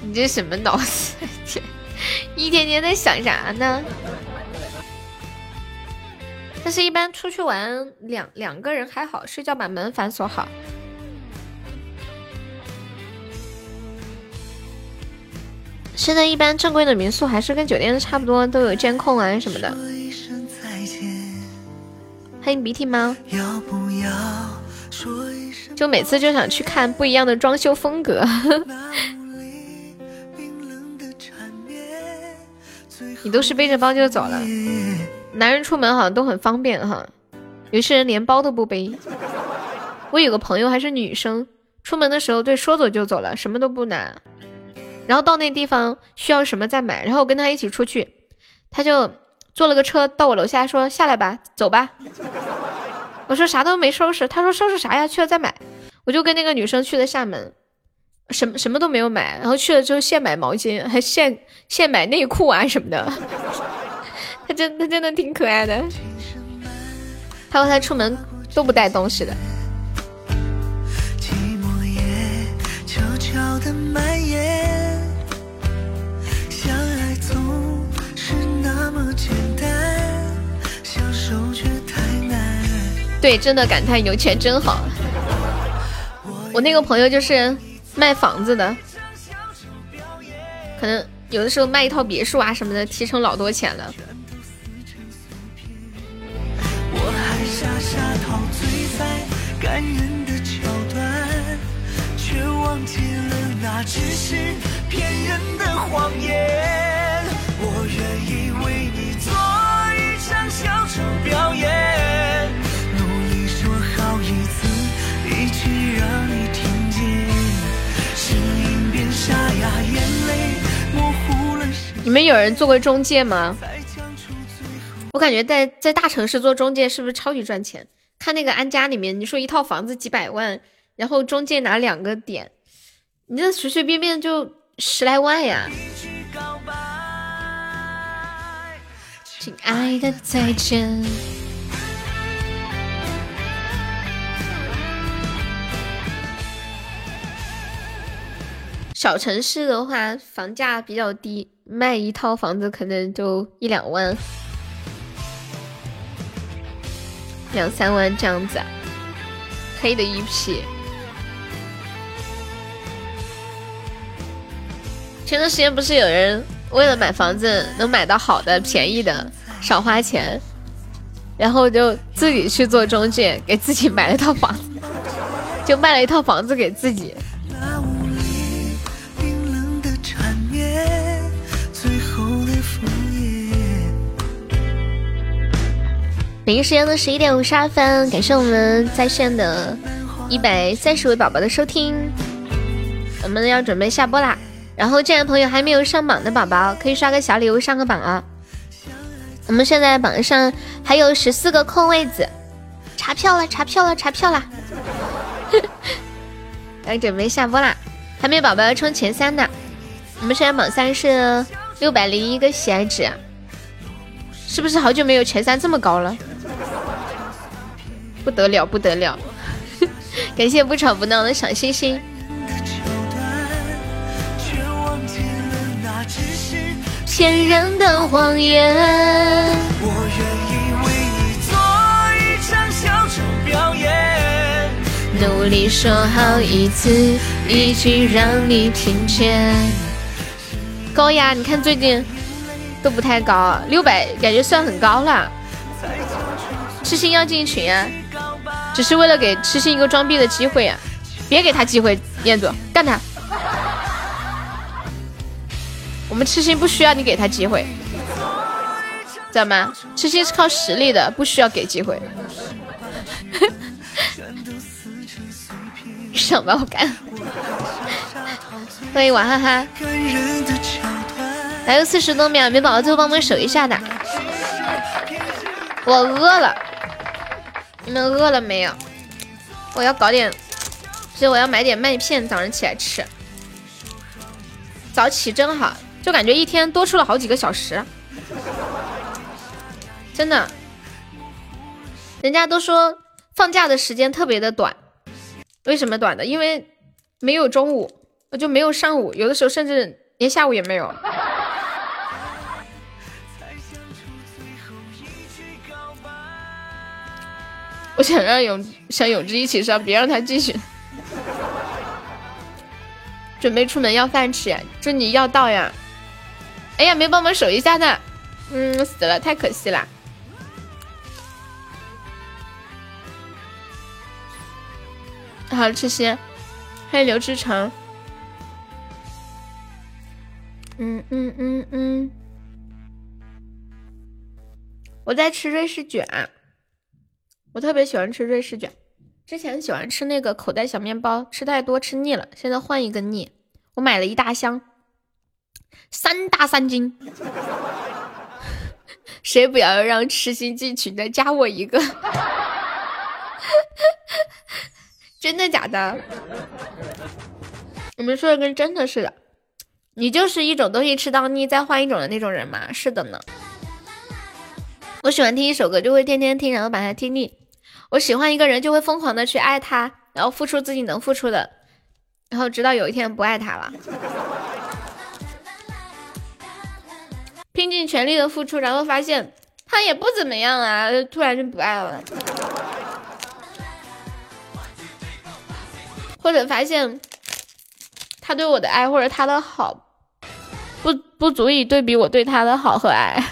你这什么脑子？一天天在想啥呢？但是，一般出去玩两两个人还好，睡觉把门反锁好。现在一般正规的民宿还是跟酒店差不多，都有监控啊什么的。欢迎鼻涕猫。就每次就想去看不一样的装修风格。你都是背着包就走了，男人出门好像都很方便哈，有些人连包都不背。我有个朋友还是女生，出门的时候对说走就走了，什么都不拿。然后到那地方需要什么再买，然后我跟他一起出去，他就坐了个车到我楼下说下来吧，走吧。我说啥都没收拾，他说收拾啥呀，去了再买。我就跟那个女生去了厦门，什么什么都没有买，然后去了之后现买毛巾，还现现买内裤啊什么的。他真他真的挺可爱的，他说他出门都不带东西的。是那么简单对，真的感叹有钱真好。我那个朋友就是卖房子的，可能有的时候卖一套别墅啊什么的，提成老多钱了。我愿意为你做一场小丑表演。你们有人做过中介吗？我感觉在在大城市做中介是不是超级赚钱？看那个安家里面，你说一套房子几百万，然后中介拿两个点，你这随随便便就十来万呀！亲爱的，再见。小城市的话，房价比较低，卖一套房子可能就一两万、两三万这样子，黑的一批。前段时间不是有人为了买房子能买到好的、便宜的、少花钱，然后就自己去做中介，给自己买了套房子，就卖了一套房子给自己。北京时间的十一点五十二分，感谢我们在线的一百三十位宝宝的收听，我们要准备下播啦。然后进来朋友还没有上榜的宝宝，可以刷个小礼物上个榜啊。我们现在榜上还有十四个空位子，查票了，查票了，查票了。来准备下播啦，还没有宝宝要冲前三的。我们现在榜三是六百零一个喜爱值，是不是好久没有前三这么高了？不得了，不得了！感谢不吵不闹的小星星。骗人的谎言。我愿意为你做一场小丑表演。努力说好一次，一句让你听见。高呀，你看最近都不太高，六百感觉算很高了。痴心要进群啊，只是为了给痴心一个装逼的机会啊！别给他机会，彦祖干他！我们痴心不需要你给他机会，知道吗？痴心是靠实力的，不需要给机会。上吧，我干！欢迎娃哈哈，还有四十多秒，没宝宝最后帮我们守一下的。我饿了。你们饿了没有？我要搞点，所以我要买点麦片，早上起来吃。早起真好，就感觉一天多出了好几个小时。真的，人家都说放假的时间特别的短，为什么短的？因为没有中午，我就没有上午，有的时候甚至连下午也没有。我想让永想永志一起上，别让他继续。准备出门要饭吃，祝你要到呀！哎呀，没帮忙守一下呢，嗯，死了，太可惜了。好，吃些。欢迎刘志成。嗯嗯嗯嗯，我在吃瑞士卷。我特别喜欢吃瑞士卷，之前喜欢吃那个口袋小面包，吃太多吃腻了，现在换一个腻。我买了一大箱，三大三斤。谁不要让痴心进群的加我一个？真的假的？你们说的跟真的似的。你就是一种东西吃到腻再换一种的那种人吗？是的呢。我喜欢听一首歌就会天天听，然后把它听腻。我喜欢一个人，就会疯狂的去爱他，然后付出自己能付出的，然后直到有一天不爱他了，拼尽全力的付出，然后发现他也不怎么样啊，突然就不爱了，或者发现他对我的爱或者他的好，不不足以对比我对他的好和爱，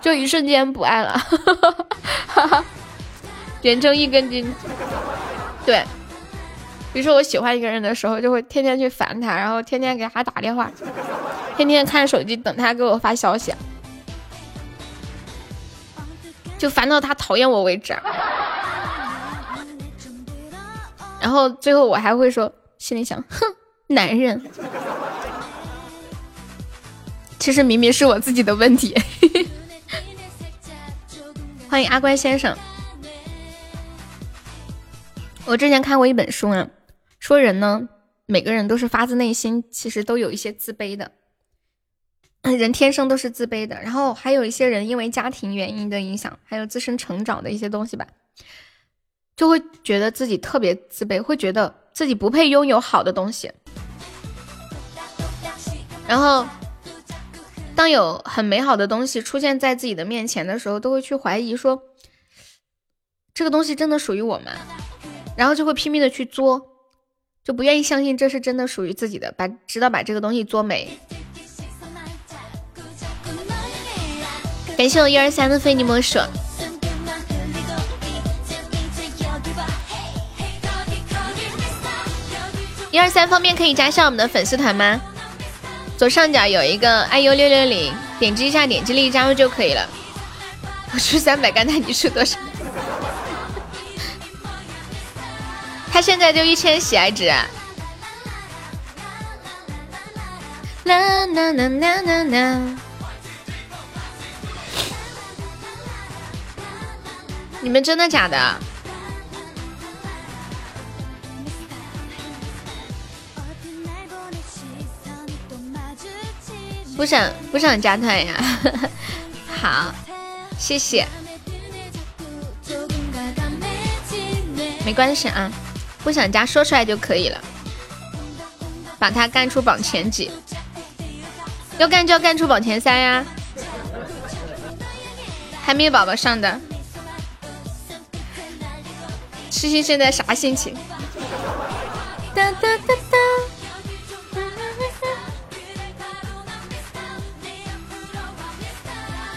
就一瞬间不爱了，哈哈。连成一根筋，对，比如说我喜欢一个人的时候，就会天天去烦他，然后天天给他打电话，天天看手机等他给我发消息，就烦到他讨厌我为止。然后最后我还会说，心里想，哼，男人，其实明明是我自己的问题。欢迎阿乖先生。我之前看过一本书呢，说人呢，每个人都是发自内心，其实都有一些自卑的，人天生都是自卑的。然后还有一些人因为家庭原因的影响，还有自身成长的一些东西吧，就会觉得自己特别自卑，会觉得自己不配拥有好的东西。然后，当有很美好的东西出现在自己的面前的时候，都会去怀疑说，这个东西真的属于我吗？然后就会拼命的去作，就不愿意相信这是真的属于自己的，把直到把这个东西作没。感谢我一二三的非你莫属。一二三方面可以加上我们的粉丝团吗？左上角有一个 IU 六六零，点击一下，点击立即加入就可以了。我出三百，刚才你出多少？他现在就一千喜爱值。啦啦啦啦啦啦！你们真的假的？不想不想加团呀？好，谢谢。没关系啊。不想加，说出来就可以了。把他干出榜前几，要干就要干出榜前三呀！还没有宝宝上的，痴心现在啥心情？哒哒哒哒。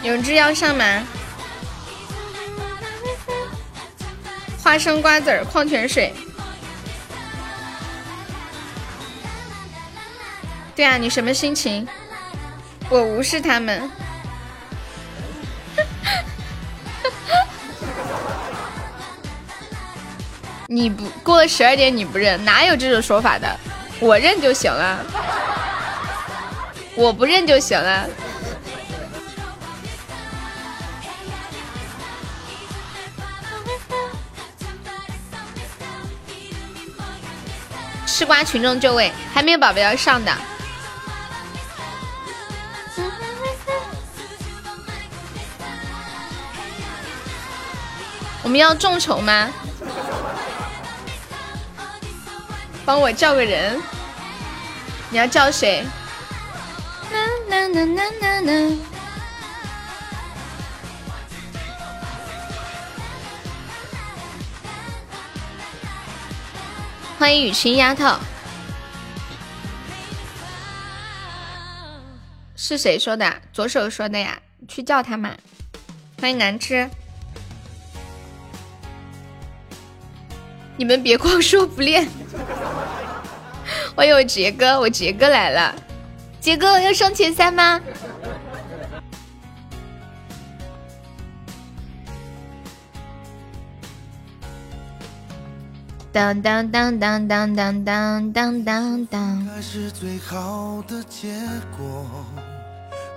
永志要上吗？花生瓜子儿矿泉水。对啊，你什么心情？我无视他们。你不过了十二点你不认，哪有这种说法的？我认就行了，我不认就行了。吃瓜群众就位，还没有宝宝要上的。我们要众筹吗？帮我叫个人，你要叫谁？啦啦啦啦啦啦！欢迎雨晴丫头，是谁说的？左手说的呀？去叫他嘛。欢迎难吃。你们别光说不练。欢迎我杰哥，我杰哥来了。杰哥要上前三吗？当当当当当当当当当当。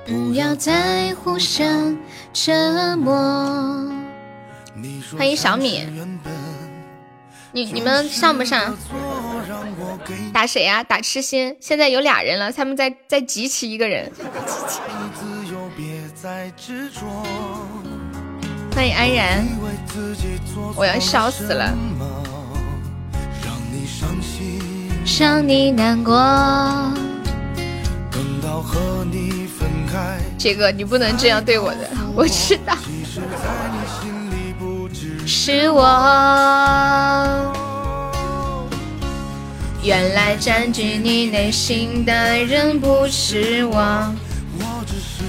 不要再互相折磨。欢迎小米。你你们上不上？打谁呀？打痴心。现在有俩人了，他们在在集齐一个人。欢迎安然，我要笑死了。让你难过。杰哥，你不能这样对我的，我知道。是我，原来占据你内心的人不是我。我只是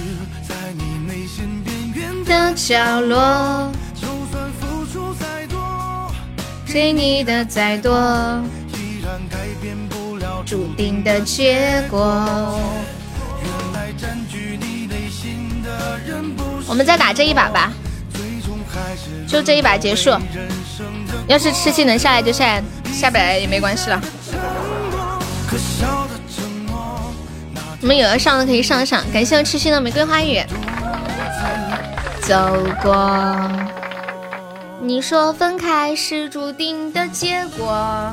在你内心边缘的角落，就算付出再多给你的再多，依然改变不了注定的结果。我们再打这一把吧。就这一把结束，要是吃鸡能下来就下来，下不来也没关系了。你们有要上的可以上上，感谢我痴心的玫瑰花语。走过，你说分开是注定的结果。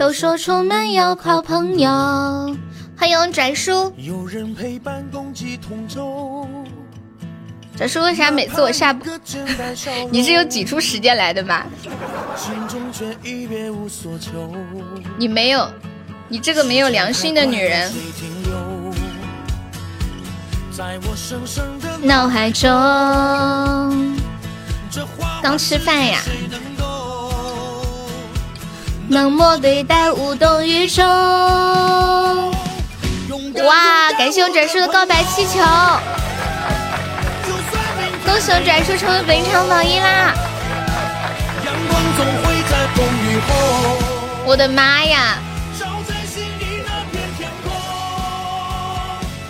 都说出门要靠朋友。欢迎拽叔。拽叔为啥每次我下播，你是有挤出时间来的吧？你没有，你这个没有良心的女人。脑海中，刚吃饭呀。冷漠对待，无动于衷。哇！感谢我转叔的告白气球，恭喜我转叔成为本场榜一啦！我的妈呀！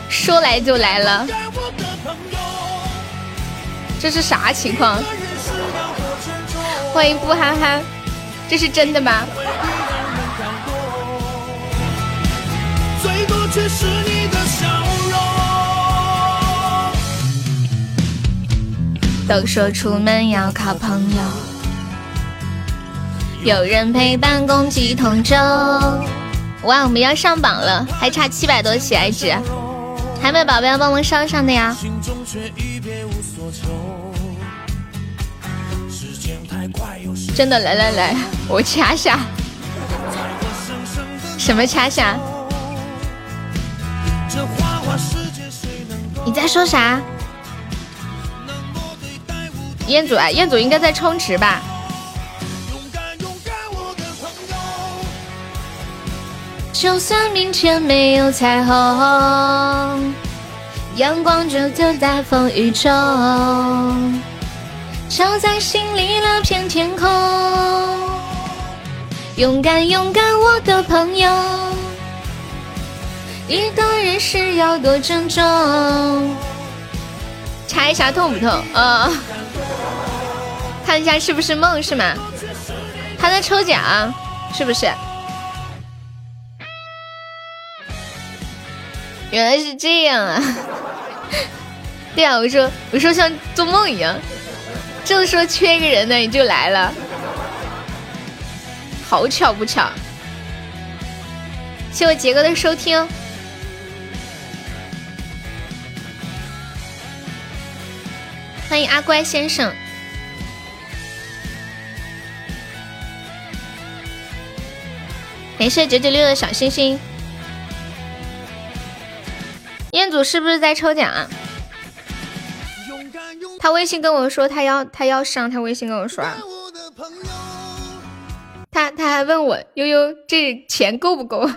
说来就来了，这是啥情况？欢迎不憨憨，这是真的吗？最多却是你的笑容。都说出门要靠朋友，有人陪伴共济同舟。哇，我们要上榜了，还差七百多喜爱值，还没有宝贝要帮忙上上的呀。真的，来来来，我掐下。什么掐下？你在说啥？彦祖啊，彦祖应该在充值吧？就算明天没有彩虹，阳光就就在风雨中，照在心里那片天空。勇敢勇敢，我的朋友。一个人是要多珍重。查一下痛不痛？啊，看一下是不是梦是吗？他在抽奖，是不是？原来是这样啊！对啊，我说我说像做梦一样，正说缺一个人呢，你就来了，好巧不巧！谢我杰哥的收听。欢迎阿乖先生，感谢九九六的小星星。彦祖是不是在抽奖？他微信跟我说他要他要上，他微信跟我说，他他还问我悠悠这钱够不够？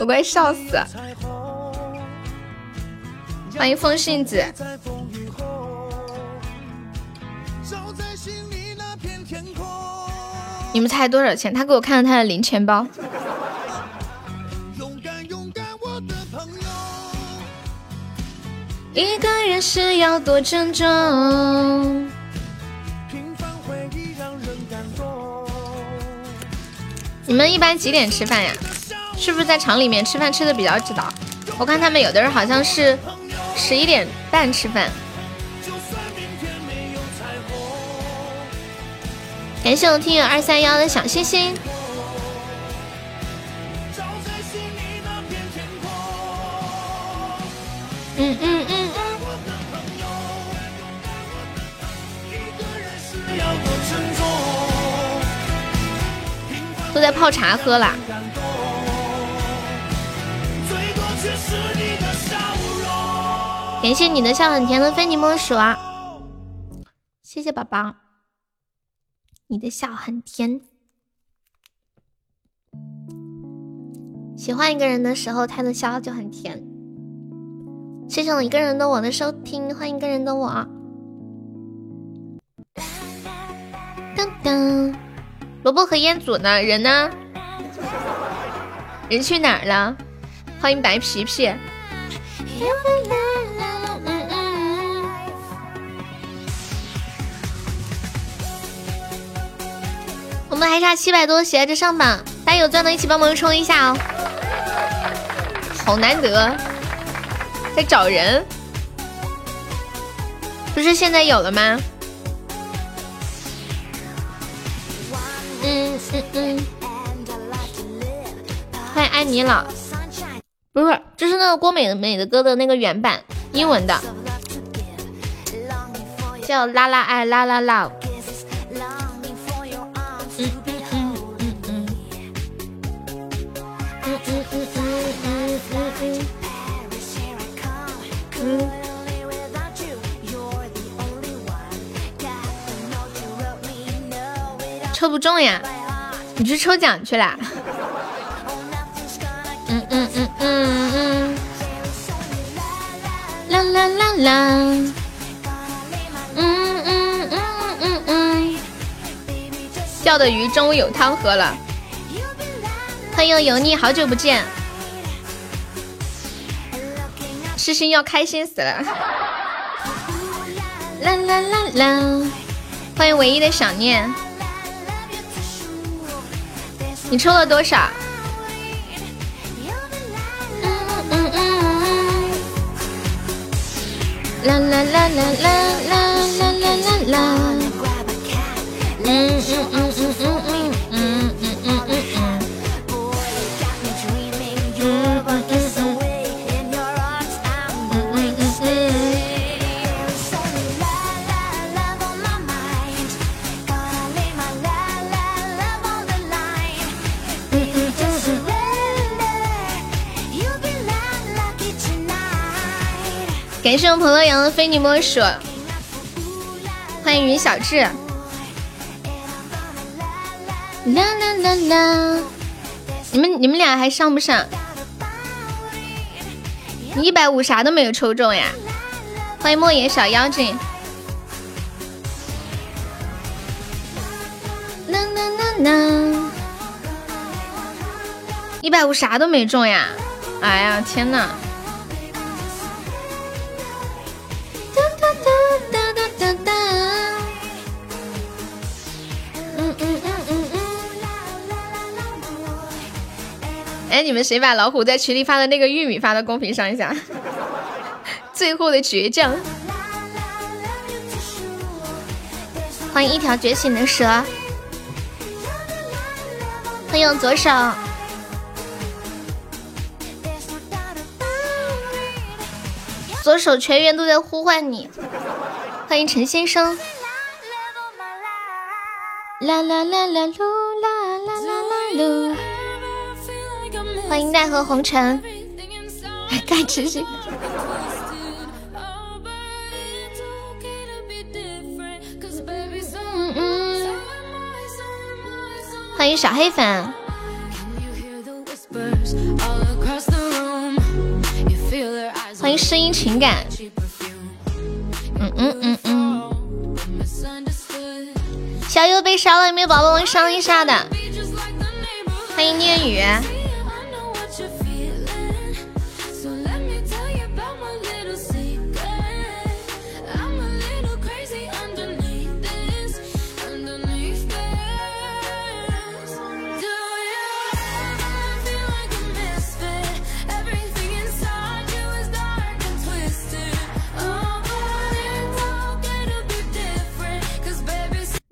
我快笑死！欢迎风信子，你们猜多少钱？他给我看了他的零钱包。一个人是要多珍重。你们一般几点吃饭呀？是不是在厂里面吃饭吃的比较早？我看他们有的人好像是。十一点半吃饭，感谢我听友二三幺的小心心。嗯嗯嗯。都在泡茶喝啦。感谢你的笑很甜的非你莫属啊！谢谢宝宝，你的笑很甜。喜欢一个人的时候，他的笑就很甜。谢谢我一个人的我的收听，欢迎一个人的我。当当，萝卜和烟祖呢？人呢？人去哪儿了？欢迎白皮皮。我们还差七百多血，着上榜，大家有钻的一起帮忙冲一下哦！好难得，在找人，不是现在有了吗？嗯嗯嗯，欢迎安妮老，不是，这是那个郭美美的歌的那个原版，英文的，叫啦啦爱啦啦抽不中呀，你去抽奖去了。嗯嗯嗯嗯嗯，啦啦啦啦，嗯嗯嗯嗯嗯，钓的鱼中午有汤喝了。欢迎油腻，好久不见。诗心要开心死了。啦啦啦啦。欢迎唯一的想念。你抽了多少？啦啦啦啦啦啦啦啦啦啦。嗯嗯嗯嗯嗯嗯嗯嗯。感谢我朋友羊的非你莫属，欢迎云小智。啦啦啦啦！你们你们俩还上不上？你一百五啥都没有抽中呀！欢迎莫言小妖精。啦啦啦啦！一百五啥都没中呀！哎呀天呐！哎，你们谁把老虎在群里发的那个玉米发到公屏上一下？最后的倔强。欢迎一条觉醒的蛇。欢迎左手。左手全员都在呼唤你，欢迎陈先生。啦啦啦啦噜啦啦啦啦噜，欢迎奈何红尘。该吃些。嗯嗯。欢迎小黑粉。欢迎声音情感。嗯嗯嗯嗯。小优被烧了，有没有宝宝们上一下的？欢迎念雨。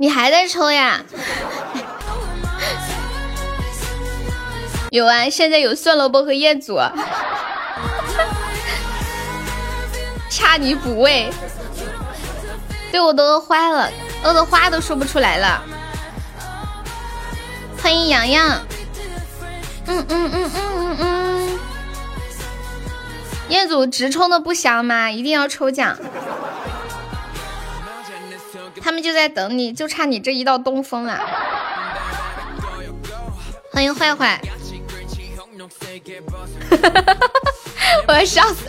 你还在抽呀？有啊，现在有蒜萝卜和彦祖，掐你补位，对我都饿坏了，饿的话都说不出来了。欢迎洋洋，嗯嗯嗯嗯嗯嗯，彦祖直冲的不香吗？一定要抽奖。他们就在等你，就差你这一道东风了。欢迎坏坏，我要笑死。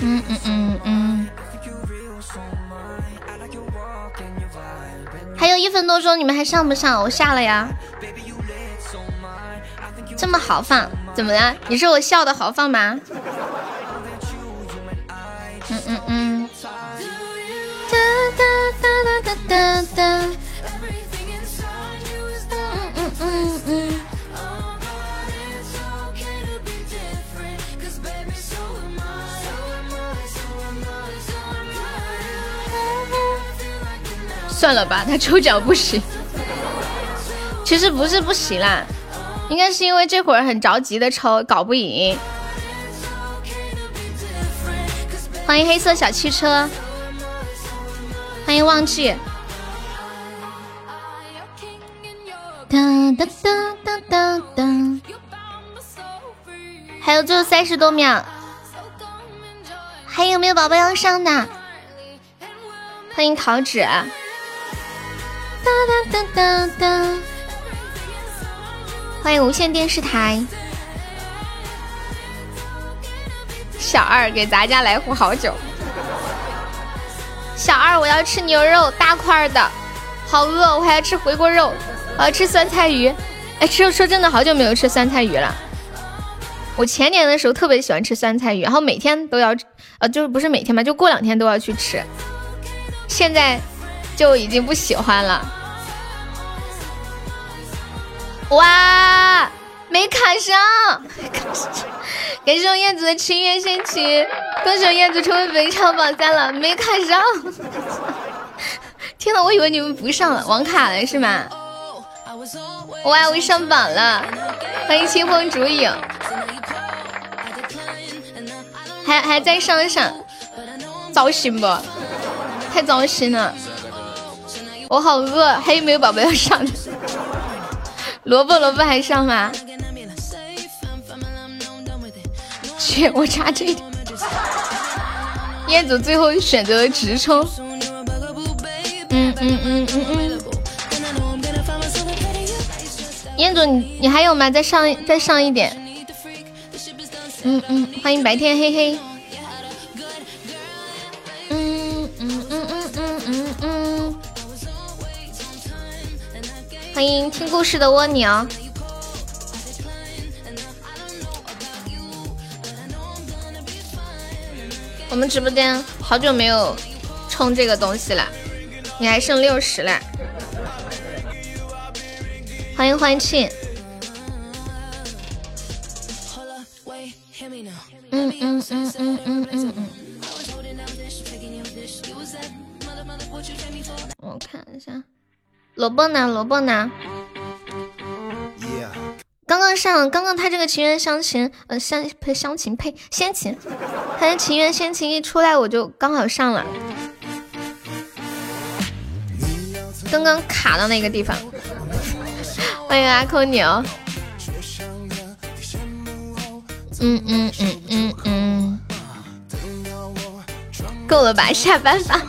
嗯嗯嗯嗯。还有一分多钟，你们还上不上？我下了呀。这么豪放，怎么了？你是我笑的豪放吗？嗯嗯嗯。哒哒哒哒哒。算了吧，他抽奖不行。其实不是不行啦。应该是因为这会儿很着急的抽，搞不赢。欢迎黑色小汽车，欢迎忘记。哒哒哒哒哒哒。还有最后三十多秒，还有没有宝宝要上的？欢迎桃子。哒哒哒哒哒。欢迎无线电视台，小二给咱家来壶好酒。小二，我要吃牛肉大块的，好饿，我还要吃回锅肉，我要吃酸菜鱼。哎，吃说真的好久没有吃酸菜鱼了。我前年的时候特别喜欢吃酸菜鱼，然后每天都要，呃，就是不是每天吧，就过两天都要去吃。现在就已经不喜欢了。哇，没卡上！感谢我燕子的情缘仙曲，恭喜我燕子成为本场榜三了，没卡上。天呐，我以为你们不上了，网卡了是吗？哇，我上榜了！欢迎清风逐影。还还在上上，糟心不？太糟心了！我好饿，还有没有宝宝要上的？萝卜萝卜还上吗？去，我差这一点。燕子最后选择了直冲。嗯嗯嗯嗯嗯。燕子，你你还有吗？再上再上一点。嗯嗯，欢迎白天黑黑。欢迎听故事的蜗牛。我们直播间好久没有充这个东西了，你还剩六十了。欢迎欢庆。嗯嗯嗯嗯嗯嗯嗯。我看一下，萝卜呢？萝卜呢？刚刚上，刚刚他这个情缘相情，呃，相呸，相情呸，先情，他的情缘先情一出来，我就刚好上了。刚刚卡到那个地方。欢迎阿空牛。嗯嗯嗯嗯嗯，够了吧？下班吧。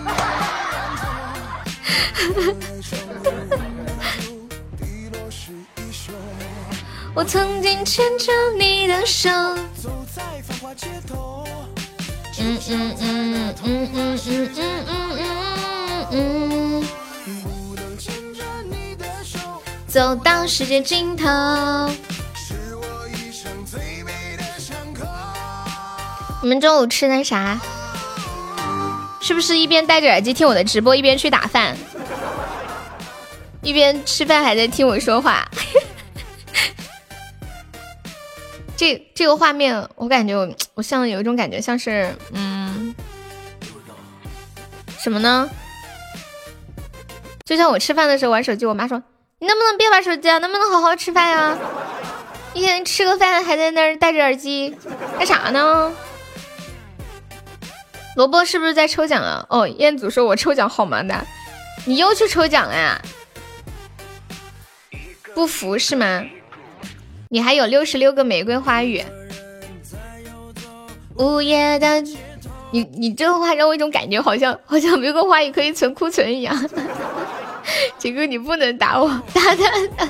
我曾经牵着你的手。嗯嗯嗯嗯嗯嗯嗯嗯嗯嗯。走到世界尽头。你们中午吃的啥？是不是一边戴着耳机听我的直播，一边去打饭，一边吃饭还在听我说话？这这个画面，我感觉我我像有一种感觉，像是嗯，什么呢？就像我吃饭的时候玩手机，我妈说：“你能不能别玩手机啊？能不能好好吃饭呀？一天吃个饭还在那儿戴着耳机干啥呢？”萝卜是不是在抽奖啊？哦，彦祖说我抽奖好忙的，你又去抽奖了呀？不服是吗？你还有六十六个玫瑰花语。午夜的，你你这话让我一种感觉，好像好像玫瑰花语可以存库存一样。杰哥，你不能打我，打打打。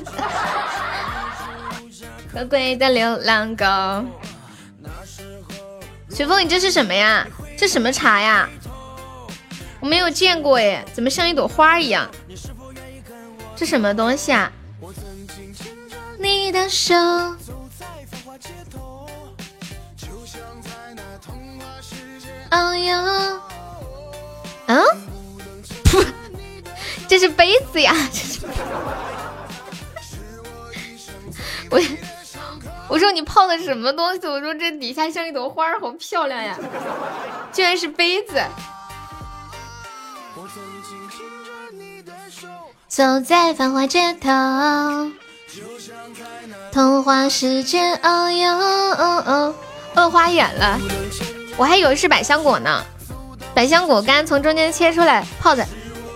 可贵的流浪狗。随风，你这是什么呀？这什么茶呀？我没有见过哎，怎么像一朵花一样？这什么东西啊？你的手。哦哟。嗯？这是杯子呀！我我说你泡的什么东西？我说这底下像一朵花，好漂亮呀！居然是杯子。走在繁华街头，童话世界。哦哟哦哦，饿花眼了。我还以为是百香果呢，百香果干从中间切出来，泡在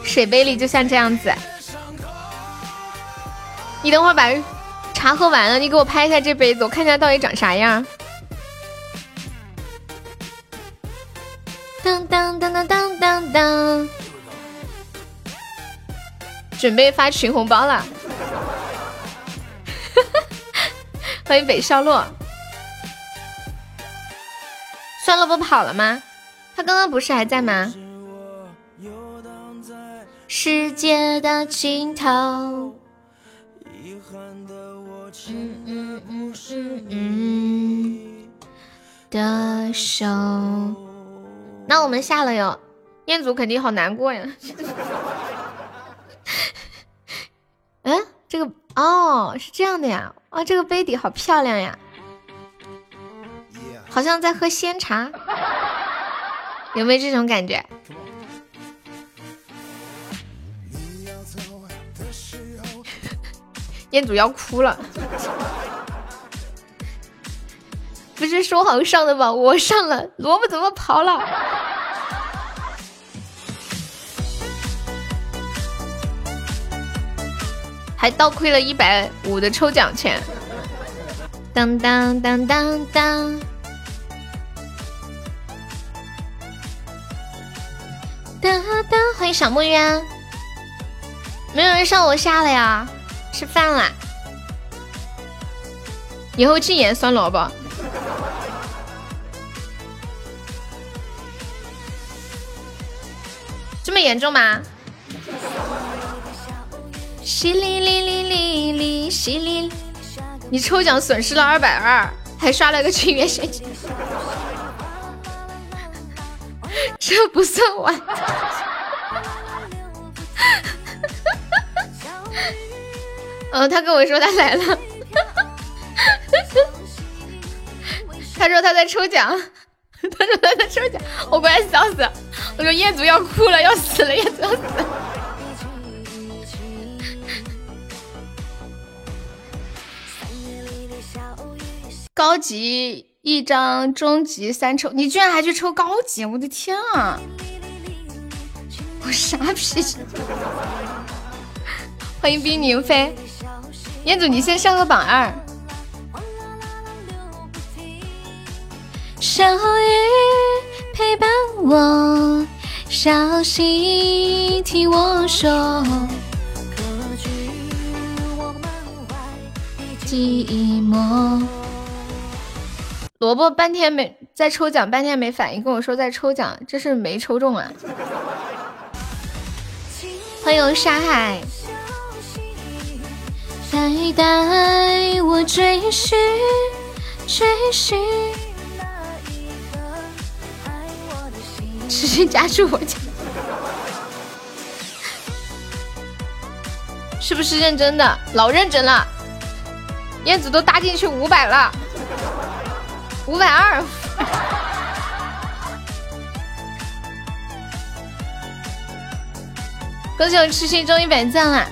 水杯里，就像这样子。你等会儿把茶喝完了，你给我拍一下这杯子，我看一下到底长啥样。当当当当当当当，准备发群红包了。欢迎北少洛，算了不跑了吗？他刚刚不是还在吗？世界的尽头。嗯嗯嗯嗯嗯的手。那我们下了哟，彦祖肯定好难过呀。嗯，这个哦是这样的呀，哇，这个杯底好漂亮呀，好像在喝鲜茶，有没有这种感觉？彦祖要哭了，不是说好上的吗？我上了，萝卜怎么跑了？还倒亏了一百五的抽奖钱。当当当当当，当当，欢迎小木鱼啊！没有人上我下了呀。吃饭啦！以后禁言酸萝卜，这么严重吗？淅沥沥沥沥沥，淅沥。你抽奖损失了二百二，还刷了个群员险金，这不算完。嗯，他跟我说他来了，他说他在抽奖，他说他在抽奖，我快笑死，我说彦祖要哭了，要死了，彦祖要死了。高级一张，中级三抽，你居然还去抽高级，我的天啊！我啥脾气？欢迎冰宁飞。彦祖，你先上个榜二。小雨陪伴我，小溪听我说。寂寞。萝卜半天没在抽奖，半天没反应，跟我说在抽奖，这是没抽中啊！欢迎沙海。再带我追寻，追寻那一个爱我的心。持续加入我家，是不是认真的？老认真了，燕子都搭进去五百了，五百二。恭喜我痴心中一百赞了。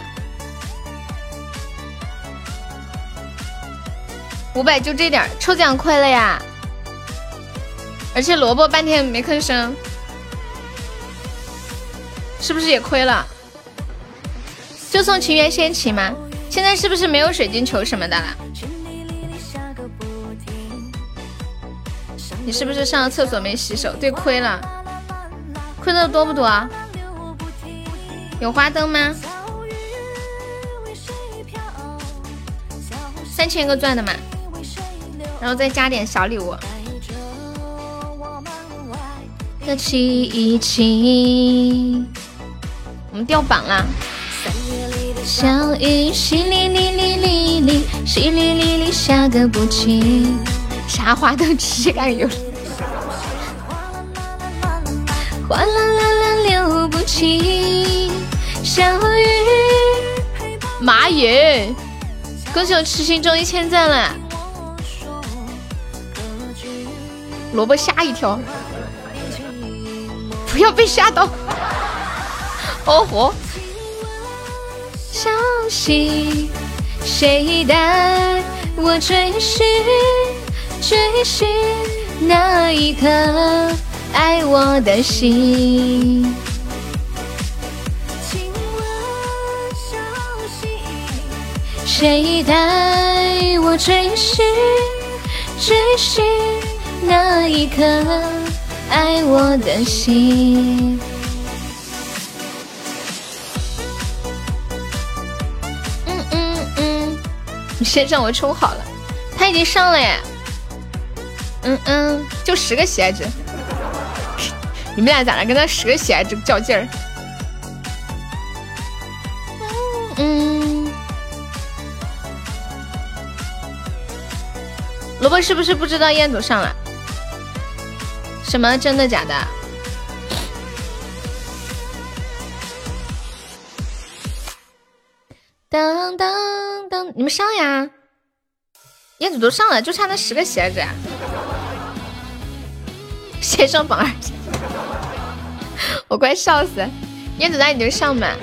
五百就这点，抽奖亏了呀！而且萝卜半天没吭声，是不是也亏了？就送情缘仙旗吗？现在是不是没有水晶球什么的了？你是不是上了厕所没洗手？对，亏了，亏的多不多？有花灯吗？三千个钻的嘛。然后再加点小礼物。的一起，我们掉榜啦！小雨淅沥沥沥沥沥，淅沥沥沥下个不停。啥花灯直接干油。哗啦啦啦流不停。小雨。妈耶！恭喜我痴心中一千赞了。萝卜吓一跳，不要被吓到！哦吼！消息，谁带我追寻，追寻那一颗爱我的心？请问消息，谁带我追寻，追寻？那一颗爱我的心。嗯嗯嗯，你先让我充好了，他已经上了耶。嗯嗯就十个鞋子。你们俩咋了跟他十个鞋子较劲儿？嗯萝卜是不是不知道彦祖上了？什么真的假的？噔噔噔你们上呀。彦祖都上了就差那十个鞋子先上榜二，我快笑死！燕子那你就上吧。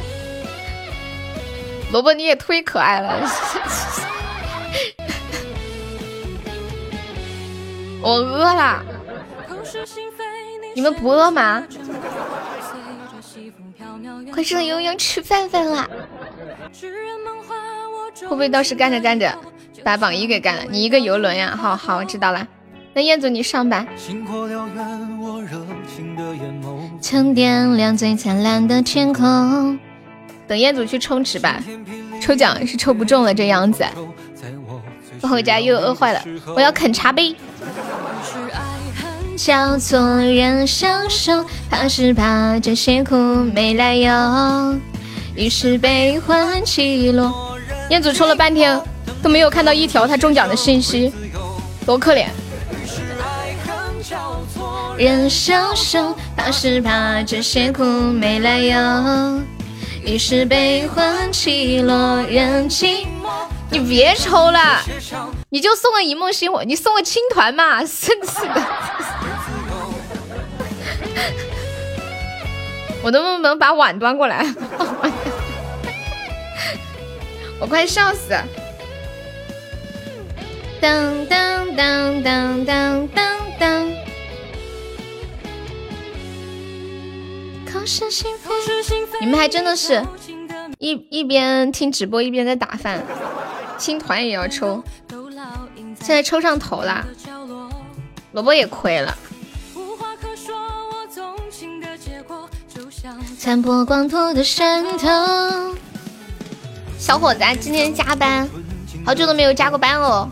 萝卜你也忒可爱了，我饿了。你们不饿吗？快上悠悠吃饭饭啦！会不会到时干着干着把榜一给干了？你一个游轮呀？好好，我知道了。那彦祖你上吧。曾点亮最灿烂的天空。等彦祖去充值吧，抽奖是抽不中了这样子。我回家又饿坏了，我要啃茶杯。叫做人消瘦，怕是怕这些苦没来由，于是悲欢起落。彦祖抽了半天都没有看到一条他中奖的信息，多可怜。人消瘦，怕是怕这些苦没来由，于是悲欢起落人寂寞。你别抽了，你就送个一梦星火，你送个青团嘛，真是的。我能不能把碗端过来？我快笑死了！当当当当当当当。你们还真的是一一边听直播一边在打饭，青团也要抽，现在抽上头了，萝卜也亏了。残破光秃的山头，小伙子今天加班，好久都没有加过班哦。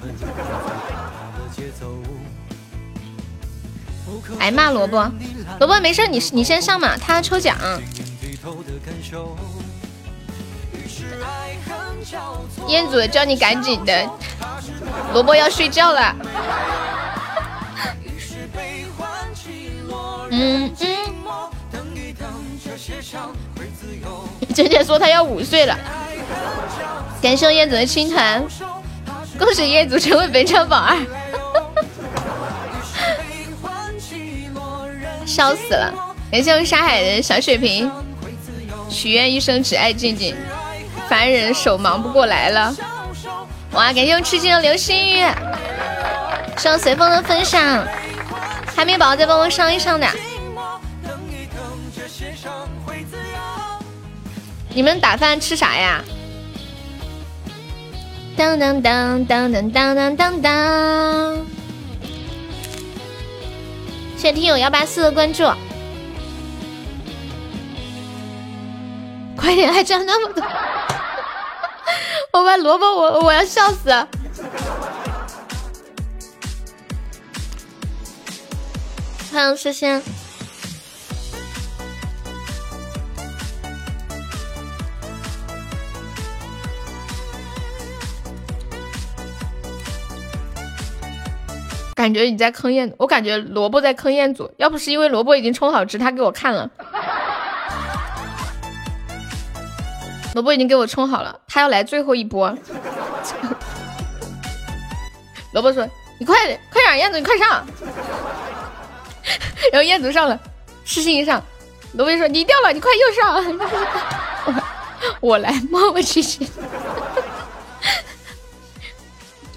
挨骂萝卜。萝卜没事，你你先上嘛，他抽奖。彦祖叫你赶紧的，萝卜要睡觉了。嗯嗯。姐姐说她要五岁了。感谢彦祖的青团，恭喜彦祖成为本场榜二。笑死了！感谢我沙海的小血瓶，许愿一生只爱静静，凡人手忙不过来了。哇！感谢我吃鸡的流星雨，谢我随风的分享，海绵宝宝再帮我上一上的。你们打饭吃啥呀？当当当当当当当当。谢谢听友幺八四的关注，快点，还赚那么多！我把萝卜，我我要笑死！欢迎诗仙。感觉你在坑彦，我感觉萝卜在坑彦祖。要不是因为萝卜已经充好值，他给我看了。萝卜已经给我充好了，他要来最后一波。萝卜说：“你快点，快点，彦祖，你快上。” 然后彦祖上了，诗心一上，萝卜说：“你掉了，你快又上。” 我来，摸我去去。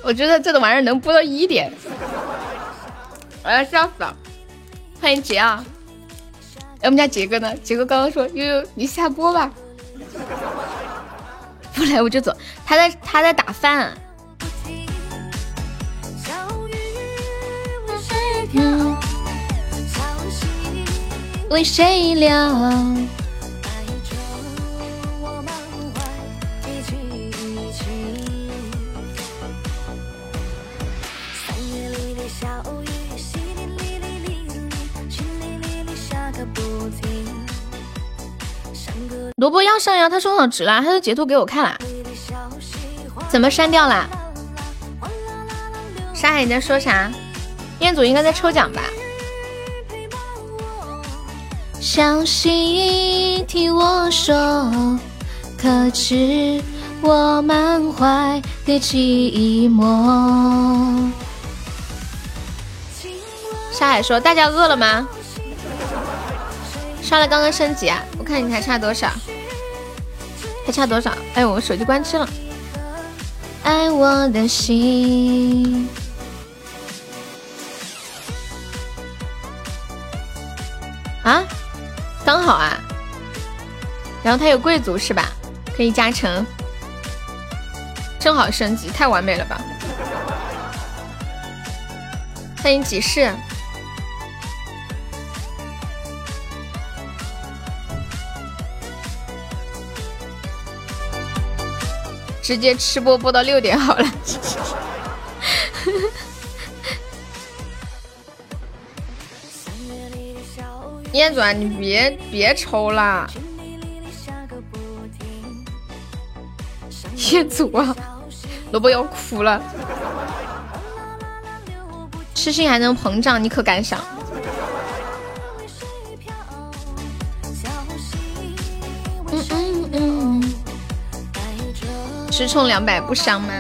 我觉得这个玩意儿能播到一点。我要笑死了！欢迎杰啊！哎，我们家杰哥呢？杰哥刚刚说悠悠，你下播吧。不来我就走。他在他在打饭。为谁流？萝卜要上呀，他说好值了，他就截图给我看了，怎么删掉了？沙海你在说啥？彦祖应该在抽奖吧？小心听我说，可知我满怀的寂寞。沙海说：“大家饿了吗？刷了刚刚升级啊？我看你还差多少？还差多少？哎，我手机关机了。爱我的心。”啊，刚好啊，然后他有贵族是吧？可以加成，正好升级，太完美了吧！欢迎几世，直接吃播播到六点好了。彦祖啊，你别别抽了！彦祖啊，萝卜要哭了。痴心还能膨胀，你可敢想？嗯嗯嗯，直充两百不伤吗？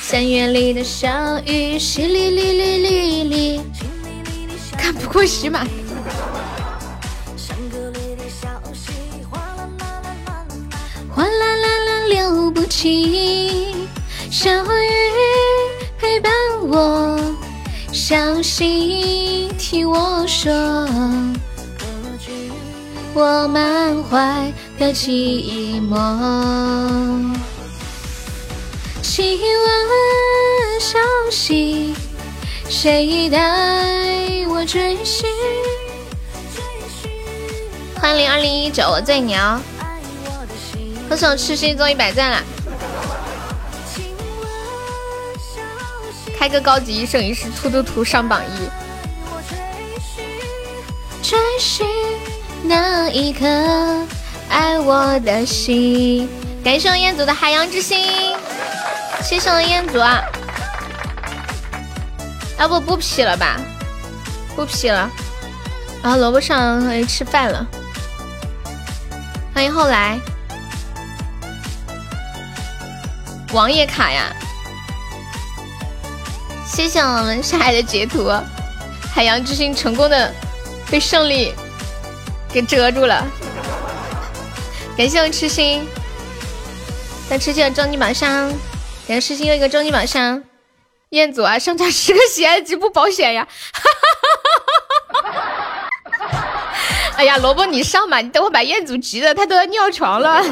三月里的小雨，淅沥沥沥沥沥，看不过喜马。哗啦啦啦流不起，小雨陪伴我，小心听我说，我满怀的寂寞。请问消息，谁带我追寻？欢迎二零一九，我最牛。歌手痴心中一百赞了，开个高级一生一世突突突上榜一。追寻那一颗爱我的心，感谢我彦祖的海洋之心。谢谢我彦祖啊！要不不 P 了吧？不 P 了。然后萝卜上来吃饭了。欢迎后来。王爷卡呀！谢谢我们沙海的截图。海洋之心成功的被胜利给遮住了。感谢我痴心。在吃鸡的终极宝箱。感谢痴心又一个终极宝箱，彦祖啊，上架十个喜爱值不保险呀！哈哈哈哈哈哈哎呀，萝卜你上吧，你等会把彦祖急的他都要尿床了。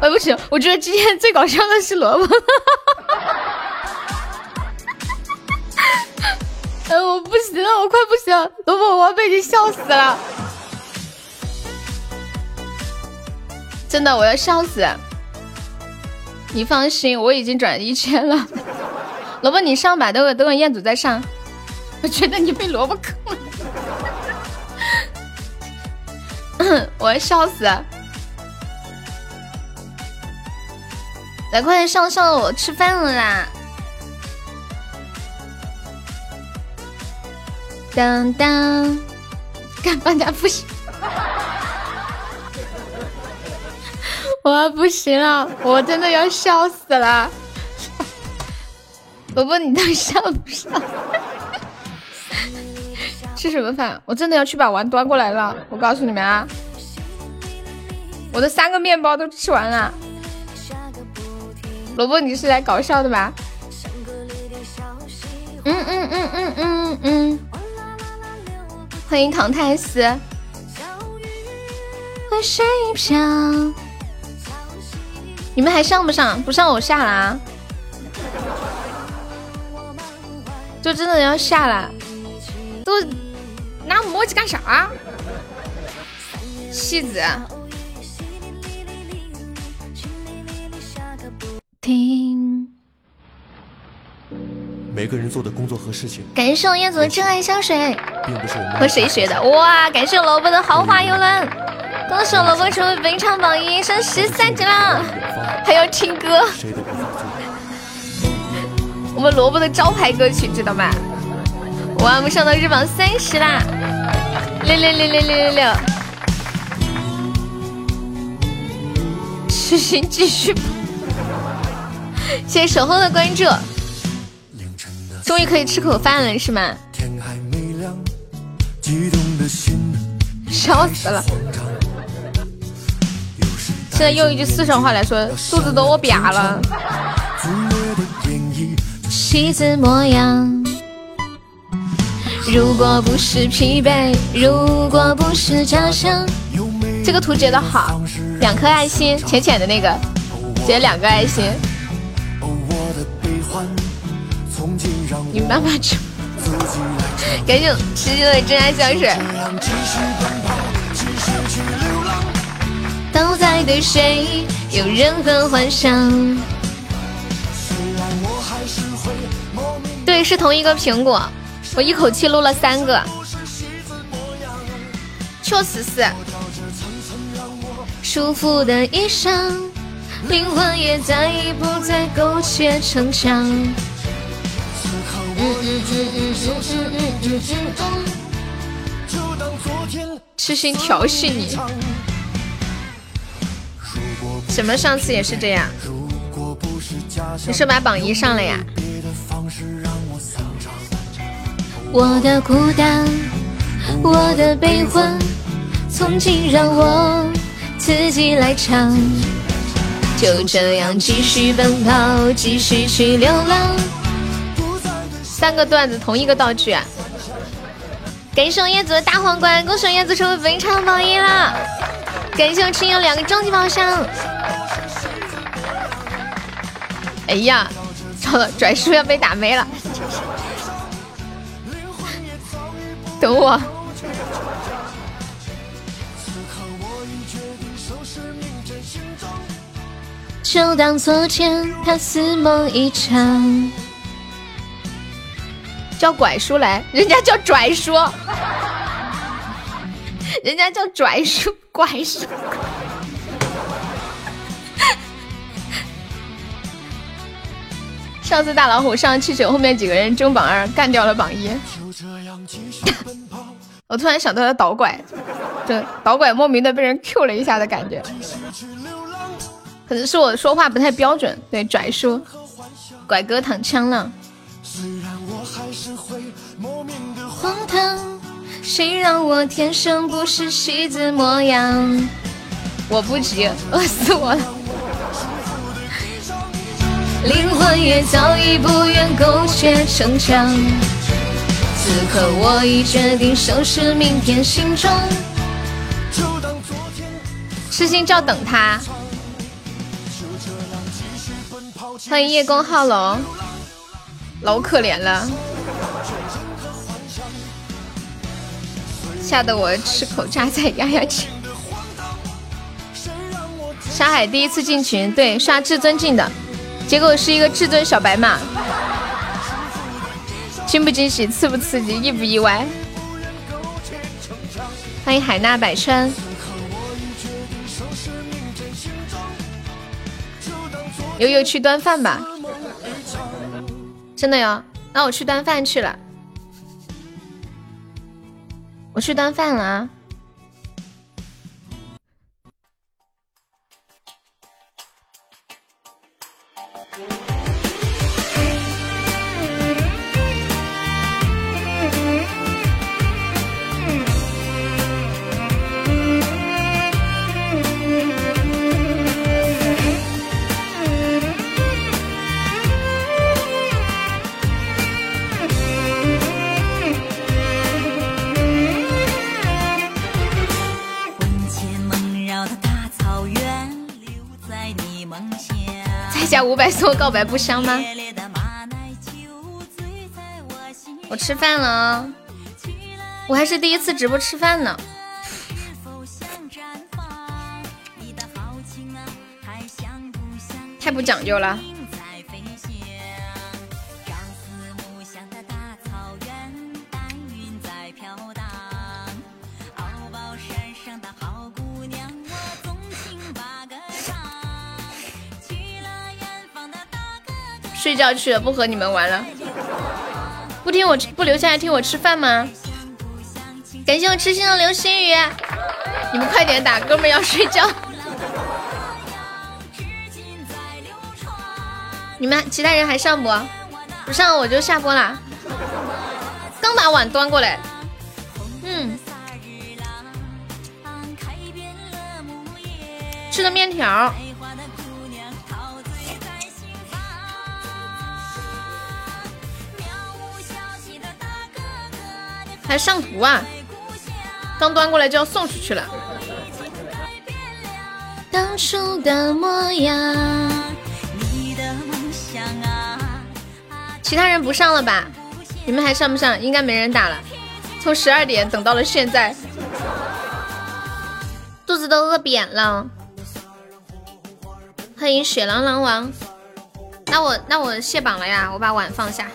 哎不行，我觉得今天最搞笑的是萝卜。哎，我不行了，我快不行，萝卜我要被你笑死了，真的我要笑死。你放心，我已经转一圈了。萝卜，你上吧，等会等会彦祖再上。我觉得你被萝卜坑了，我要笑死。来，快点上上，我吃饭了啦。当当，干半家不行。我不行了，我真的要笑死了！萝卜，你到底上不上？吃什么饭？我真的要去把碗端过来了！我告诉你们啊，我的三个面包都吃完了。萝卜，你是来搞笑的吧？嗯嗯嗯嗯嗯嗯，欢迎唐太斯。为谁飘？你们还上不上？不上我下了啊！就真的要下了，都拿磨叽干啥？戏子，听。每个人做的工作和事情。感谢我彦祖的真爱香水，并不是我们和谁学的？哇！感谢萝卜的豪华游轮。恭喜萝卜成为本场榜一，升十三级了，还要听歌。我们萝卜的招牌歌曲知道吗？哇，我们上到日榜三十啦！六六六六六六六，痴心继续。谢谢守候的关注，终于可以吃口饭了是吗？笑死了！现在用一句四川话来说，肚子都饿瘪了。戏子模样，如果不是疲惫，如果不是家乡。这个图截的好，两颗爱心，浅浅的那个，截两个爱心。你妈妈吃。感谢吃鸡的真爱香水。都在对谁有任何幻想？对，是同一个苹果，我一口气录了三个，确实是。舒服的衣裳，灵魂也再也不再苟且逞强。一一句一首诗，一句情长。就当昨天痴心调戏你，什么上次也是这样？你是把榜一上了呀？我的孤单，我的悲欢，从今让我自己来唱。就这样继续奔跑，继续去流浪。三个段子同一个道具！感谢我叶子的大皇冠，恭喜我叶子成为本场榜一了！感谢我青友两个终极宝箱。哎呀，糟了，拽叔要被打没了！等我。就当昨天，他似梦一场。叫拐叔来，人家叫拽叔，人家叫拽叔，拐叔。上次大老虎上气球后面几个人争榜二，干掉了榜一。我突然想到了倒拐，对，倒拐莫名的被人 Q 了一下的感觉，可能是我说话不太标准。对，拽叔，拐哥躺枪了。谁让我天生不是戏子模样？我不急，饿死我了。灵魂也早已不愿苟且逞强。此刻我已决定收拾明天行装。痴心照等他。欢迎叶公好龙，老可怜了。吓得我吃口榨菜压压惊。沙海第一次进群，对，刷至尊进的，结果是一个至尊小白马，惊不惊喜，刺不刺激，意不意外？欢迎海纳百川。悠悠去端饭吧，真的哟，那我去端饭去了。我去端饭了啊。加五百 送告白不香吗？我吃饭了，我还是第一次直播吃饭呢。太不讲究了。睡觉去了，不和你们玩了。不听我不留下来听我吃饭吗？感谢我痴心的流星雨，你们快点打，哥们要睡觉。你们其他人还上不？不上我就下播啦。刚把碗端过来，嗯，吃的面条。还上图啊！刚端过来就要送出去了。当初的模样。你的梦想啊其他人不上了吧？你们还上不上？应该没人打了。从十二点等到了现在，肚子都饿扁了。欢迎雪狼狼王。那我那我卸榜了呀！我把碗放下。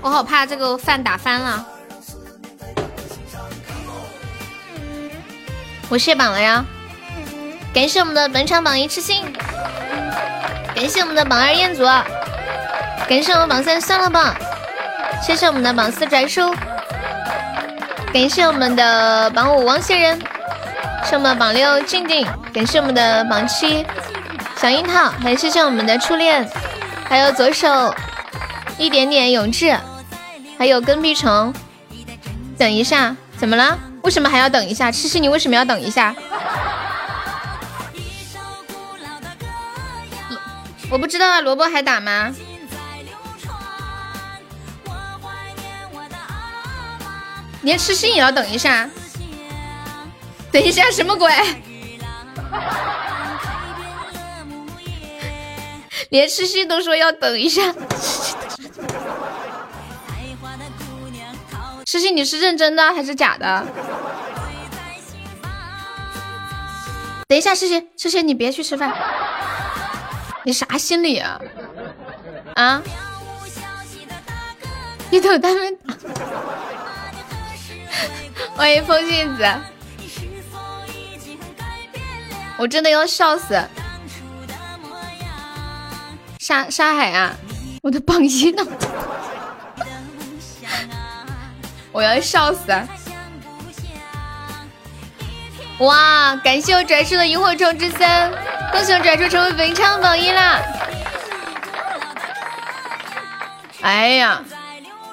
我好怕这个饭打翻了。我卸榜了呀！感谢我们的本场榜一痴心，感谢我们的榜二彦祖，感谢我们榜三算了吧，谢谢我们的榜四宅叔，感谢我们的榜五王仙人，是我们榜六静静，感谢我们的榜七小樱桃，还谢谢我们的初恋，还有左手一点点永志，还有跟屁虫，等一下，怎么了？为什么还要等一下？痴痴，你为什么要等一下？我不知道啊，萝卜还打吗？连痴心也要等一下？等一下什么鬼？连痴心都说要等一下。诗诗，你是认真的还是假的？等一下，诗诗，诗诗，你别去吃饭，你啥心理啊？啊？你等他们。欢迎风信子，我真的要笑死。沙沙海啊，我的榜一呢？我要笑死啊！哇，感谢我拽叔的萤火虫之森，恭喜我拽叔成为本场榜一啦！哎呀，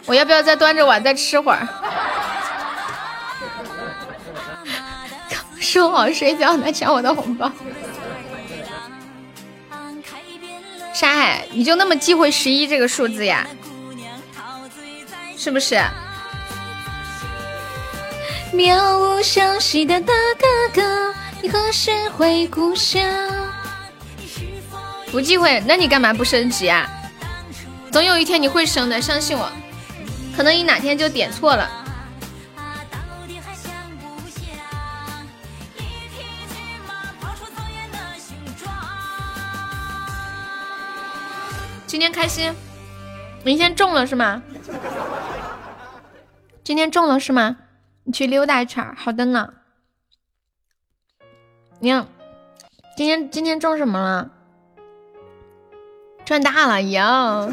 我要不要再端着碗再吃会儿？说好睡觉呢，抢我的红包。沙海，你就那么忌讳十一这个数字呀？是不是？渺无消息的大哥哥，你何时回故乡？不忌讳，那你干嘛不升级啊？总有一天你会升的，相信我。可能你哪天就点错了。今天开心，明天中了是吗？今天中了是吗？你去溜达一圈，好的呢。你看，今天今天中什么了？赚大了呀！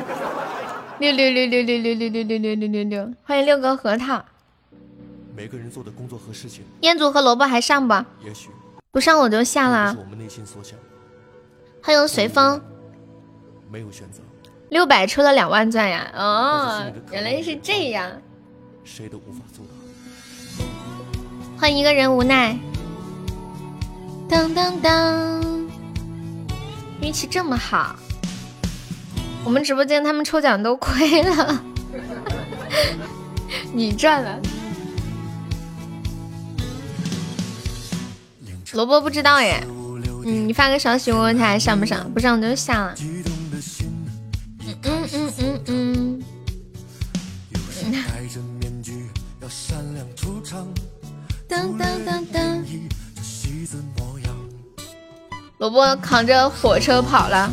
六六六六六六六六六六六六六，欢迎六个核桃。每个人做的工作和事情。彦祖和萝卜还上不？也许不上我就下了。我们内心所想。欢迎随风。没有选择。六百抽了两万钻呀！哦，原来是这样。谁都无法。欢迎一个人无奈，当当当，运气这么好，我们直播间他们抽奖都亏了，你赚了。萝卜不知道耶，嗯，你发个消息问问他还上不上，不上我就下了。嗯嗯嗯嗯嗯。萝卜扛着火车跑了。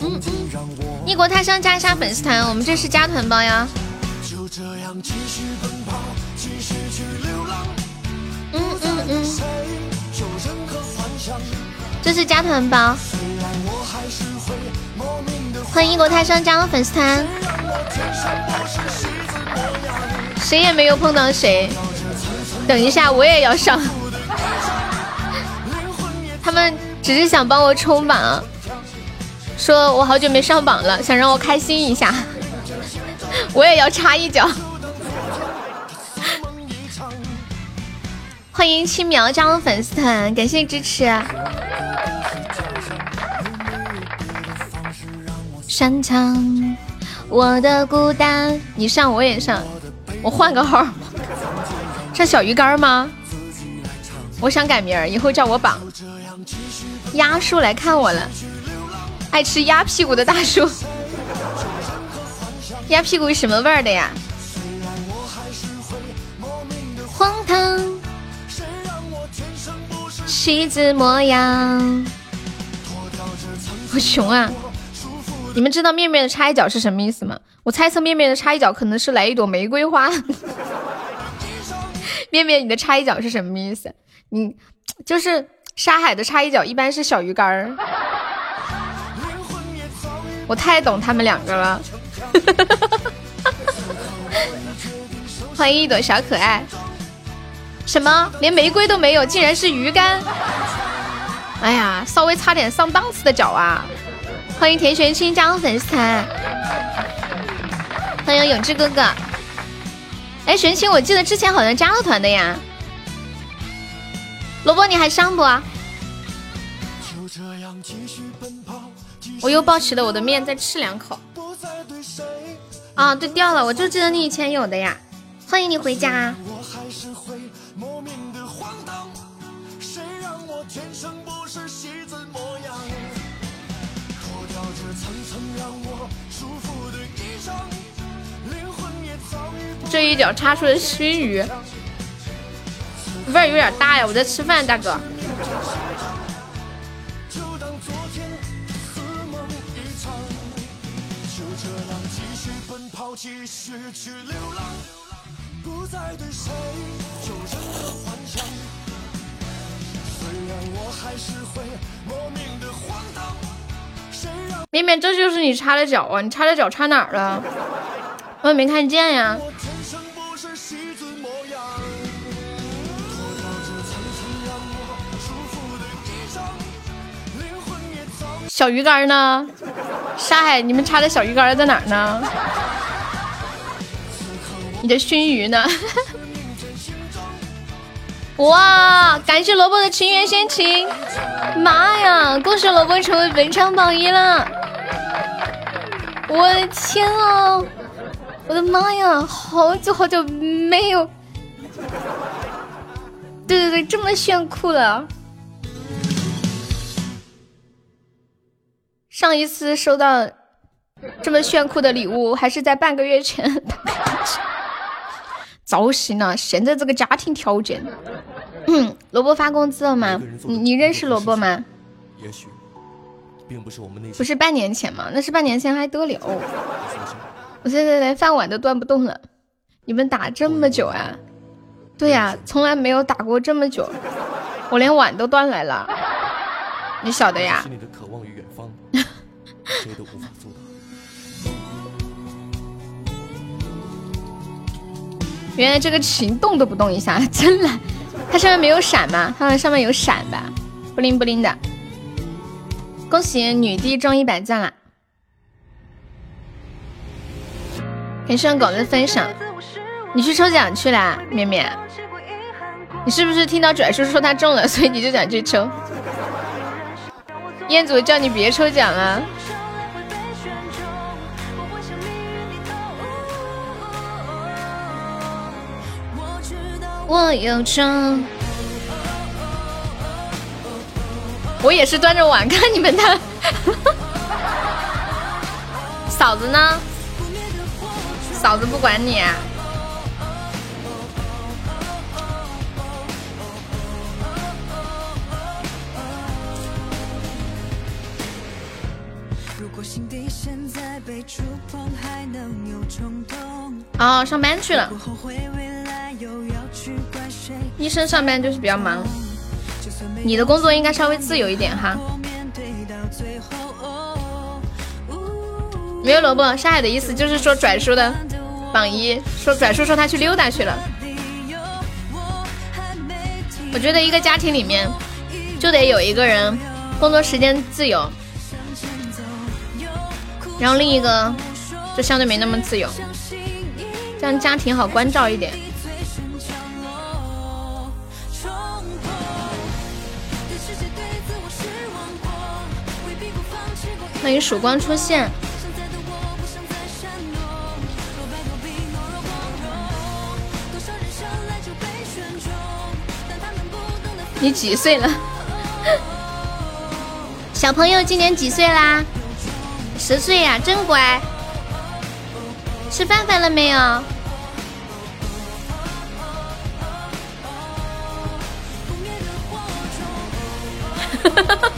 嗯嗯。异国他乡加一下粉丝团，我们这是加团包呀。这样继续奔跑，继续去流浪，嗯嗯嗯，谁有任何幻想？这是加团包，欢迎异国他乡加入粉丝团。谁也没有碰到谁。等一下，我也要上。他们只是想帮我冲榜，说我好久没上榜了，想让我开心一下。我也要插一脚。欢迎青苗加入粉丝团，感谢支持。擅长我的孤单，你上我也上，我换个号，上小鱼干吗？我想改名儿，以后叫我榜。鸭叔来看我了，爱吃鸭屁股的大叔。鸭屁股是什么味儿的呀？荒唐，狮子模样。好穷啊！你们知道面面的插一脚是什么意思吗？我猜测面面的插一脚可能是来一朵玫瑰花。面面，你的插一脚是什么意思？你就是沙海的插一脚，一般是小鱼干儿。我太懂他们两个了。欢迎一朵小可爱。什么？连玫瑰都没有，竟然是鱼干！哎呀，稍微差点上档次的脚啊！欢迎田玄清加入粉丝团，欢迎永志哥哥。哎，玄清，我记得之前好像加了团的呀。萝卜，你还上不？我又抱起了我的面，再吃两口。啊，对，掉了，我就记得你以前有的呀。欢迎你回家。这一脚插出的熏鱼，味儿有点大呀！我在吃饭，大哥。绵绵，这就是你插的脚啊！你插的脚插哪儿了？我也没看见呀。小鱼干呢？沙海，你们插的小鱼干在哪呢？你的熏鱼呢？哇！感谢萝卜的情缘深情，妈呀！恭喜萝卜成为本场榜一了！我的天啊！我的妈呀！好久好久没有，对对对，这么炫酷了。上一次收到这么炫酷的礼物，还是在半个月前。糟心了，现在这个家庭条件。嗯，萝卜发工资了吗？你你认识萝卜吗？也许，并不是我们那不是半年前吗？那是半年前还得了？我现在连饭碗都端不动了。你们打这么久啊？对呀，从来没有打过这么久，我连碗都端来了。你晓得呀？谁都无法阻挡。原来这个琴动都不动一下，真的？它上面没有闪吗？它上面有闪吧？不灵不灵的。恭喜女帝中一百赞了！感谢狗的分享。你去抽奖去了，绵绵？你是不是听到拽叔说他中了，所以你就想去抽？彦祖叫你别抽奖了。我有种，我也是端着碗看你们的。嫂子呢？嫂子不管你。哦，上班去了。医生上班就是比较忙，你的工作应该稍微自由一点哈。没有萝卜，沙海的意思就是说拽叔的榜一，说拽叔说他去溜达去了。我觉得一个家庭里面就得有一个人工作时间自由，然后另一个就相对没那么自由，这样家庭好关照一点。欢迎曙光出现。你几岁了？小朋友今年几岁啦？十岁呀，真乖。吃饭饭了没有？哈哈哈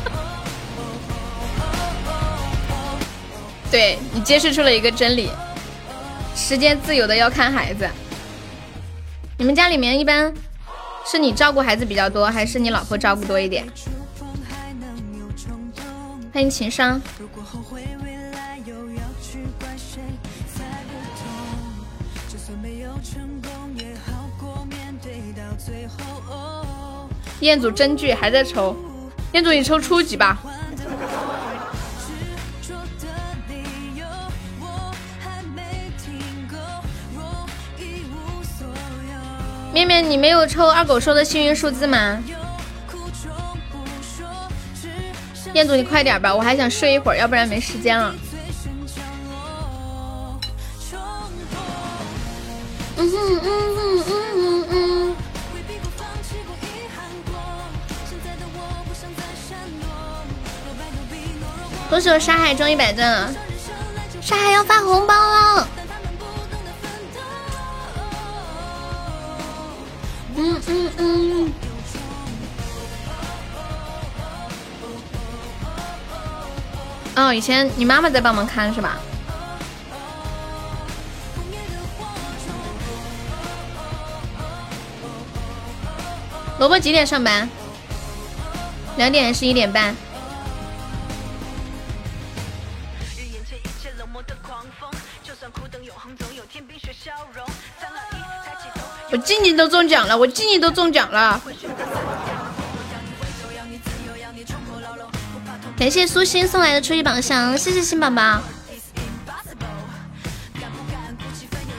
对你揭示出了一个真理：时间自由的要看孩子。你们家里面一般？是你照顾孩子比较多，还是你老婆照顾多一点？欢迎情商。彦祖真剧还在抽，彦祖你抽初级吧。面面，你没有抽二狗说的幸运数字吗？彦祖，你快点吧，我还想睡一会儿，要不然没时间了。嗯哼嗯嗯嗯嗯。恭喜我沙海中一百钻了，沙海要发红包了。嗯嗯嗯。哦，以前你妈妈在帮忙看是吧？萝卜几点上班？两点还是一点半？我静静都中奖了，我静静都中奖了。感谢苏欣送来的初级宝箱，谢谢新宝宝。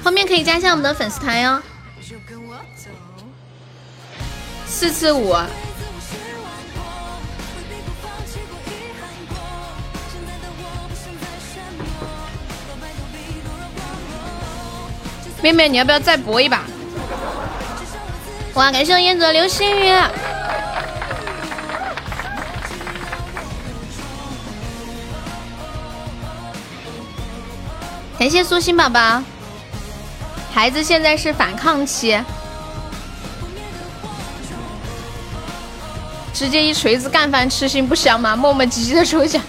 后面可以加一下我们的粉丝团哟。四次五。妹妹，你要不要再搏一把？哇！感谢我燕子流星雨，感谢苏心宝宝。孩子现在是反抗期，直接一锤子干饭吃心不香吗？磨磨唧唧的抽奖，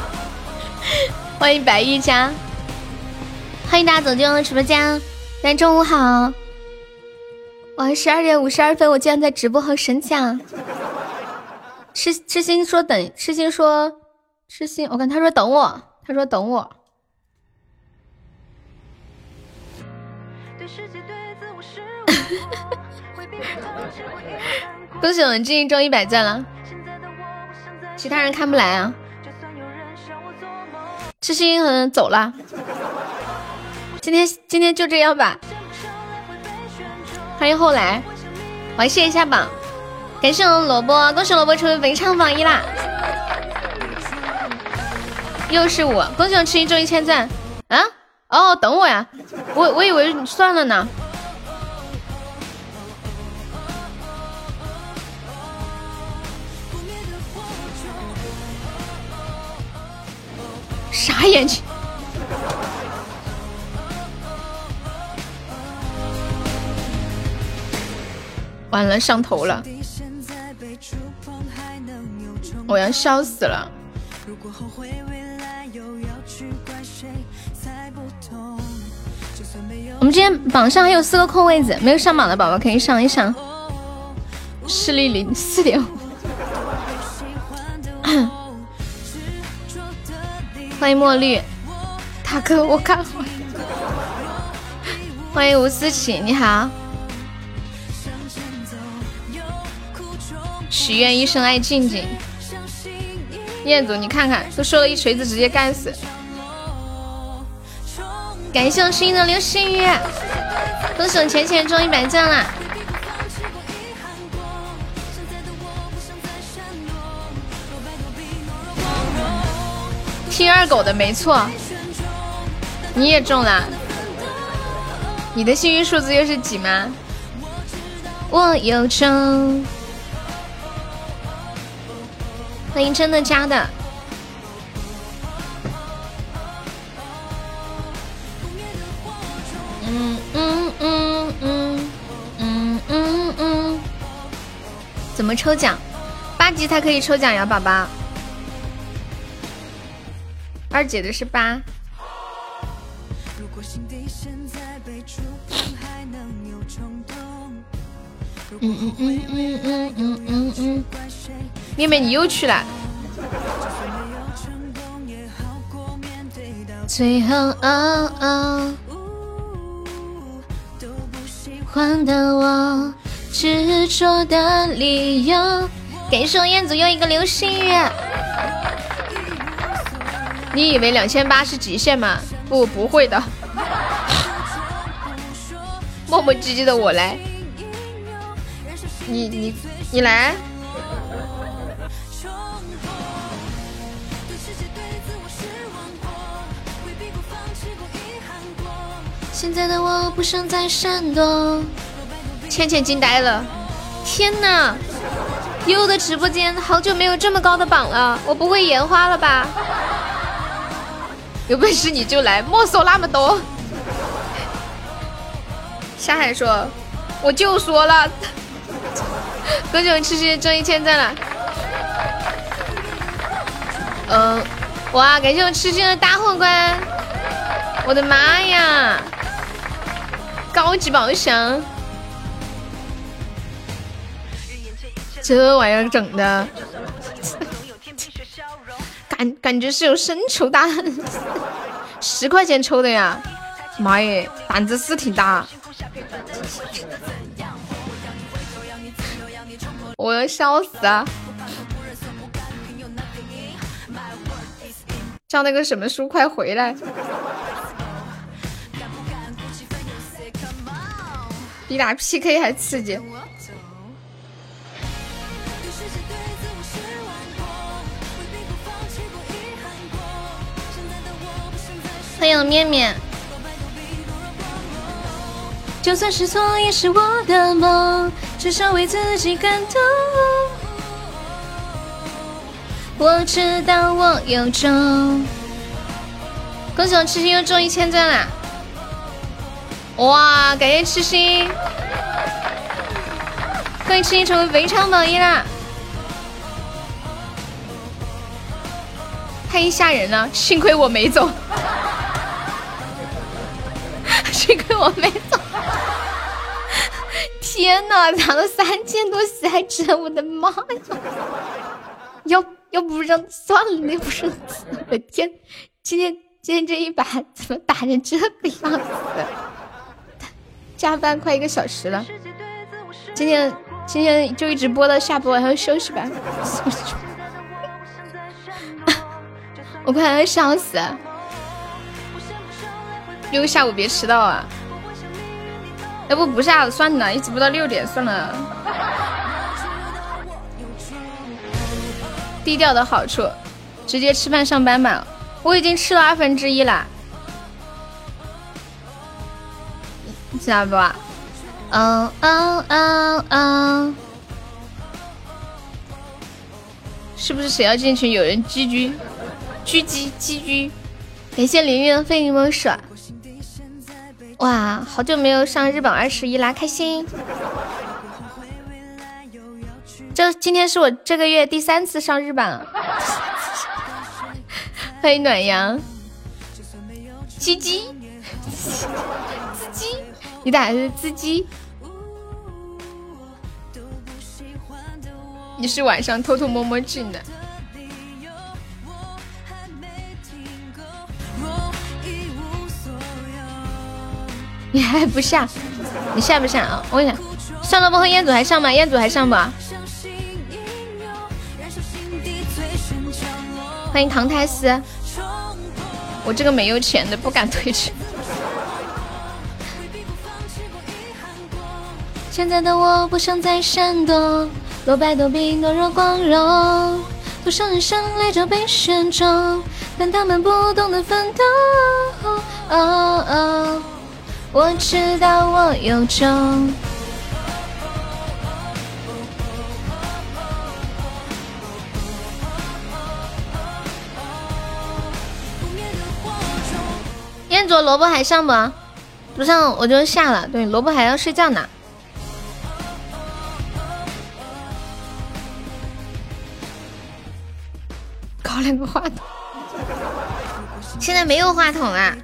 欢迎白玉佳，欢迎大家走进我的直播间，大家中午好。哇，十二点五十二分，我竟然在直播和神奖。痴痴心说等，痴心说痴心，我看他说等我，他说等我。恭喜我们进一周一百钻了，其他人看不来啊。痴心嗯走了，今天今天就这样吧。欢迎后来，我谢一下榜，感谢我们萝卜，恭喜萝卜成为本场榜一啦！又是我，恭喜我吃一周一千赞啊！哦，等我呀，我我以为算了呢，啥眼睛？完了，上头了，我要笑死了。我们今天榜上还有四个空位子，没有上榜的宝宝可以上一上。视力零四点五。欢迎墨绿，大哥，我看好。欢迎吴思琪，你好。许愿一生爱静静。彦祖，你看看，都说了一锤子直接干死。感谢我心的流星雨，恭喜我浅浅中一百赞啦听二狗的没错，你也中了。你的幸运数字又是几吗？我有中。欢迎真的假的。嗯嗯嗯嗯嗯嗯嗯。怎么抽奖？八级才可以抽奖呀，宝宝。二姐的是八。嗯嗯嗯嗯嗯嗯嗯嗯。妹妹，你又去了。最后，哦哦，换的我执着的理由。感谢我燕子又一个流星雨。你以为两千八是极限吗？不，不会的。磨磨唧唧的我来。你你你来。现在的我不想再闪躲。倩倩惊呆了，天哪！悠悠的直播间好久没有这么高的榜了，我不会眼花了吧？有本事你就来，莫说那么多。夏海说，我就说了，恭喜我痴心中一千赞了。嗯，哇，感谢我痴心的大皇冠，我的妈呀！高级宝箱，这玩意儿整的，感感觉是有深仇大恨。十块钱抽的呀，妈耶，胆子是挺大。我要笑死啊！叫那个什么叔快回来！比打 PK 还刺激！欢迎面面，就算是错也是我的梦，至少为自己感动。我知道我有种，恭喜我痴心又中一千钻啦！哇！感谢痴心，欢迎痴心成为围场榜一啦！太吓人了，幸亏我没走，幸亏我没走！天呐，拿了三千多喜爱值，我的妈呀！要要不扔算了，那不是我的天！今天今天这一把怎么打成这个样子？加班快一个小时了，今天今天就一直播到下播，然后休息吧。我快要笑死！六下午别迟到啊！要不不下了算了，一直播到六点算了。低调的好处，直接吃饭上班吧。我已经吃了二分之一了。知道不？嗯嗯嗯嗯，是不是谁要进群？有人狙狙狙击狙狙，感谢凌云飞柠檬水。哇，好久没有上日榜二十一啦，开心！这今天是我这个月第三次上日榜。欢迎暖阳，鸡鸡，鸡，你打的是鸡鸡。你是晚上偷偷摸摸进的。你还不下？你下不下啊？我问一下，上了不和彦祖还上吗？彦祖还上不？欢迎唐太斯，我这个没有钱的不敢退去。现在的我不想再闪躲，落败都比懦弱光荣。多少人生来就被选中，但他们不懂得奋斗。我知道我有种。彦卓萝卜还上不？不上我就下了。对，萝卜还要睡觉呢。搞两个话筒，现在没有话筒啊。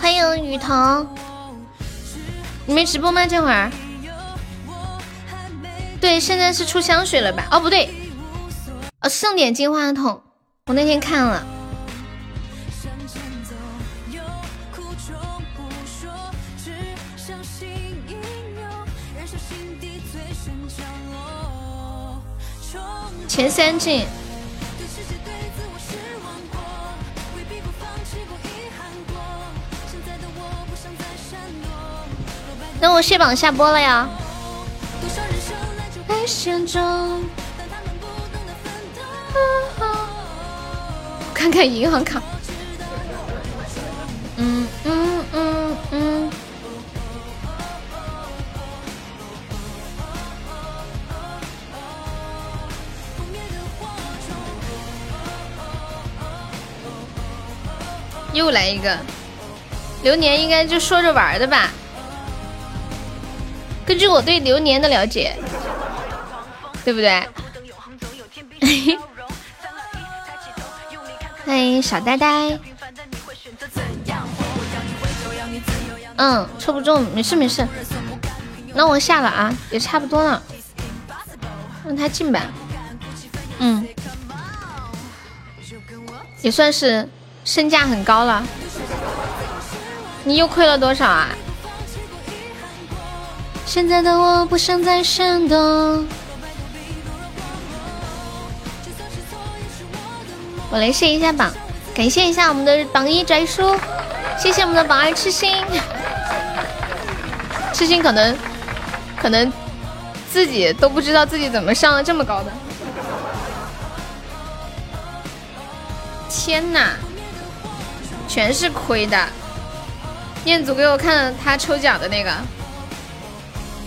欢迎雨桐，你没直播吗？这会儿？对，现在是出香水了吧？哦，不对，哦，盛典金话筒，我那天看了。前三进。那我卸榜下播了呀。看看银行卡。嗯嗯嗯嗯。又来一个，流年应该就说着玩的吧。根据我对流年的了解，对不对？欢迎小呆呆。嗯，抽不中，没事没事。那我下了啊，也差不多了，让他进吧。嗯，也算是身价很高了。你又亏了多少啊？现在的我不想再闪躲。我来试一下榜，感谢一下我们的榜一拽叔，谢谢我们的榜二痴心。痴心可能可能自己都不知道自己怎么上了这么高的。天哪，全是亏的。彦祖给我看了他抽奖的那个。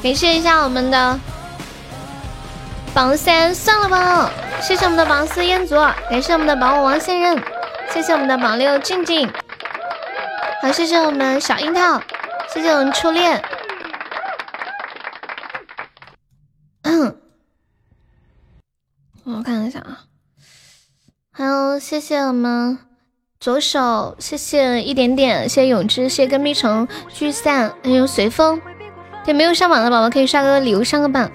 感谢一下我们的榜三上了吧，谢谢我们的榜四彦祖，感谢我们的榜五王先任，谢谢我们的榜六静静，好，谢谢我们小樱桃，谢谢我们初恋，嗯，我看一下啊，还有谢谢我们左手，谢谢一点点，谢谢永之，谢谢跟蜜橙聚散，还有随风。对，没有上榜的宝宝可以刷个礼物上个榜。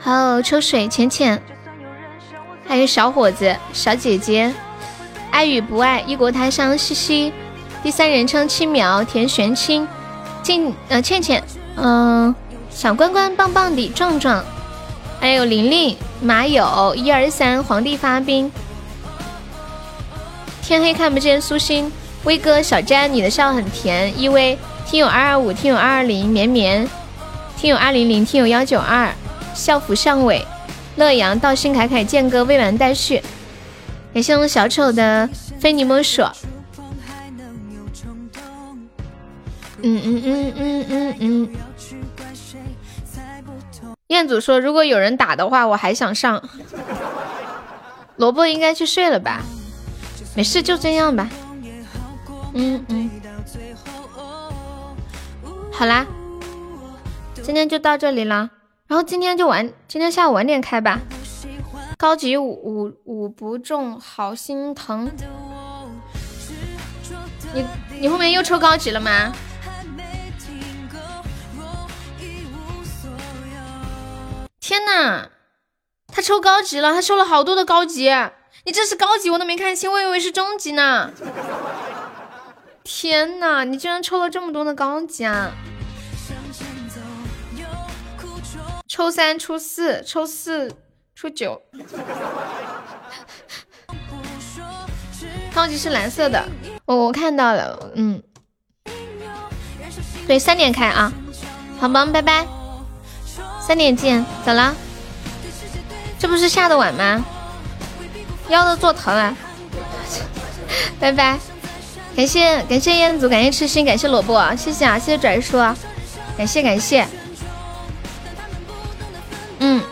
还有秋水、浅浅，还有小伙子、小姐姐，爱与不爱，异国他乡，西西，第三人称青苗，田玄清，静呃倩倩，嗯，小关关，棒棒的，壮壮，还有玲玲，马友，一二三，皇帝发兵，天黑看不见，苏心，威哥，小詹，你的笑很甜，依偎。听友二二五，听友二二零，绵绵，听友二零零，听友幺九二，校服上尾，乐阳，道心凯凯，剑哥，未完待续，感谢我们小丑的非你莫属。嗯嗯嗯嗯嗯嗯。彦祖说，如果有人打的话，我还想上。萝卜应该去睡了吧？没事，就这样吧。嗯嗯，好啦，今天就到这里了。然后今天就晚，今天下午晚点开吧。高级五五五不中，好心疼。你你后面又抽高级了吗？天呐，他抽高级了，他抽了好多的高级。你这是高级，我都没看清，我以为是中级呢。天呐，你居然抽了这么多的高级啊！抽三抽四，抽四抽九。高级是蓝色的，我我看到了，嗯，对，三点开啊，好吧，拜拜，三点见，走了，这不是下的晚吗？腰都坐疼了，拜拜，感谢感谢彦祖，感谢痴心，感谢萝卜，谢谢啊，谢谢拽叔，感谢感谢，嗯，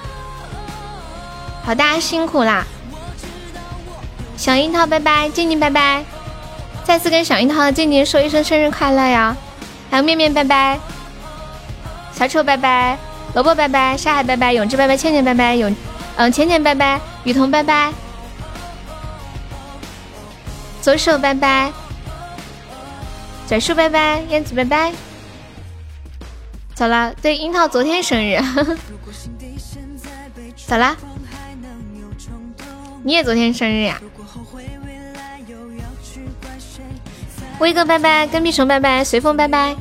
好，大家辛苦啦。小樱桃拜拜，静静拜拜，再次跟小樱桃静静说一声生日快乐呀！还有面面拜拜，小丑拜拜，萝卜拜拜，沙海拜拜，永志拜拜，倩倩拜拜，永嗯浅浅拜拜，雨桐拜拜，左手拜拜，拽叔拜拜，燕子拜拜，走了。对，樱桃昨天生日，咋啦。你也昨天生日呀？威哥拜拜，跟屁虫拜拜，随风拜拜。